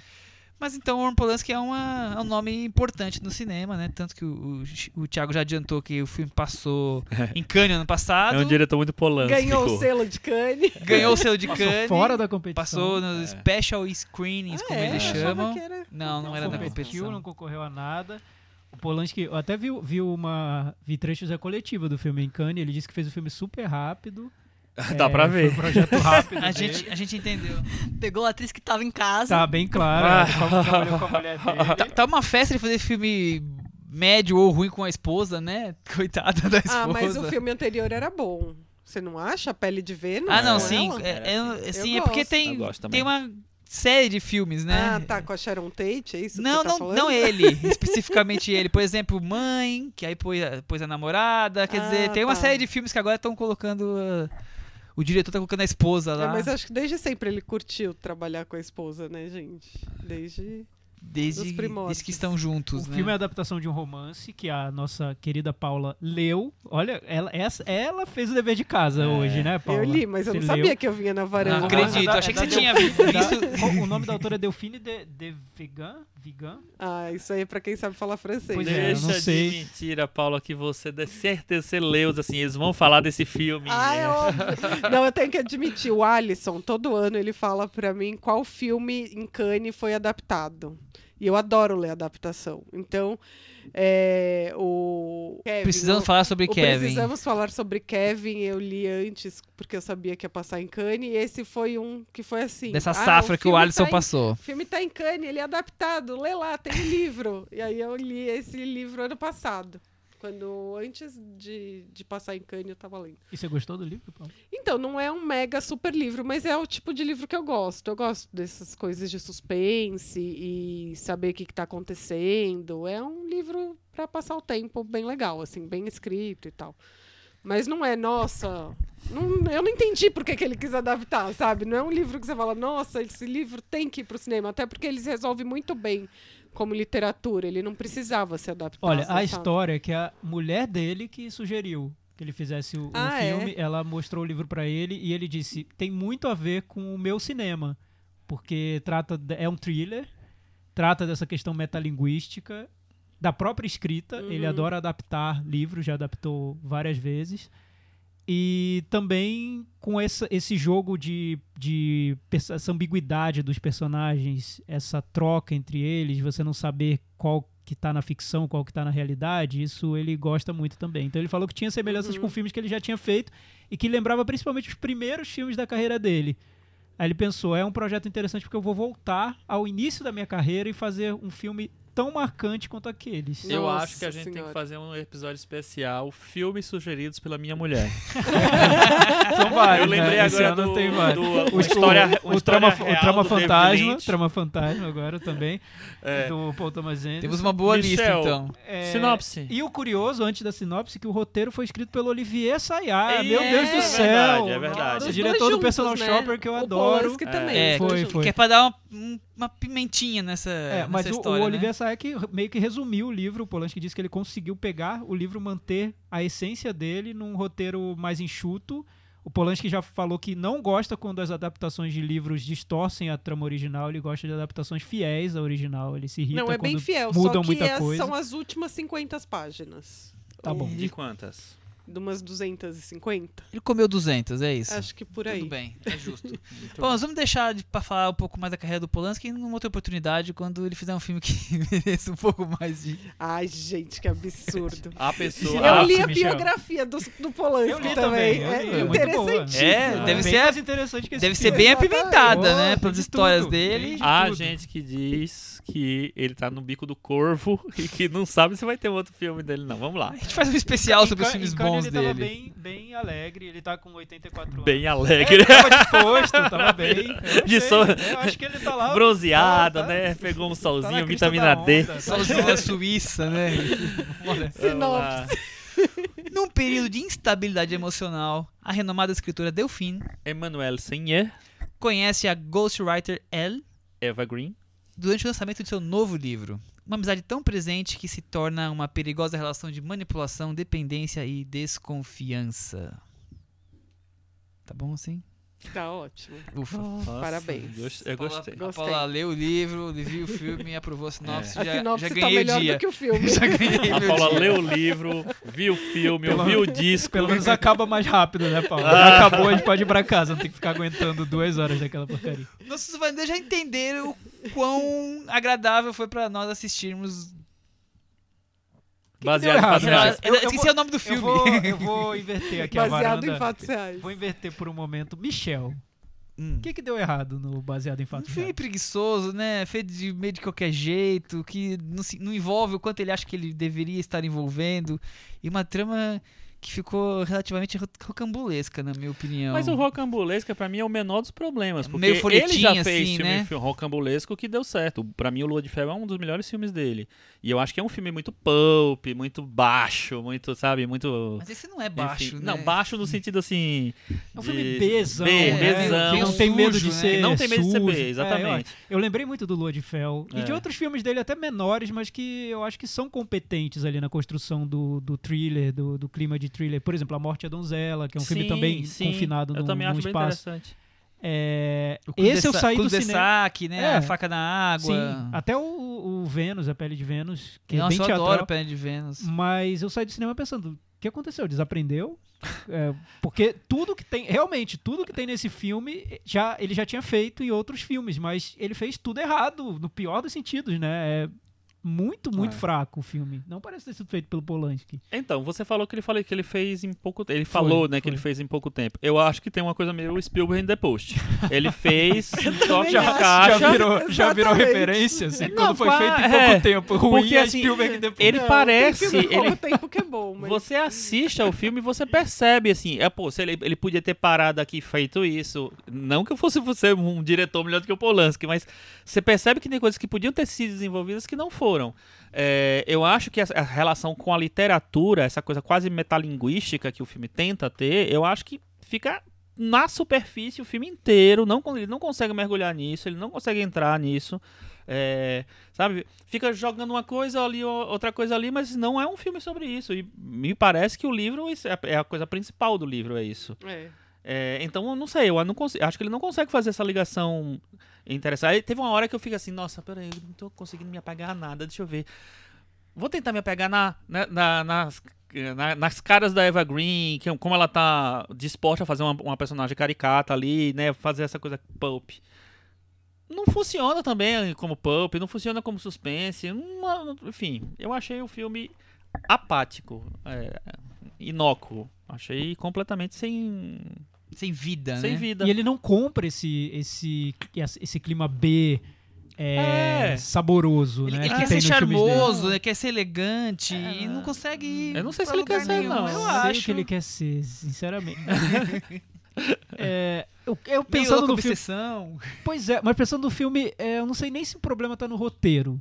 B: Mas então o Roman Polanski é, uma, é um nome importante no cinema, né? Tanto que o, o, o Thiago já adiantou que o filme passou <laughs> em Cannes ano passado.
C: É um diretor muito polântico.
E: Ganhou o selo de Cannes.
B: Ganhou o selo de
D: Passou
B: Cannes.
D: fora da competição.
B: Passou nos
C: É.
B: special screenings, como
E: Ah, é?
B: eles chamam.
E: era-
B: Não, não era da competição.
D: não concorreu a nada. O Polanski, eu até vi, vi uma vi trechos da coletiva do filme em Cannes, ele disse que fez o filme super rápido. <laughs>
C: Dá
D: É,
C: pra
D: Foi
C: ver.
D: um projeto rápido.
B: A
D: dele.
B: gente, a gente entendeu.
G: Pegou a atriz que tava em casa.
D: Tá bem claro
C: Ah.
D: né, como <laughs> trabalhou com a mulher dele.
B: Tá, tá uma festa de fazer filme médio ou ruim com a esposa, né? <laughs> Coitada da esposa.
E: Ah, mas o filme anterior era bom. Você não acha? A Pele de Vênus?
B: Ah, não, sim. É, é, sim, é porque tem, tem uma série de filmes, né?
E: Ah, tá, com a Sharon Tate, é isso que
B: Não,
E: você tá
B: não,
E: falando?
B: não ele, especificamente ele. Por exemplo, Mãe, que aí pôs a, pôs a namorada. Quer
E: Ah,
B: dizer, tem uma
E: tá.
B: série de filmes que agora estão colocando. ah, o diretor tá colocando a esposa
E: É,
B: lá.
E: mas acho que desde sempre ele curtiu trabalhar com a esposa, né, gente? Desde...
B: desde, desde que estão juntos,
D: O
B: né?
D: filme é a adaptação de um romance que a nossa querida Paula leu. Olha, ela, essa, ela fez o dever de casa hoje, né, Paula?
E: Eu li, mas eu
D: Você
E: não
D: leu?
E: sabia que eu vinha na
B: Não
E: varanda.
B: acredito,
D: da-
B: achei que
D: da
B: você tinha visto.
D: o nome da autora é Delphine de, de Vigan? Vigan?
E: Ah, isso aí é pra quem sabe falar francês.
D: Pois
E: né?
D: é, eu
C: Deixa de
D: sei.
C: mentira, Paula, que você de certeza você leu, assim, eles vão falar desse filme.
E: Ah, é óbvio. Não, eu tenho que admitir, o Alisson, todo ano ele fala pra mim qual filme em Cannes foi adaptado. E eu adoro ler adaptação. Então, é, o Kevin,
B: Precisamos
E: o-
B: falar sobre
E: o
B: Kevin.
E: Precisamos falar sobre Kevin, eu li antes porque eu sabia que ia passar em Cannes, e esse foi um que foi assim.
B: Dessa
E: ah,
B: safra que o Alisson
E: tá em-
B: passou.
E: O filme tá em Cannes, ele é adaptado, lê lá, tem o livro. E aí eu li esse livro ano passado. Quando, antes de, de passar em Cannes, eu tava lendo.
D: E você gostou do livro, Paula?
E: Então, não é um mega super livro, mas é o tipo de livro que eu gosto. Eu gosto dessas coisas de suspense e saber o que, que tá acontecendo. É um livro para passar o tempo bem legal, assim, bem escrito e tal. Mas não é, nossa. não- eu não entendi por que, que ele quis adaptar, sabe? Não é um livro que você fala, nossa, esse livro tem que ir pro cinema. Até porque eles resolvem muito bem como literatura. Ele não precisava ser adaptado.
D: Olha, a história é que a mulher dele que sugeriu que ele fizesse o,
E: Ah, é?
D: filme, ela mostrou o livro pra ele e ele disse: tem muito a ver com o meu cinema, porque trata é um thriller, trata dessa questão metalinguística, da própria escrita. Ele
E: Uhum.
D: adora adaptar livros, já adaptou várias vezes. E também com essa, esse jogo de, de essa ambiguidade dos personagens, essa troca entre eles, você não saber qual que tá na ficção, qual que tá na realidade, isso ele gosta muito também. Então ele falou que tinha semelhanças
E: Uhum.
D: com filmes que ele já tinha feito e que lembrava principalmente os primeiros filmes da carreira dele. Aí ele pensou, é um projeto interessante porque eu vou voltar ao início da minha carreira e fazer um filme tão marcante quanto aqueles.
C: Eu
E: Nossa
C: acho que a gente tem
E: Senhora.
C: que fazer um episódio especial, filmes sugeridos pela minha mulher. <laughs>
D: São vários,
C: Eu lembrei
D: né?
C: Agora do,
D: tem vários.
C: do,
D: O,
C: uma história,
D: o, o trama, o trama
C: do
D: fantasma, trama fantasma agora também,
C: É.
D: do Paul Thomas Anderson.
B: Temos uma boa lista,
C: Michel.
B: então.
D: É,
C: Sinopse.
D: E o curioso, antes da sinopse, que o roteiro foi escrito pelo Olivier Sayar.
C: É,
D: Meu Deus do
C: é
D: céu!
C: verdade, é verdade.
D: Nossa,
E: Os
D: diretor do Personal
E: né?
D: Shopper, que eu
E: O
D: adoro.
E: Polanski também.
B: É,
D: foi, foi.
B: Que é pra dar uma, um- uma pimentinha nessa,
D: É,
B: nessa
D: mas o-
B: história,
D: o,
B: né?
D: Olivier que meio que resumiu o livro. O Polanski disse que ele conseguiu pegar o livro, manter a essência dele num roteiro mais enxuto. O Polanski já falou que não gosta quando as adaptações de livros distorcem a trama original. Ele gosta de adaptações fiéis à original. Ele se irrita
E: Não, é bem
D: quando
E: fiel,
D: mudam
E: só que
D: muita
E: é-
D: coisa.
E: são as últimas 50 páginas.
D: Tá bom.
C: De quantas?
E: De umas 250.
B: Ele comeu 200, é isso.
E: Acho que por aí.
B: Tudo bem, é justo. <laughs> Bom, nós vamos deixar de, pra falar um pouco mais da carreira do Polanski em uma outra oportunidade, quando ele fizer um filme que <laughs> mereça um pouco mais de...
E: Ai, gente, que absurdo. <laughs>
C: A pessoa.
E: Eu
D: Ah,
E: li a
D: Michel.
E: biografia do, do Polanski
D: Eu li
E: também.
D: também, eu li,
E: É
D: é
E: interessantíssimo.
B: É,
D: Ah,
B: deve ser-
D: mais interessante que esse
B: Deve ser bem
E: Exatamente.
B: apimentada,
D: Oh,
B: né? Pelas
D: de
B: histórias
D: tudo,
B: dele.
D: de
C: Há
D: tudo.
C: gente que diz que ele tá no bico do corvo e que não sabe se vai ter outro filme dele, não. Vamos lá.
B: A gente faz um especial sobre os filmes
D: em Ele tava
B: dele.
D: Bem, bem alegre, ele tá com 84 anos.
C: Bem alegre.
D: É, tava disposto, tava <laughs> bem. Eu
C: De
D: achei,
C: so-
D: Eu acho que ele tá lá.
C: Bronzeado,
D: tá- tá-
C: né? Pegou um <laughs>
D: tá
C: solzinho,
D: crista
C: vitamina D.
D: tá-
B: Sozinho da Suíça, né? <laughs>
C: Lá.
B: Num período de instabilidade emocional, a renomada escritora Delphine
C: Emmanuel Senyer,
B: conhece a ghostwriter Elle
C: Eva Green.
B: durante o lançamento de seu novo livro. Uma amizade tão presente que se torna uma perigosa relação de manipulação, dependência e desconfiança. Tá bom assim?
E: Tá ótimo.
B: Ufa.
C: Nossa,
E: Parabéns.
C: gost- Eu gostei.
B: A
E: Gostei.
B: Paula leu o livro, viu o filme, aprovou a sinopse,
E: A
B: já,
E: sinopse
B: já
E: tá
B: ganhei o dia.
E: do que o filme. <laughs>
B: Já ganhei
C: A
B: meu
C: Paula
B: dia.
C: leu o livro, viu o filme,
D: Pelo-
C: ouviu o disco.
D: Pelo menos acaba mais rápido, né, Paulo?
C: Ah.
D: Já acabou, a gente pode ir pra casa, não tem que ficar aguentando duas horas daquela porcaria.
B: Nossos fãs já entenderam o quão agradável foi pra nós assistirmos.
C: Baseado em
D: deu
C: fatos
B: Eu,
C: reais.
D: eu- eu
B: esqueci
D: vou-
B: o nome do
D: Eu
B: filme.
D: vou, eu vou <laughs> inverter aqui a
E: Baseado em fatos reais.
D: Vou inverter por um momento. Michel,
B: Hum.
D: o que, que deu errado no baseado em
B: Um
D: fatos
B: filme
D: reais?
B: preguiçoso, né? Feito de meio de qualquer jeito, que não, se- não envolve o quanto ele acha que ele deveria estar envolvendo. E uma trama que ficou relativamente ro- rocambolesca, na minha opinião.
C: Mas o rocambolesco, pra mim, é o menor dos problemas. Porque
B: Meio
C: ele já fez
B: assim,
C: filme
B: né?
C: rocambolesco que deu certo. Pra mim, o Lua de Ferro é um dos melhores filmes dele. E eu acho que é um filme muito pulp, muito baixo, muito, sabe, muito...
B: Mas esse não é baixo,
C: enfim,
B: né?
C: Não, baixo no sentido assim...
D: É um
C: de-
D: filme Bzão,
C: B,
D: né?
C: Bzão.
D: que não tem medo de
B: né?
D: ser
C: Que não tem medo de ser. B,
D: É,
C: exatamente.
D: eu, eu lembrei muito do Lua de Fel e de
C: É.
D: outros filmes dele até menores, mas que eu acho que são competentes ali na construção do, do thriller, do, do clima de thriller. Por exemplo, A Morte é Donzela, que é um filme
C: Sim,
D: também
C: sim.
D: confinado
C: Eu
D: num,
C: também
D: num
C: acho bem
D: espaço.
C: interessante.
D: É, esse eu saí do cinema.
B: cul-de-sac, né?
D: É.
B: A faca na água.
D: Sim, até o, o Vênus, a pele de Vênus, que é
B: Nossa,
D: bem
B: eu
D: teatral.
B: adoro Pé de Vênus.
D: Mas eu saí do cinema pensando, o que aconteceu? Desaprendeu? <laughs> É, porque tudo que tem, realmente, tudo que tem nesse filme, já ele já tinha feito em outros filmes, mas ele fez tudo errado, no pior dos sentidos, né? É muito, muito
C: É.
D: fraco o filme. Não parece ter sido feito pelo Polanski.
C: Então, você falou que ele falou que ele fez em pouco tempo. Ele falou, né, que
D: foi.
C: ele fez em pouco tempo. Eu acho que tem uma coisa meio Spielberg in the Post. Ele <laughs> fez
E: já
C: caixa.
D: já virou, já virou referência, assim,
C: Não,
D: quando foi
C: qua-
D: feito em
C: é,
D: pouco tempo. Ruim
C: porque,
D: é
C: assim,
D: Spielberg depois.
C: Ele
E: Não,
C: parece.
E: Tem que
C: Ele,
E: o tempo que é bom, mas...
C: Você assiste ao filme e você percebe, assim, é, pô, se ele, ele podia ter parado aqui e feito isso. Não que eu fosse você um diretor melhor do que o Polanski, mas você percebe que tem coisas que podiam ter sido desenvolvidas que não foram. É, eu acho que a, relação com a literatura, essa coisa quase metalinguística que o filme tenta ter, eu acho que fica na superfície o filme inteiro. Não, ele não consegue mergulhar nisso, ele não consegue entrar nisso. É, sabe? Fica jogando uma coisa ali, outra coisa ali, mas não é um filme sobre isso. E me parece que o livro é a- é a coisa principal do livro, é isso.
E: É.
C: É, então eu não sei, eu não consigo, acho que ele não consegue fazer essa ligação interessante. Aí teve uma hora que eu fico assim, nossa, peraí, eu não tô conseguindo me apegar a nada, deixa eu ver. Vou tentar me apegar na, na- na- nas, na- nas caras da Eva Green, que, como ela tá disposta a fazer uma, uma personagem caricata ali, né? Fazer essa coisa pulp. Não funciona também como pulp, não funciona como suspense. uma- enfim, eu achei o filme apático, é, inócuo. Achei completamente sem,
B: Sem vida,
C: sem
B: né?
C: vida.
D: E ele não compra esse, esse, esse clima B é,
C: É.
D: saboroso,
B: Ele,
D: né?
B: ele
D: que
B: quer ser charmoso, ele quer ser elegante e não consegue ir
C: Eu não sei se ele quer ser,
B: nenhum.
C: não.
B: Eu
D: sei
B: acho.
D: que ele quer ser, sinceramente. <laughs> É, eu, eu
B: Meio
D: pensando
B: louco,
D: no filme.
B: obsessão.
D: Pois é, mas pensando no filme, é, eu não sei nem se o problema tá no roteiro.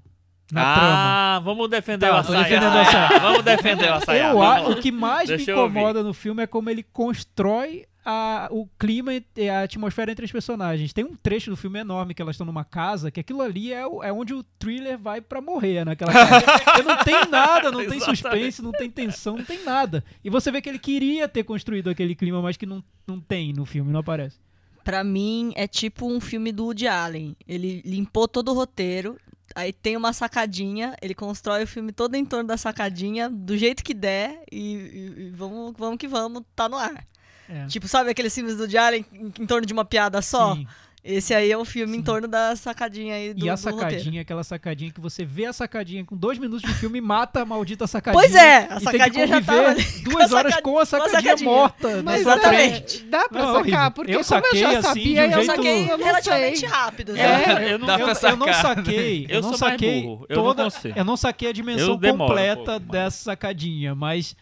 D: Na trama.
C: ah, vamos defender
D: Tá,
C: o açaí. Vamos defender o açaí.
D: Eu a- o que mais
C: Deixa
D: me
C: eu
D: incomoda no filme é como ele constrói a- o clima e a atmosfera entre os personagens. Tem um trecho do filme enorme que elas estão numa casa, que aquilo ali é, o- é onde o thriller vai pra morrer, naquela casa. Porque não tem nada, não <laughs> tem suspense, não tem tensão, não tem nada. E você vê que ele queria ter construído aquele clima, mas que não, não tem no filme, não aparece.
G: Pra mim, é tipo um filme do Woody Allen. Ele limpou todo o roteiro, Aí tem uma sacadinha, ele constrói o filme todo em torno da sacadinha, do jeito que der, e, e- e vamos, vamos que vamos, tá no ar.
D: É.
G: Tipo, sabe aqueles filmes do Diário em, em torno de uma piada só?
D: Sim.
G: Esse aí é o filme em
D: Sim.
G: torno da sacadinha aí do,
D: E a sacadinha, aquela sacadinha que você vê a sacadinha com dois minutos de filme e mata a maldita sacadinha.
G: Pois é, a sacadinha já tava
D: duas
G: com
D: horas com a sacadinha,
G: sacadinha.
D: morta na
E: Mas é,
D: frente.
E: dá pra
D: Não,
E: sacar, porque
D: Eu
E: como eu
D: saquei
E: já
D: assim,
E: sabia,
D: de um
E: eu
G: Eu
D: jeito-
G: saquei
E: eu
G: relativamente
E: sei.
G: rápido.
E: É,
G: assim.
C: eu não,
D: eu, eu não saquei, <laughs> eu,
C: Eu
D: não
C: sou mais
D: saquei
C: burro, eu não
D: toda, eu não saquei a dimensão
C: Eu um
D: completa
C: pouco,
D: dessa sacadinha, mas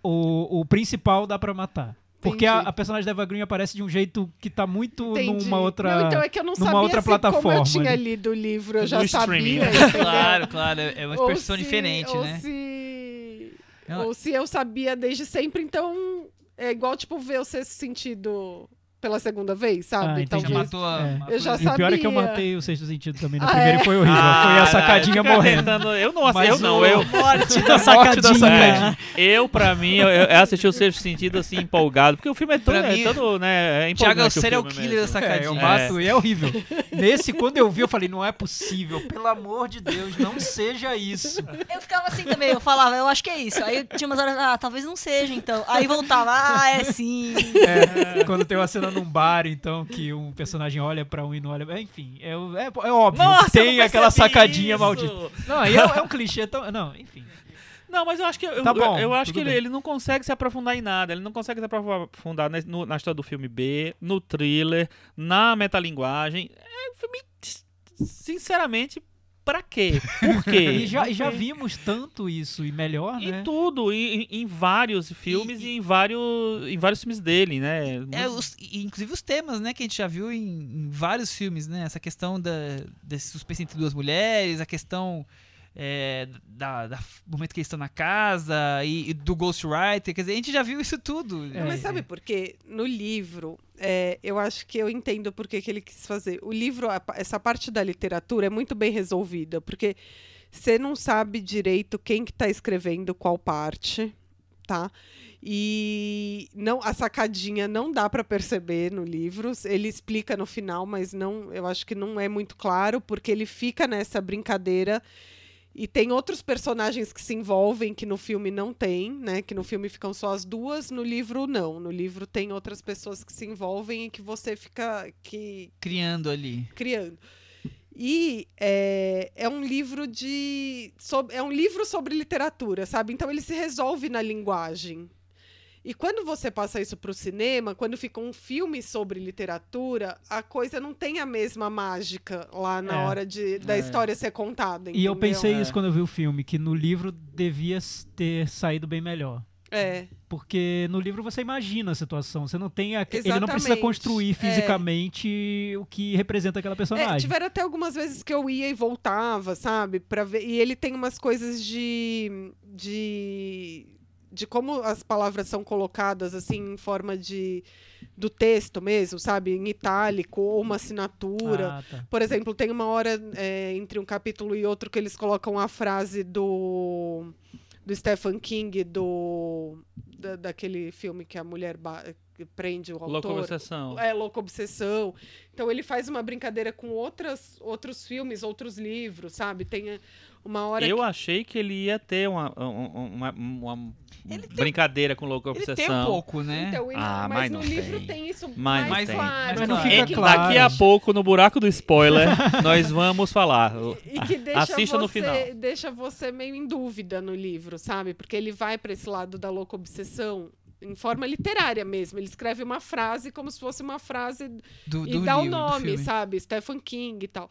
D: o, o principal dá pra matar. Porque a, a personagem da Eva Green aparece de um jeito que tá muito
E: Entendi.
D: numa outra.
E: Não, então é que eu não
D: numa
E: sabia
D: outra
E: se como eu tinha lido o livro, eu
C: No
E: já
C: streaming,
E: sabia.
C: né?
B: Claro, claro, é uma expressão
E: se-
B: diferente,
E: ou
B: né?
E: Se...
B: Ela-
E: Ou se eu sabia desde sempre, então é igual, tipo, ver o sexto sentido pela segunda vez, sabe?
D: Ah, entendi.
B: Já matou a.
D: É.
E: Eu já
D: E o pior é que eu
E: sabia.
D: matei o sexto sentido também. No
E: Ah,
D: primeiro
E: é?
D: e foi horrível. foi a sacadinha
C: fica
D: morrendo.
C: tentando- Eu não,
D: Mas
C: eu não, eu,
G: Morte da
D: Morte da
G: sacadinha.
D: sacadinha.
C: eu pra mim, eu, eu assisti o sexto sentido assim, empolgado, porque o filme é todo, é todo né, é
B: Thiago é o serial killer
C: mesmo.
B: da sacadinha.
D: É, eu mato e é horrível. Nesse, quando eu vi, eu falei, não é possível. Pelo amor de Deus, não seja isso.
G: Eu ficava assim também, eu falava, eu acho que é isso. Aí tinha umas horas, ah, talvez não seja, então. Aí voltava, ah, é sim.
D: É, quando tem uma cena num bar, então, que um personagem olha pra um e não olha. Enfim, é, é, é óbvio.
C: Nossa, eu
D: tem aquela sacadinha
C: isso.
D: maldita. Não, aí é, é um clichê tão. Não, enfim.
C: Não, mas eu acho que eu,
D: Tá
C: eu-
D: bom,
C: eu, acho
D: tudo
C: que ele, ele não consegue se aprofundar em nada. Ele não consegue se aprofundar na, no- na história do filme B, no thriller, na metalinguagem. É um filme, sinceramente, pra quê? Por quê?
D: E já, e já
C: sei.
D: vimos tanto isso, e melhor,
C: Em
D: né?
C: tudo, em, em- em vários filmes e, em, vários, em vários filmes dele, né?
B: É, os- e inclusive os temas, né, que a gente já viu em, em vários filmes, né? Essa questão da, desse suspense entre duas mulheres, a questão é, da, da- do momento que eles estão na casa e, e do Ghostwriter, quer dizer, a gente já viu isso tudo.
D: É,
E: Mas sabe por quê? No livro, é, eu acho que eu entendo por que que ele quis fazer. O livro, a essa parte da literatura é muito bem resolvida, porque você não sabe direito quem que está escrevendo qual parte, tá? E não, a sacadinha não dá para perceber no livro. Ele explica no final, mas não, eu acho que não é muito claro, porque ele fica nessa brincadeira e tem outros personagens que se envolvem que no filme não tem, né? Que no filme ficam só as duas, no livro não. No livro tem outras pessoas que se envolvem e que você fica que
B: Criando ali.
E: criando. E é, é um livro de sob- é um livro sobre literatura, sabe? Então ele se resolve na linguagem. E quando você passa isso para o cinema, quando fica um filme sobre literatura, a coisa não tem a mesma mágica lá na
D: É.
E: hora de, da
B: É.
E: história ser contada.
D: E eu
E: entendeu?
D: pensei
B: É.
D: isso quando eu vi o filme, que no livro devia ter saído bem melhor.
E: É.
D: Porque no livro você imagina a situação, você não tem a, ele não precisa construir
E: É.
D: fisicamente o que representa aquela
E: É,
D: personagem.
E: tiveram até algumas vezes que eu ia e voltava, sabe? Pra ver. E ele tem umas coisas de. de. De como as palavras são colocadas, assim, em forma de. do texto mesmo, sabe? Em itálico, ou uma assinatura.
D: Ah, tá.
E: Por exemplo, tem uma hora é, entre um capítulo e outro que eles colocam a frase do. do Stephen King, do. da- daquele filme que a mulher prende o autor.
C: Obsessão.
E: É, Louca Obsessão. Então ele faz uma brincadeira com outras, outros filmes, outros livros, sabe? Tem eh, uma hora
C: Eu
E: que...
C: achei que ele ia ter uma, um- uma, uma
B: Ele tem-
C: brincadeira com Louca
B: Ele
C: Obsessão.
B: tem um pouco, né?
E: Então, e não-
C: Ah,
E: mas,
C: mas
E: no
C: não
E: livro
C: tem.
E: tem, isso
C: Mas
E: mais
C: não tem.
E: claro.
B: Mas não
E: e
D: fica
E: que-
D: claro.
C: Daqui a pouco, no buraco do spoiler, <laughs> nós vamos falar.
E: E que deixa
C: Assista
E: você,
C: no final.
E: deixa você meio em dúvida no livro, sabe? Porque ele vai para esse lado da louca obsessão em forma literária mesmo. Ele escreve uma frase como se fosse uma frase
B: Do,
E: e
B: do
E: dá o
B: do
E: nome, sabe? Stephen King e tal.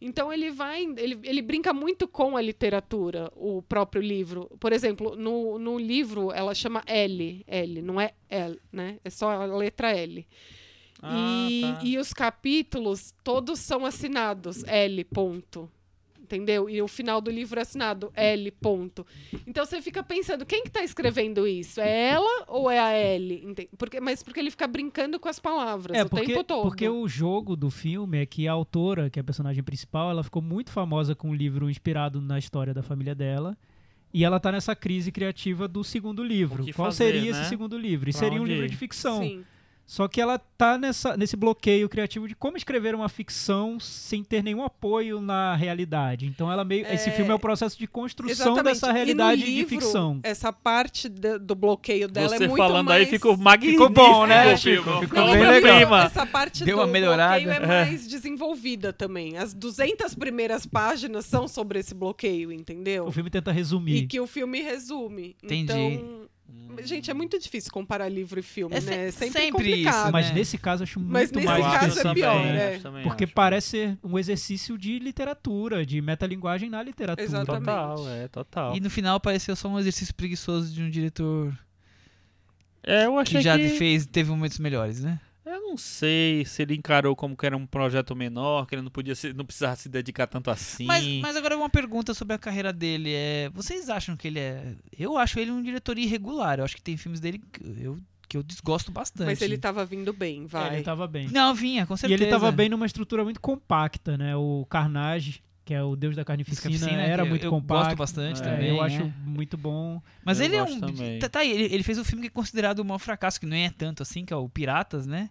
E: Então ele vai, ele, ele brinca muito com a literatura, o próprio livro. Por exemplo, no, no livro ela chama L, L, não é L, né? É só a letra L.
C: Ah,
E: e,
C: tá.
E: e os capítulos todos são assinados L ponto. Entendeu? E o final do livro é assinado L ponto. Então você fica pensando, quem que tá escrevendo isso? É ela ou é a L? Porque, mas porque ele fica brincando com as palavras
D: É,
E: o
D: porque,
E: tempo todo.
D: porque o jogo do filme é que a autora, que é a personagem principal, ela ficou muito famosa com um livro inspirado na história da família dela. E ela tá nessa crise criativa do segundo livro.
C: que
D: Qual
C: fazer,
D: seria
C: né?
D: esse segundo livro? E
C: Pra
D: seria um livro
C: ir?
D: de ficção.
E: Sim.
D: Só que ela tá nessa, nesse bloqueio criativo de como escrever uma ficção sem ter nenhum apoio na realidade. Então ela meio. Esse
E: É,
D: filme é o processo de construção
E: Exatamente.
D: dessa
E: E no
D: realidade
E: livro,
D: de ficção.
E: Essa parte da- do bloqueio dela
C: Você
E: é muito
C: falando
E: mais...
C: aí ficou magnífico.
D: Ficou bom, né?
C: Chico?
D: Ficou
E: Não,
D: bem legal.
C: clima.
E: Essa parte
B: Deu
E: do
B: uma melhorada.
E: bloqueio é mais desenvolvida também. As 200 primeiras páginas são sobre esse bloqueio, entendeu?
D: O filme tenta
E: E
D: resumir.
E: que o filme resume.
B: Entendi.
E: Então, gente, é muito difícil comparar livro e filme,
B: É
E: né?
B: se-
E: Sempre,
B: sempre
E: complicado.
B: isso,
D: Mas
B: né?
D: nesse caso acho muito
E: Mas nesse
D: mais
E: caso é pior,
D: né?
E: né?
C: também
D: Porque
C: acho.
D: parece ser um exercício de literatura, de metalinguagem na literatura.
E: Exatamente.
C: Total, é, total.
B: E no final pareceu só um exercício preguiçoso de um diretor
C: É, eu achei
B: que já
C: que...
B: fez, teve momentos melhores, né?
C: Eu não sei se ele encarou como que era um projeto menor, que ele não podia se, não precisava se dedicar tanto assim.
B: Mas, mas agora uma pergunta sobre a carreira dele. É, vocês acham que ele é. Eu acho ele um diretor irregular. Eu acho que tem filmes dele que eu, que eu desgosto bastante.
E: Mas ele tava vindo bem,
D: É,
E: vai.
D: ele tava bem.
B: Não, vinha, com
D: E
B: certeza.
D: ele tava bem numa estrutura muito compacta, né? O Carnage, que é o deus da carnificina,
B: Carnificina,
D: era muito
B: eu
D: compacto.
B: gosto bastante
D: É,
B: também,
D: Eu
B: é.
D: acho muito bom.
B: Mas
C: Eu
B: ele é um.
C: também.
B: Tá, tá aí, ele, ele fez um filme que é considerado um mau fracasso, que não é tanto assim, que é o Piratas, né?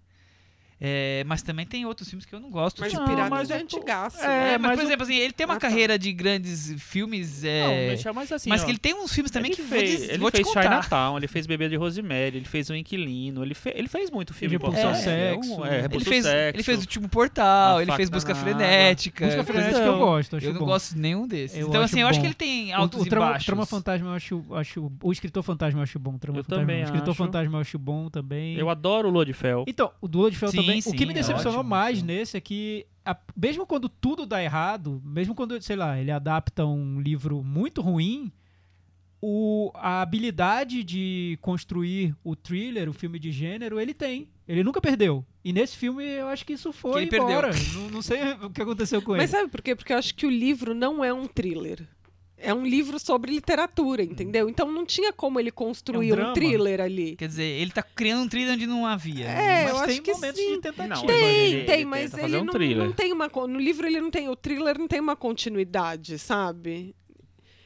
B: É, mas também tem outros filmes que eu não gosto.
E: Mas
B: tipo-
E: Pirata
C: mas
E: é
C: é
E: antigaço.
C: é,
E: né?
B: É, mas,
C: mas
B: por
C: o-
B: exemplo, assim, ele tem uma
E: Ah, tá.
B: carreira de grandes filmes. É,
C: Não, deixa mais assim.
B: mas
C: ó.
B: que ele tem uns filmes também
C: ele
B: que
C: fez,
B: vou,
C: ele
B: vou
C: fez. Chinatown, ele fez Bebê de Rosemary, ele fez O Inquilino, ele, fe, ele fez muito filme
D: Repulsa
B: ao
C: importante.
D: Sexo.
C: É,
B: Ele
C: Repulsa ao
B: fez,
C: Sexo.
B: ele fez o último portal, ele fez Busca. Frenética. Coisa
D: frenética
B: assim.
D: eu gosto, acho
B: Eu não
D: bom.
B: gosto de nenhum desses.
D: Eu
B: então, assim, eu acho
D: bom.
B: que ele tem altos
D: o
B: e
D: trama,
B: baixos.
D: Trama Fantasma eu acho, acho. O Escritor Fantasma eu acho bom. Trama
C: Eu também
D: o Escritor. Fantasma eu acho bom também.
C: Eu adoro o Fel.
D: Então, o do de
B: Sim,
D: o que me
B: é
D: decepcionou
B: ótimo,
D: mais
B: sim.
D: nesse é que, a- mesmo quando tudo dá errado, mesmo quando, sei lá, ele adapta um livro muito ruim, o, a habilidade de construir o thriller, o filme de gênero, ele tem. Ele nunca perdeu. E nesse filme eu acho que isso foi
B: ele perdeu.
D: embora. Não, não sei <laughs> o que aconteceu com
E: Mas
D: ele.
E: sabe por quê? Porque eu acho que o livro não é um thriller. É um livro sobre literatura, entendeu? Então não tinha como ele construir
D: É um
E: um, thriller ali.
B: Quer dizer, ele tá criando um thriller onde não havia.
E: É,
D: Mas
E: eu
D: tem
E: acho que
D: momentos
E: sim.
D: de tentativa.
C: Não,
E: Tem,
C: ele-
E: tem,
C: ele
E: mas ele
C: um
E: não, não tem uma. No livro ele não tem. O thriller não tem uma continuidade, sabe?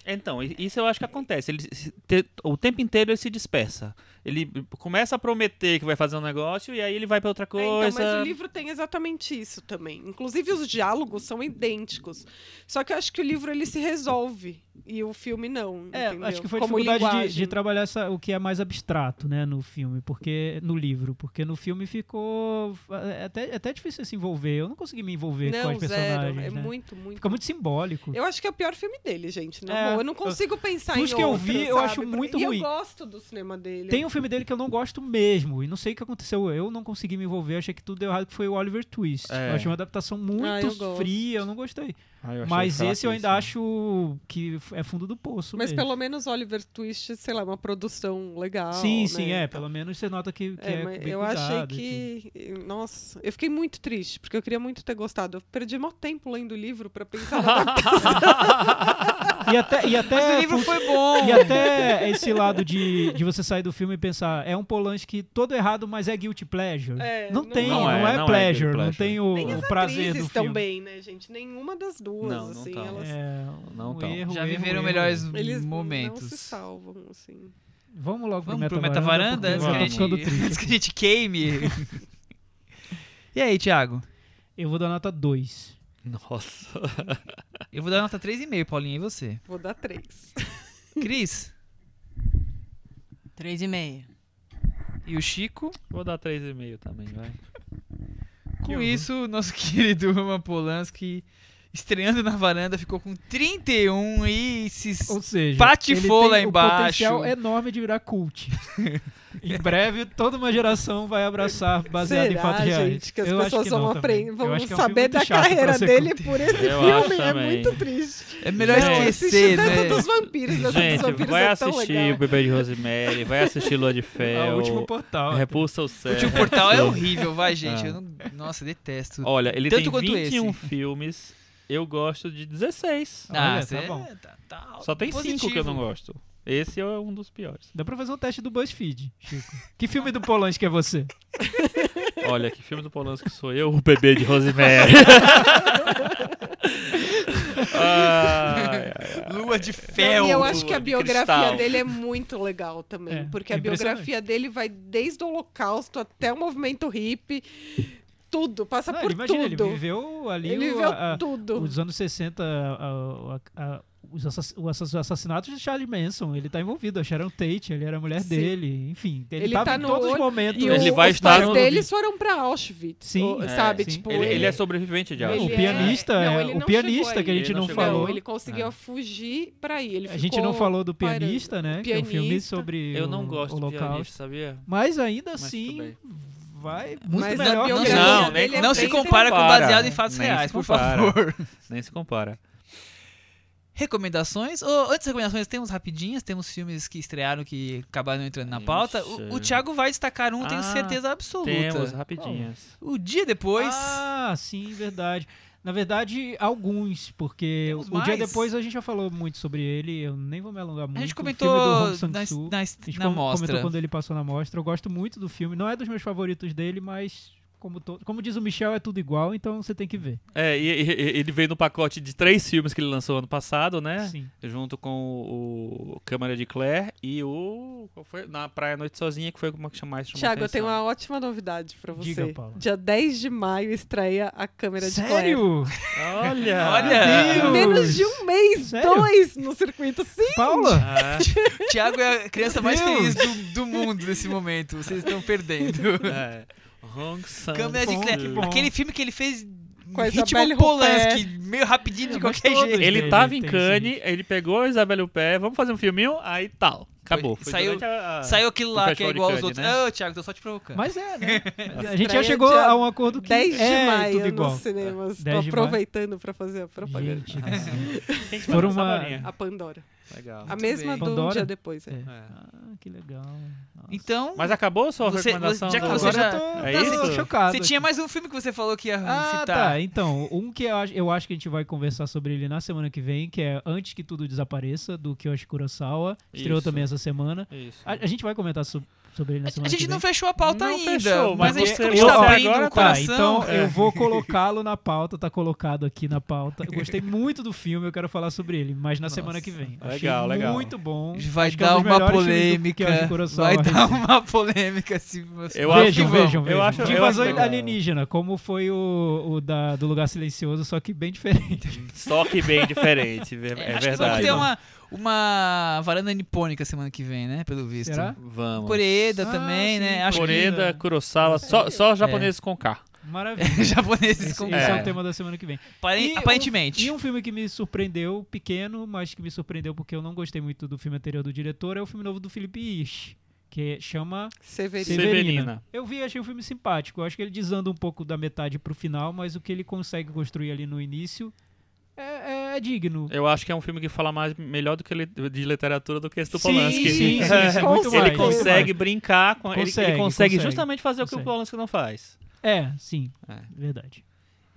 C: Então, isso eu acho que acontece. Ele, o tempo inteiro ele se dispersa. Ele começa a prometer que vai fazer um negócio e aí ele vai pra outra
E: É,
C: coisa.
E: então, mas o livro tem exatamente isso também. Inclusive os diálogos são idênticos. Só que eu acho que o livro ele se resolve e o filme não.
D: É,
E: entendeu?
D: acho que foi a
E: Como
D: dificuldade de, de trabalhar essa- o que é mais abstrato, né, no filme, porque no livro, porque no filme ficou é até, é até difícil se envolver. Eu não consegui me envolver com
E: Não,
D: os
E: zero.
D: personagens,
E: É
D: né?
E: muito, muito.
D: Fica muito simbólico.
E: Eu acho que é o pior filme dele, gente. Na
D: É,
E: boa. Eu não consigo pensar
D: dos
E: em
D: que eu vi, eu acho muito
E: e
D: ruim.
E: eu gosto do cinema dele.
D: Tem um filme dele que eu não gosto mesmo, e não sei o que aconteceu. Eu não consegui me envolver, achei que tudo deu errado, que foi o Oliver Twist.
C: É.
D: Eu achei uma adaptação muito
E: Ah, eu
D: fria, eu não gostei.
C: Ah, eu
D: Mas esse eu ainda acho que é fundo do poço
E: Mas
D: mesmo.
E: pelo menos Oliver Twist, sei lá, uma produção legal.
D: Sim,
E: né?
D: sim, é. Pelo menos você nota que, que
E: É,
D: é,
E: eu achei que. Nossa, eu fiquei muito triste, porque eu queria muito ter gostado. Eu perdi mó tempo lendo o livro pra pensar <laughs> na adaptação. <laughs>
D: E até, e até
B: Mas o livro
D: fun-
B: foi bom.
D: E até esse lado de, de você sair do filme e pensar, é um Polanski todo errado, mas é guilty pleasure.
E: É,
D: não,
E: não
D: tem,
E: é.
D: não,
C: Não é,
D: é,
C: não é
D: pleasure,
C: guilty
D: não
C: pleasure.
D: tem o,
E: Nem
D: o
E: as
D: prazer do
E: atrizes
D: filme.
E: também, né, gente? Nenhuma das duas,
C: Não, não
E: assim.
C: tão.
E: Elas,
D: É,
C: Não
D: um
C: tão.
D: erro,
B: Já
D: erro,
B: viveram
D: erro,
B: melhores
E: eles
B: momentos.
E: não se salvam, assim.
D: Vamos logo
B: Vamos pro
D: pro
B: Meta
D: Meta-Varanda,
B: antes, que a gente, antes que a gente queime. <laughs> e aí, Thiago?
D: Eu vou dar nota 2.
C: Nossa.
B: Eu vou dar nota 3,5, Paulinha, e você?
E: Vou dar três.
B: Cris?
G: Três e meia.
B: E o Chico?
C: Vou dar 3,5 também, vai.
B: Com isso, nosso <laughs> querido Roman Polanski, estreando na varanda, ficou com 31 e se...
D: Ou seja,
B: Patifou
D: ele
B: lá
D: tem
B: embaixo.
D: o potencial enorme de virar cult. <laughs> em breve, toda uma geração vai abraçar baseado
E: Será,
D: em fatos reais.
E: gente, que as
D: Eu acho
E: pessoas
D: que
E: vão aprender, vão
D: é um
E: saber da carreira dele
D: cult.
E: por esse
C: Eu
E: filme. É
C: também.
E: muito triste.
B: É melhor
C: Não,
B: esquecer, né?
E: dos vampiros, Dança dos
C: Gente,
E: vampiros
C: vai
E: é
C: assistir o Bebê de Rosemary, vai assistir Lua de <laughs>
D: Ah,
C: Fel.
D: o último portal.
C: Repulsa o
B: O
C: Céu.
B: último portal é <laughs> horrível, vai, gente.
C: Ah.
B: Eu não... Nossa, detesto.
C: Olha, ele
B: Tanto
C: tem
B: quanto
C: 21
B: esse.
C: filmes. Eu gosto de 16.
B: Ah,
D: Olha, tá bom.
B: tá- tá
C: Só tem 5 que eu não gosto. Esse é um dos piores.
D: Dá pra fazer um teste do BuzzFeed, Chico. Que filme do Polanski é você? <laughs>
C: Olha, que filme do Polanski sou eu, o bebê de Rosemary. <laughs> Ai, ai, ai.
B: Lua de fel.
E: e eu acho que a
C: de
E: biografia
C: cristal.
E: dele é muito legal também.
D: É,
E: porque
D: é
E: a
D: impressionante.
E: biografia dele vai desde o Holocausto até o movimento hippie. Tudo, passa
D: Não,
E: por
D: imagina,
E: tudo.
D: ele viveu ali
E: Ele
D: o-
E: viveu
D: a- a-
E: tudo.
D: os anos 60, a- a- a- os assass- o assass- assassinatos de Charlie Manson. Ele tá envolvido, a Sharon Tate, ele era a mulher
E: Sim.
D: dele. Enfim, ele,
E: Ele
D: tava
E: tá
D: em
E: no
D: todos os momentos.
E: E
C: Ele
E: o-
C: vai
E: os
C: estar
E: pais
C: no-
E: deles foram pra Auschwitz.
D: Sim,
E: o-
D: é,
E: sabe?
D: sim.
E: Tipo,
C: Ele, ele
E: ele
C: é sobrevivente de
E: ele
C: Auschwitz.
D: o
E: é-
D: pianista,
E: Não,
D: é,
E: ele
D: o
E: não
D: pianista
E: chegou
D: que a gente
C: Ele
D: não,
C: não
D: falou.
E: Não, ele conseguiu
C: É.
E: fugir pra ir. Ele
D: A gente não falou do
E: parando.
D: pianista, né?
E: O
D: Que é um filme
E: pianista.
D: sobre
C: Eu
D: o
C: não gosto de
D: Holocausto.
C: pianista, sabia?
D: Mas ainda
C: Mas
D: assim. Vai muito
E: Mas
D: melhor que isso.
C: Não, nem-
E: é
B: Não se compara com baseado em fatos reais, por favor. <laughs>
C: Nem se compara.
B: Recomendações? Ô, antes das recomendações, temos rapidinhas, temos filmes que estrearam que acabaram entrando na pauta. O, o. Thiago vai destacar um, tenho
C: Ah,
B: certeza absoluta.
C: Temos, rapidinhas.
B: O dia depois.
D: Ah, sim, verdade. Na verdade, alguns, porque
B: Temos
D: o dia
B: mais?
D: depois a gente já falou muito sobre ele, eu nem vou me alongar muito.
B: a gente comentou
D: filme do Hong
B: na,
D: Sang-soo.
B: na,
D: A gente
B: na
D: com-
B: mostra.
D: comentou quando ele passou na mostra. Eu gosto muito do filme. Não é dos meus favoritos dele, mas como, to- como diz o Michel, é tudo igual, então você tem que ver.
C: É, e, e- ele veio no pacote de três filmes que ele lançou ano passado, né?
D: Sim.
C: Junto com o, o Câmara de Claire e o. Qual foi? Na Praia Noite Sozinha, que foi como que chama mais chamou
E: Tiago, eu tenho uma ótima novidade pra você.
D: Diga, Paula.
E: Dia 10 de maio estreia a câmera de Claire.
D: Sério?
C: Olha!
B: Olha!
D: Deus!
E: Menos de um mês,
D: Sério?
E: dois no circuito. Sim,
D: Paula?
C: Ah,
B: O Thiago é a criança mais feliz do, do mundo nesse momento. Vocês estão perdendo.
C: é. Hong Sang
B: Câmera de
D: bom,
B: Claire.
D: que bom.
B: Aquele filme que ele fez.
E: Com
B: ritmo Polanski, meio rapidinho de
D: É,
B: qualquer jeito.
C: Ele tava em Cannes, ele pegou a Isabelle Huppert, vamos fazer um filminho, aí tal. Acabou.
B: Foi-
C: Foi
B: saiu-
C: a- a-
B: Saiu aquilo lá que é igual aos outros.
C: né?
B: Ô, Thiago, tô só te provocando.
D: Mas é, né? <laughs> A gente já chegou
E: dia
D: a um acordo que
E: 10 de
D: é
E: maio
D: tudo igual.
E: nos cinemas. Tô
D: 10 de maio.
E: aproveitando pra fazer a propaganda.
D: Gente <laughs> Foram
C: vai lançar,
D: uma-?
E: A Pandora.
C: Legal.
E: A mesma
B: bem.
E: do
D: Pandora?
E: dia depois. é.
D: É.
C: É.
D: Ah, que legal. Nossa.
B: Então,
C: Mas acabou a sua
B: Você-
C: recomendação?
B: já que você já-
D: tô,
C: É
D: tô
C: isso?
D: chocado.
B: você tinha mais um filme que você falou que ia
D: Ah,
B: citar.
D: tá. Então, um que eu acho, eu acho que a gente vai conversar sobre ele na semana que vem, que é Antes que Tudo Desapareça, do Kiyoshi Kurosawa. Estreou
C: Isso.
D: também essa semana.
C: Isso.
D: A, a gente vai comentar so- sobre ele na
B: A,
D: semana
B: a gente
D: que
B: não fechou a pauta
C: Não
B: ainda,
C: fechou,
B: mas,
C: mas
B: a gente,
C: você-
B: está
D: ó,
B: abrindo
C: agora
B: o
C: tá,
D: Tá,
B: coração,
D: então
C: É.
D: eu vou colocá-lo na pauta, tá colocado aqui na pauta. Eu gostei muito do filme, eu quero falar sobre ele, mas na
B: Nossa.
D: semana que vem.
C: Legal,
D: Achei
C: legal.
D: muito bom.
B: vai
D: Acho que é um
B: dar uma polêmica.
D: Kurosawa
B: Vai dar uma polêmica se você.
C: Eu acho
D: vejam,
C: que
D: vejam, vejam.
C: Eu acho-
D: de
C: eu
D: invasão
C: acho
D: alienígena, como foi o, o da, do Lugar Silencioso, só que bem diferente.
C: Só que bem diferente, é, <laughs> é
B: acho que vamos
C: verdade.
B: ter uma, uma varanda nipônica semana que vem, né? Pelo visto.
D: Será?
C: Vamos.
B: Coreeda
D: Ah,
B: também,
D: sim,
B: né? Acho
C: Coreda, Kurosawa, só, só japoneses com K.
D: Maravilha.
B: que <laughs> japoneses
D: Esse,
B: com
D: esse é.
C: É.
D: o tema da semana que vem. E um-
B: Aparentemente.
D: E um filme que me surpreendeu, pequeno, mas que me surpreendeu porque eu não gostei muito do filme anterior do diretor, é o filme novo do Felipe Ish, que chama. Severina.
C: Severina.
D: Eu vi e achei um filme simpático. Eu acho que ele desanda um pouco da metade pro final, mas o que ele consegue construir ali no início é, é- é digno.
C: Eu acho que é um filme que fala mais melhor do que li- de literatura do que esse do
D: Sim,
C: Polanski.
D: sim, <laughs> sim, sim,
E: Com
D: muito
E: certeza.
C: Ele
D: mais.
C: consegue brincar com ele- ele,
D: Consegue,
C: consegue,
D: consegue.
C: justamente fazer o que
D: Consegue.
C: o Polanski não faz.
D: É, sim,
C: É.
D: verdade.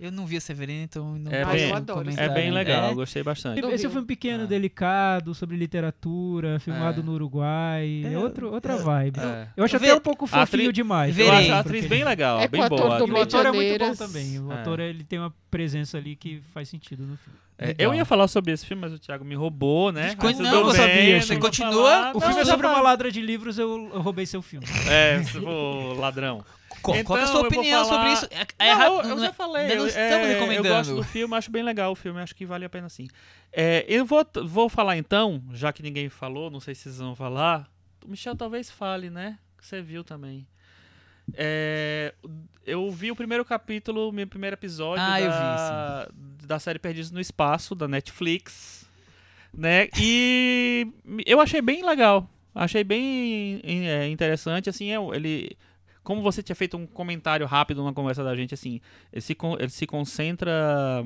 B: Eu não vi a Severina, então não
C: É bem-
E: eu adoro.
B: comentar.
C: É bem legal,
B: É?
C: gostei bastante.
E: Não
D: Esse é um filme pequeno,
C: É.
D: delicado, sobre literatura, filmado
C: É.
D: no Uruguai. É,
B: É,
D: outro, outra vibe.
C: É.
D: Eu acho
B: Vê-
D: até um pouco fofinho
C: atri-
D: demais.
B: Verei.
C: Eu acho a atriz bem legal,
E: É
C: bem boa.
D: E o ator é muito bom também. O
C: É.
D: ator ele tem uma presença ali que faz sentido no filme.
C: É, eu ia falar sobre esse filme, mas o Thiago me roubou, né? Mas
B: não, eu
C: bem,
D: sabia,
C: não
D: você
B: continua.
C: falar.
D: O
C: Não,
D: filme é sobre uma ladra de livros, eu, eu roubei seu filme.
C: É, o ladrão.
B: Qual, qual que é a
C: Então,
B: sua
C: eu vou
B: opinião
C: falar-
B: sobre isso? É, é
C: Não, eu, eu já
B: é-
C: falei.
B: não
C: eu,
B: estamos
C: é,
B: recomendando.
C: Eu gosto do filme, acho bem legal o filme, acho que vale a pena sim. É, eu vou, vou falar então, já que ninguém falou, não sei se vocês vão falar. O Michel talvez fale, né? Que você viu também. É, eu vi o primeiro capítulo, meu primeiro episódio
B: Ah,
C: da, da série Perdidos no Espaço, da Netflix. Né? E eu achei bem legal. Achei bem é, interessante. Assim, ele como você tinha feito um comentário rápido numa conversa da gente, assim, ele se, ele se concentra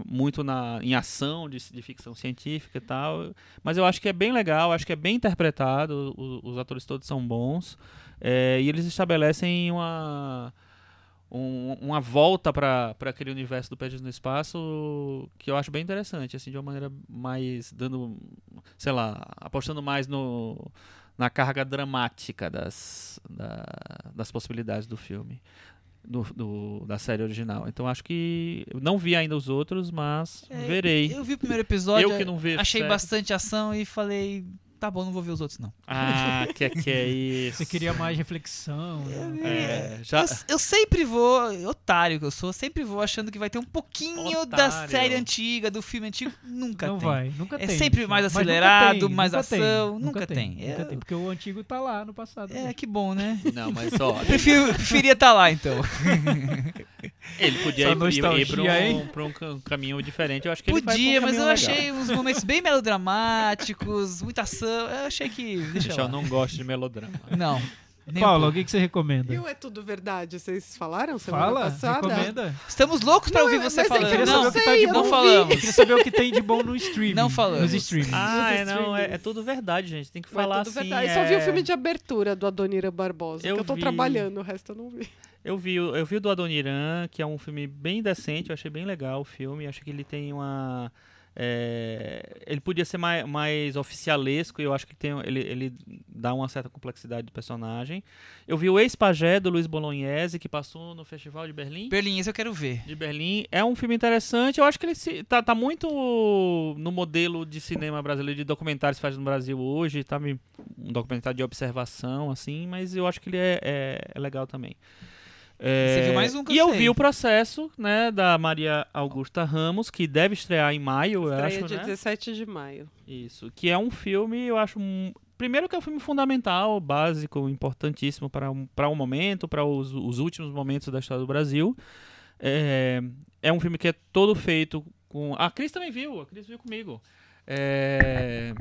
C: muito na, em ação de, de ficção científica e tal, mas eu acho que é bem legal, acho que é bem interpretado, os atores todos são bons, é, e eles estabelecem uma, um- uma volta para aquele universo do Perdidos no Espaço que eu acho bem interessante, assim, de uma maneira mais dando, sei lá, apostando mais no na carga dramática das, da- das possibilidades do filme. do, do- da série original. Então acho que. Não vi ainda os outros, mas
B: É,
C: verei.
B: Eu vi o primeiro episódio,
C: Eu que não vejo
B: achei
C: série.
B: bastante ação e falei, tá bom, não vou ver os outros não.
C: Ah, <laughs> que é que é isso?
D: Você queria mais reflexão. né?
C: É, já.
B: Eu, eu sempre vou, otário que eu sou, sempre vou achando que vai ter um pouquinho da
C: Otário.
B: série antiga, do filme antigo. Nunca
D: Não
B: tem.
D: vai, nunca
B: É
D: tem.
B: sempre mais acelerado,
D: tem,
B: mais
D: nunca tem,
B: ação, nunca tem.
D: Nunca
B: Eu-
D: tem, porque o antigo tá lá no passado.
B: É, que bom, né?
C: Não, mas <laughs> ó.
B: Prefiro, preferia estar lá, então. <laughs>
C: Ele podia ir, ir, ir pra, um, pra um ca- caminho diferente. Eu acho que ele vai um
B: Podia, mas eu
C: legal.
B: achei uns momentos bem melodramáticos, muita ação. Eu achei que. Deixa
C: eu
B: lá.
C: não gosto de melodrama. <laughs>
B: Não. nem
D: Paulo, o que, que você recomenda?
E: E o É Tudo Verdade, vocês falaram semana
D: Fala,
E: passada?
D: recomenda.
B: Estamos loucos pra
E: Não,
B: ouvir
E: mas
B: você
E: é que eu
D: Eu
B: falando.
D: queria
E: não
D: saber
B: Não,
D: o que tá
E: sei,
D: de
E: eu
D: bom.
B: não falamos.
D: Eu queria saber o que tem de bom no streaming.
B: Não falamos.
D: Nos streamings.
C: Ah, é, não, é, é tudo verdade, gente. Tem que
E: Mas
C: falar
E: tudo
C: assim.
E: verdade. Eu só vi
C: é-
E: o filme de abertura do Adoniran Barbosa,
C: Eu
E: que eu tô
C: vi.
E: trabalhando, o resto eu não vi.
C: Eu vi, o- eu vi o do Adoniran, que é um filme bem decente, eu achei bem legal o filme, acho que ele tem uma... é, ele podia ser mais, mais oficialesco, e eu acho que tem, ele, ele dá uma certa complexidade do personagem. Eu vi o Ex-Pagé, do Luiz Bolognese, que passou no Festival de Berlim.
B: Berlim, esse eu quero ver.
C: De Berlim. É um filme interessante, eu acho que ele se, tá, tá muito no modelo de cinema brasileiro, de documentários que faz no Brasil hoje, tá um documentário de observação, assim, mas eu acho que ele é, é- é legal também. É,
B: Você viu mais um que eu
C: E eu
B: sei.
C: vi o processo, né, da Maria Augusta Ramos, que deve estrear em maio, eu
E: Estreia
C: acho,
E: dia
C: né?
E: 17 de maio.
C: Isso, que é um filme, eu acho, um- primeiro que é um filme fundamental, básico, importantíssimo para um, para um momento, para os, os últimos momentos da história do Brasil. É, é um filme que é todo feito com... A Cris também viu, a Cris viu comigo. É,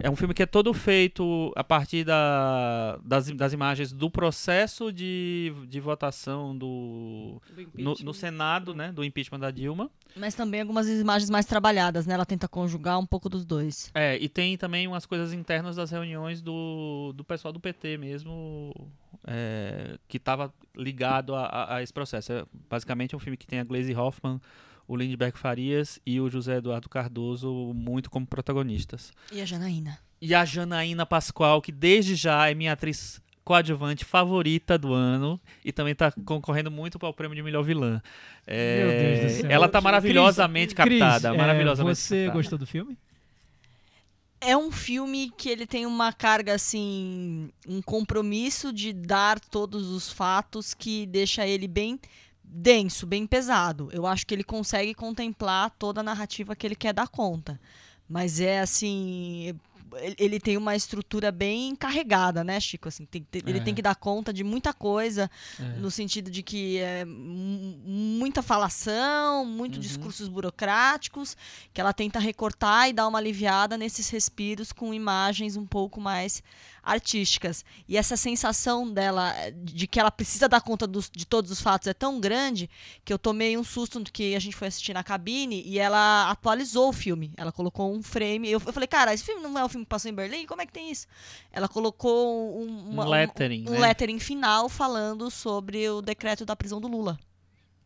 C: é um filme que é todo feito a partir da, das, das imagens do processo de, de votação do,
E: do
C: no, no Senado, né, do impeachment da Dilma.
G: Mas também algumas imagens mais trabalhadas, né? Ela tenta conjugar um pouco dos dois.
C: É, e tem também umas coisas internas das reuniões do, do pessoal do PT mesmo, é, que estava ligado a, a- a esse processo. É basicamente é um filme que tem a Glaze Hoffman, o Lindbergh Farias e o José Eduardo Cardoso muito como protagonistas.
G: E a Janaína?
C: E a Janaína Pascoal, que desde já é minha atriz coadjuvante favorita do ano e também está concorrendo muito para o prêmio de melhor vilã. É,
D: Meu Deus do céu.
C: Ela está
D: Cris,
C: maravilhosamente
D: Cris,
C: captada,
D: é,
C: maravilhosamente
D: Você
C: captada.
D: gostou do filme?
G: É um filme que ele tem uma carga, assim, um compromisso de dar todos os fatos que deixa ele bem denso, bem pesado. Eu acho que ele consegue contemplar toda a narrativa que ele quer dar conta. Mas é assim. ele- Ele tem uma estrutura bem carregada, né, Chico? Assim, tem- tem- ele
C: É.
G: tem que dar conta de muita coisa,
C: É.
G: no sentido de que é mu- muita falação, muito
C: Uhum.
G: discursos burocráticos, que ela tenta recortar e dar uma aliviada nesses respiros com imagens um pouco mais artísticas. E essa sensação dela eh, de que ela precisa dar conta dos- de todos os fatos é tão grande que eu tomei um susto do que a gente foi assistir na cabine e ela atualizou o filme. Ela colocou um frame. Eu, eu falei, cara, esse filme não é o filme que passou em Berlim? Como é que tem isso? Ela colocou um, uma-
C: Um lettering,
G: um,
C: né?
G: lettering final falando sobre o decreto da prisão do Lula.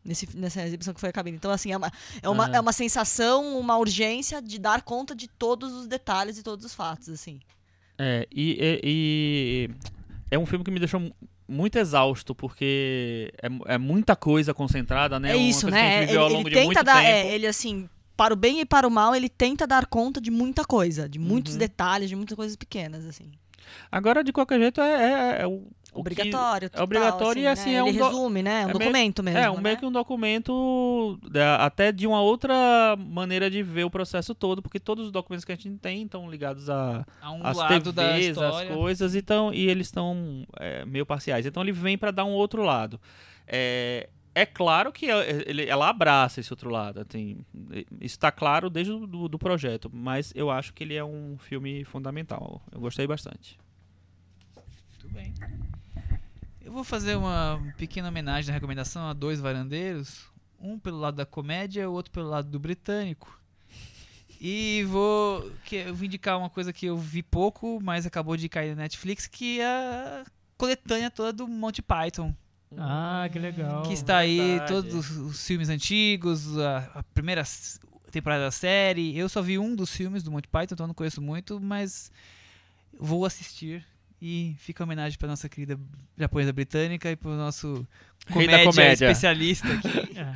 G: Nesse, nessa exibição que foi a cabine. Então, assim, é uma, é, uma,
C: Ah.
G: é uma sensação, uma urgência de dar conta de todos os detalhes e todos os fatos, assim.
C: É, e, e- e é um filme que me deixou mu- muito exausto, porque é, é muita coisa concentrada, né?
G: É isso, né? Ele,
C: viveu ao
G: ele
C: longo de
G: tenta dar. é, ele, assim, para o bem e para o mal, ele tenta dar conta de muita coisa, de muitos
C: Uhum.
G: detalhes, de muitas coisas pequenas, assim.
C: Agora, de qualquer jeito, é, é- é
G: Obrigatório. total,
C: obrigatório e, assim,
G: né?
C: é um
G: Ele resume, né? É um
C: é meio-
G: documento mesmo.
C: É, um,
G: né?
C: meio que um documento é, até de uma outra maneira de ver o processo todo, porque todos os documentos que a gente tem estão ligados a,
B: A um
C: as
B: lado da
C: TVs, as coisas, então, e eles estão é, meio parciais. Então ele vem para dar um outro lado. É, é claro que é- ela abraça esse outro lado. Assim, isso está claro desde o do, do projeto, mas eu acho que ele é um filme fundamental. Eu gostei bastante.
B: Muito bem. Eu vou fazer uma pequena homenagem na recomendação a dois varandeiros. Um pelo lado da comédia, o outro pelo lado do britânico. E vou, que, eu vou indicar uma coisa que eu vi pouco, mas acabou de cair na Netflix, que é a coletânea toda do Monty Python.
D: Ah, que legal.
B: que está aí
C: verdade.
B: todos os, os filmes antigos, a, a primeira temporada da série. Eu só vi um dos filmes do Monty Python, então eu não conheço muito, mas vou assistir E fica a homenagem pra nossa querida japonesa britânica e pro nosso
C: Rei da
B: comédia,
C: comédia.
B: especialista aqui. <laughs>
D: É.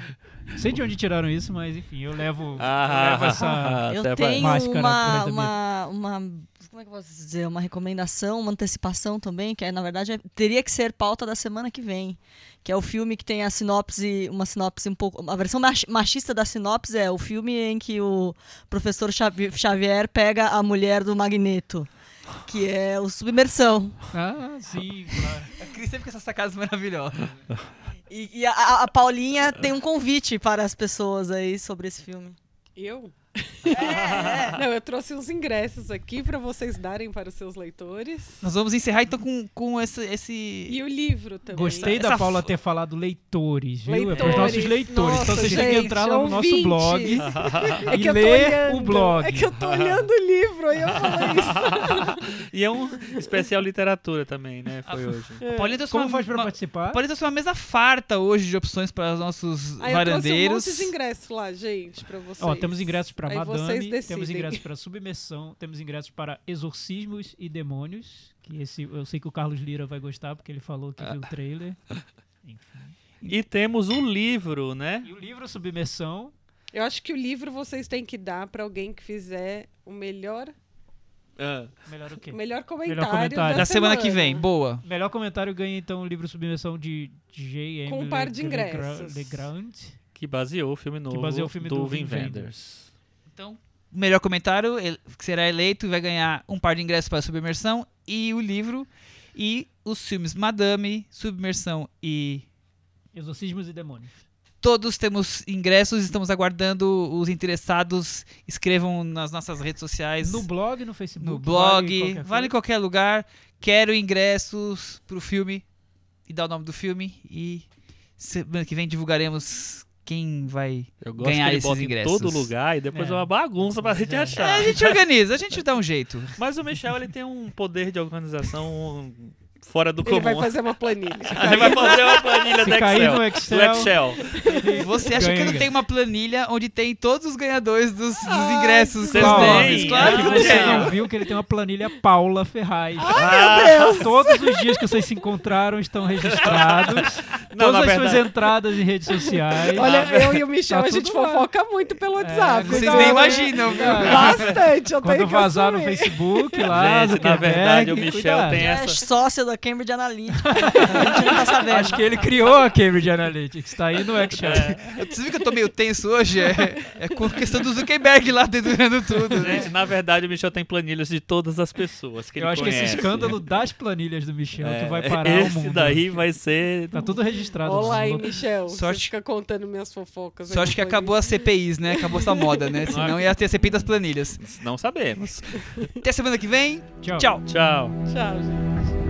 D: Não sei de onde tiraram isso, mas enfim, eu levo, eu
C: Ah,
D: levo essa.
G: Eu
C: até
G: tenho uma, uma, uma. Como é que eu posso dizer? Uma recomendação, uma antecipação também, que é, na verdade é- teria que ser pauta da semana que vem. Que é o filme que tem a sinopse, uma sinopse um pouco. A versão mach- machista da sinopse é o filme em que o professor Xavi- Xavier pega a mulher do Magneto. Que é o Submersão.
D: Ah, sim, claro.
B: A Cris sempre com essas sacadas maravilhosas.
G: E, e a, a Paulinha tem um convite para as pessoas aí sobre esse filme.
E: Eu?
G: É,
E: Não, eu trouxe uns ingressos aqui para vocês darem para os seus leitores.
B: Nós vamos encerrar então com, com esse, esse.
E: E o livro também.
D: Gostei
B: Essa
D: da Paula ter falado leitores, viu? é para os
E: Leitores.
D: nossos leitores. então
E: Nossa,
D: vocês têm que
E: gente,
D: entrar lá no nosso
E: ouvintes.
D: blog. <laughs>
E: É
D: e
E: que eu tô
D: ler
E: olhando,
D: o blog.
E: É que eu tô olhando o livro, aí eu falei isso. <laughs>
C: E é um especial literatura também, né? Foi hoje.
B: A Paulinha trouxe
D: Como
B: uma,
D: faz para
B: uma,
D: participar?
B: Paulinha trouxe uma mesa farta hoje de opções para os nossos
E: Aí eu trouxe um
B: varandeiros.
E: monte de ingressos lá, gente, para vocês.
D: Ó, temos ingressos para Madame,
E: vocês
D: temos ingressos para Submersão, temos ingressos para Exorcismos e Demônios, que esse eu sei que o Carlos Lira vai gostar porque ele falou que viu o trailer. <laughs> Enfim.
C: E temos o livro, né?
D: E o livro Submersão,
E: Eu acho que o livro vocês têm que dar para alguém que fizer o melhor,
C: Ah,
D: melhor o quê?
E: o melhor comentário,
D: comentário.
E: da,
B: Da semana que vem, boa.
D: Melhor comentário ganha então o livro Submersão de J.M.
E: Com um par de ingressos.
D: Legrand.
C: que baseou o filme novo
D: baseou o filme do
C: Vin
D: Wim
C: Wenders.
B: Então, o melhor comentário que será eleito e vai ganhar um par de ingressos para a submersão e o livro. E os filmes Madame, Submersão e
D: Exorcismos e Demônios.
B: todos temos ingressos. Estamos aguardando os interessados. Escrevam nas nossas redes sociais.
D: No blog, no Facebook.
B: no blog,
D: qualquer
B: vale em qualquer lugar. Quero ingressos pro filme e dá o nome do filme e semana que vem divulgaremos quem vai.
C: Eu gosto
B: Ganhar esses ingressos.
C: em todo lugar e depois
D: É.
C: é uma bagunça pra gente
D: É.
B: É,
C: achar.
B: a gente organiza, a gente dá um jeito.
C: Mas o Michel, ele tem um poder de organização fora do
E: Ele
C: comum.
E: vai fazer uma planilha. <laughs>
C: Ele vai fazer uma planilha do Excel.
D: no
C: Do
D: Excel,
C: Excel.
B: Você acha
D: Ganha
B: que não tenho uma planilha onde tem todos os ganhadores dos, dos ingressos?
C: vocês têm?
B: Claro
D: é
B: que
D: você não viu que ele tem uma planilha Paula Ferraz.
C: Ah,
D: Todos os dias que vocês se encontraram estão registrados. <laughs>
C: Não,
D: Todas as
C: verdade-
D: suas entradas em redes sociais.
E: Olha, eu e o Michel,
D: Tá
E: a gente
D: tudo lá.
E: fofoca muito pelo WhatsApp.
B: Vocês
E: então,
B: nem
E: né?
B: imaginam, viu?
E: Bastante, eu
D: Quando
E: tenho que
D: vazar no. Facebook lá,
C: Gente, na verdade, o Michel
D: cuidado.
C: tem
G: é
C: essa.
G: sócio da Cambridge Analytica. <laughs> a gente não tá sabendo.
D: Acho que ele criou a Cambridge Analytics, tá aí no Excel.
B: Você viu que eu tô meio tenso hoje? É, é com a questão do Zuckerberg lá dedurando tudo, né?
C: Gente, na verdade, o Michel tem planilhas de todas as pessoas que
D: Eu
C: ele
D: acho que
C: conhece.
D: esse escândalo das planilhas do Michel
C: É,
D: que vai parar o
C: esse
D: mundo.
C: daí vai ser.
D: Tá tudo registrado.
E: Olá aí, Michel.
B: Sorte-
E: Você fica contando minhas fofocas.
B: Só acho que acabou as. CPIs, né? Acabou essa moda, né? Senão ia ter a CPI das planilhas.
C: Não sabemos.
B: Até semana que vem.
D: Tchau.
B: Tchau.
C: Tchau.
E: Tchau, gente.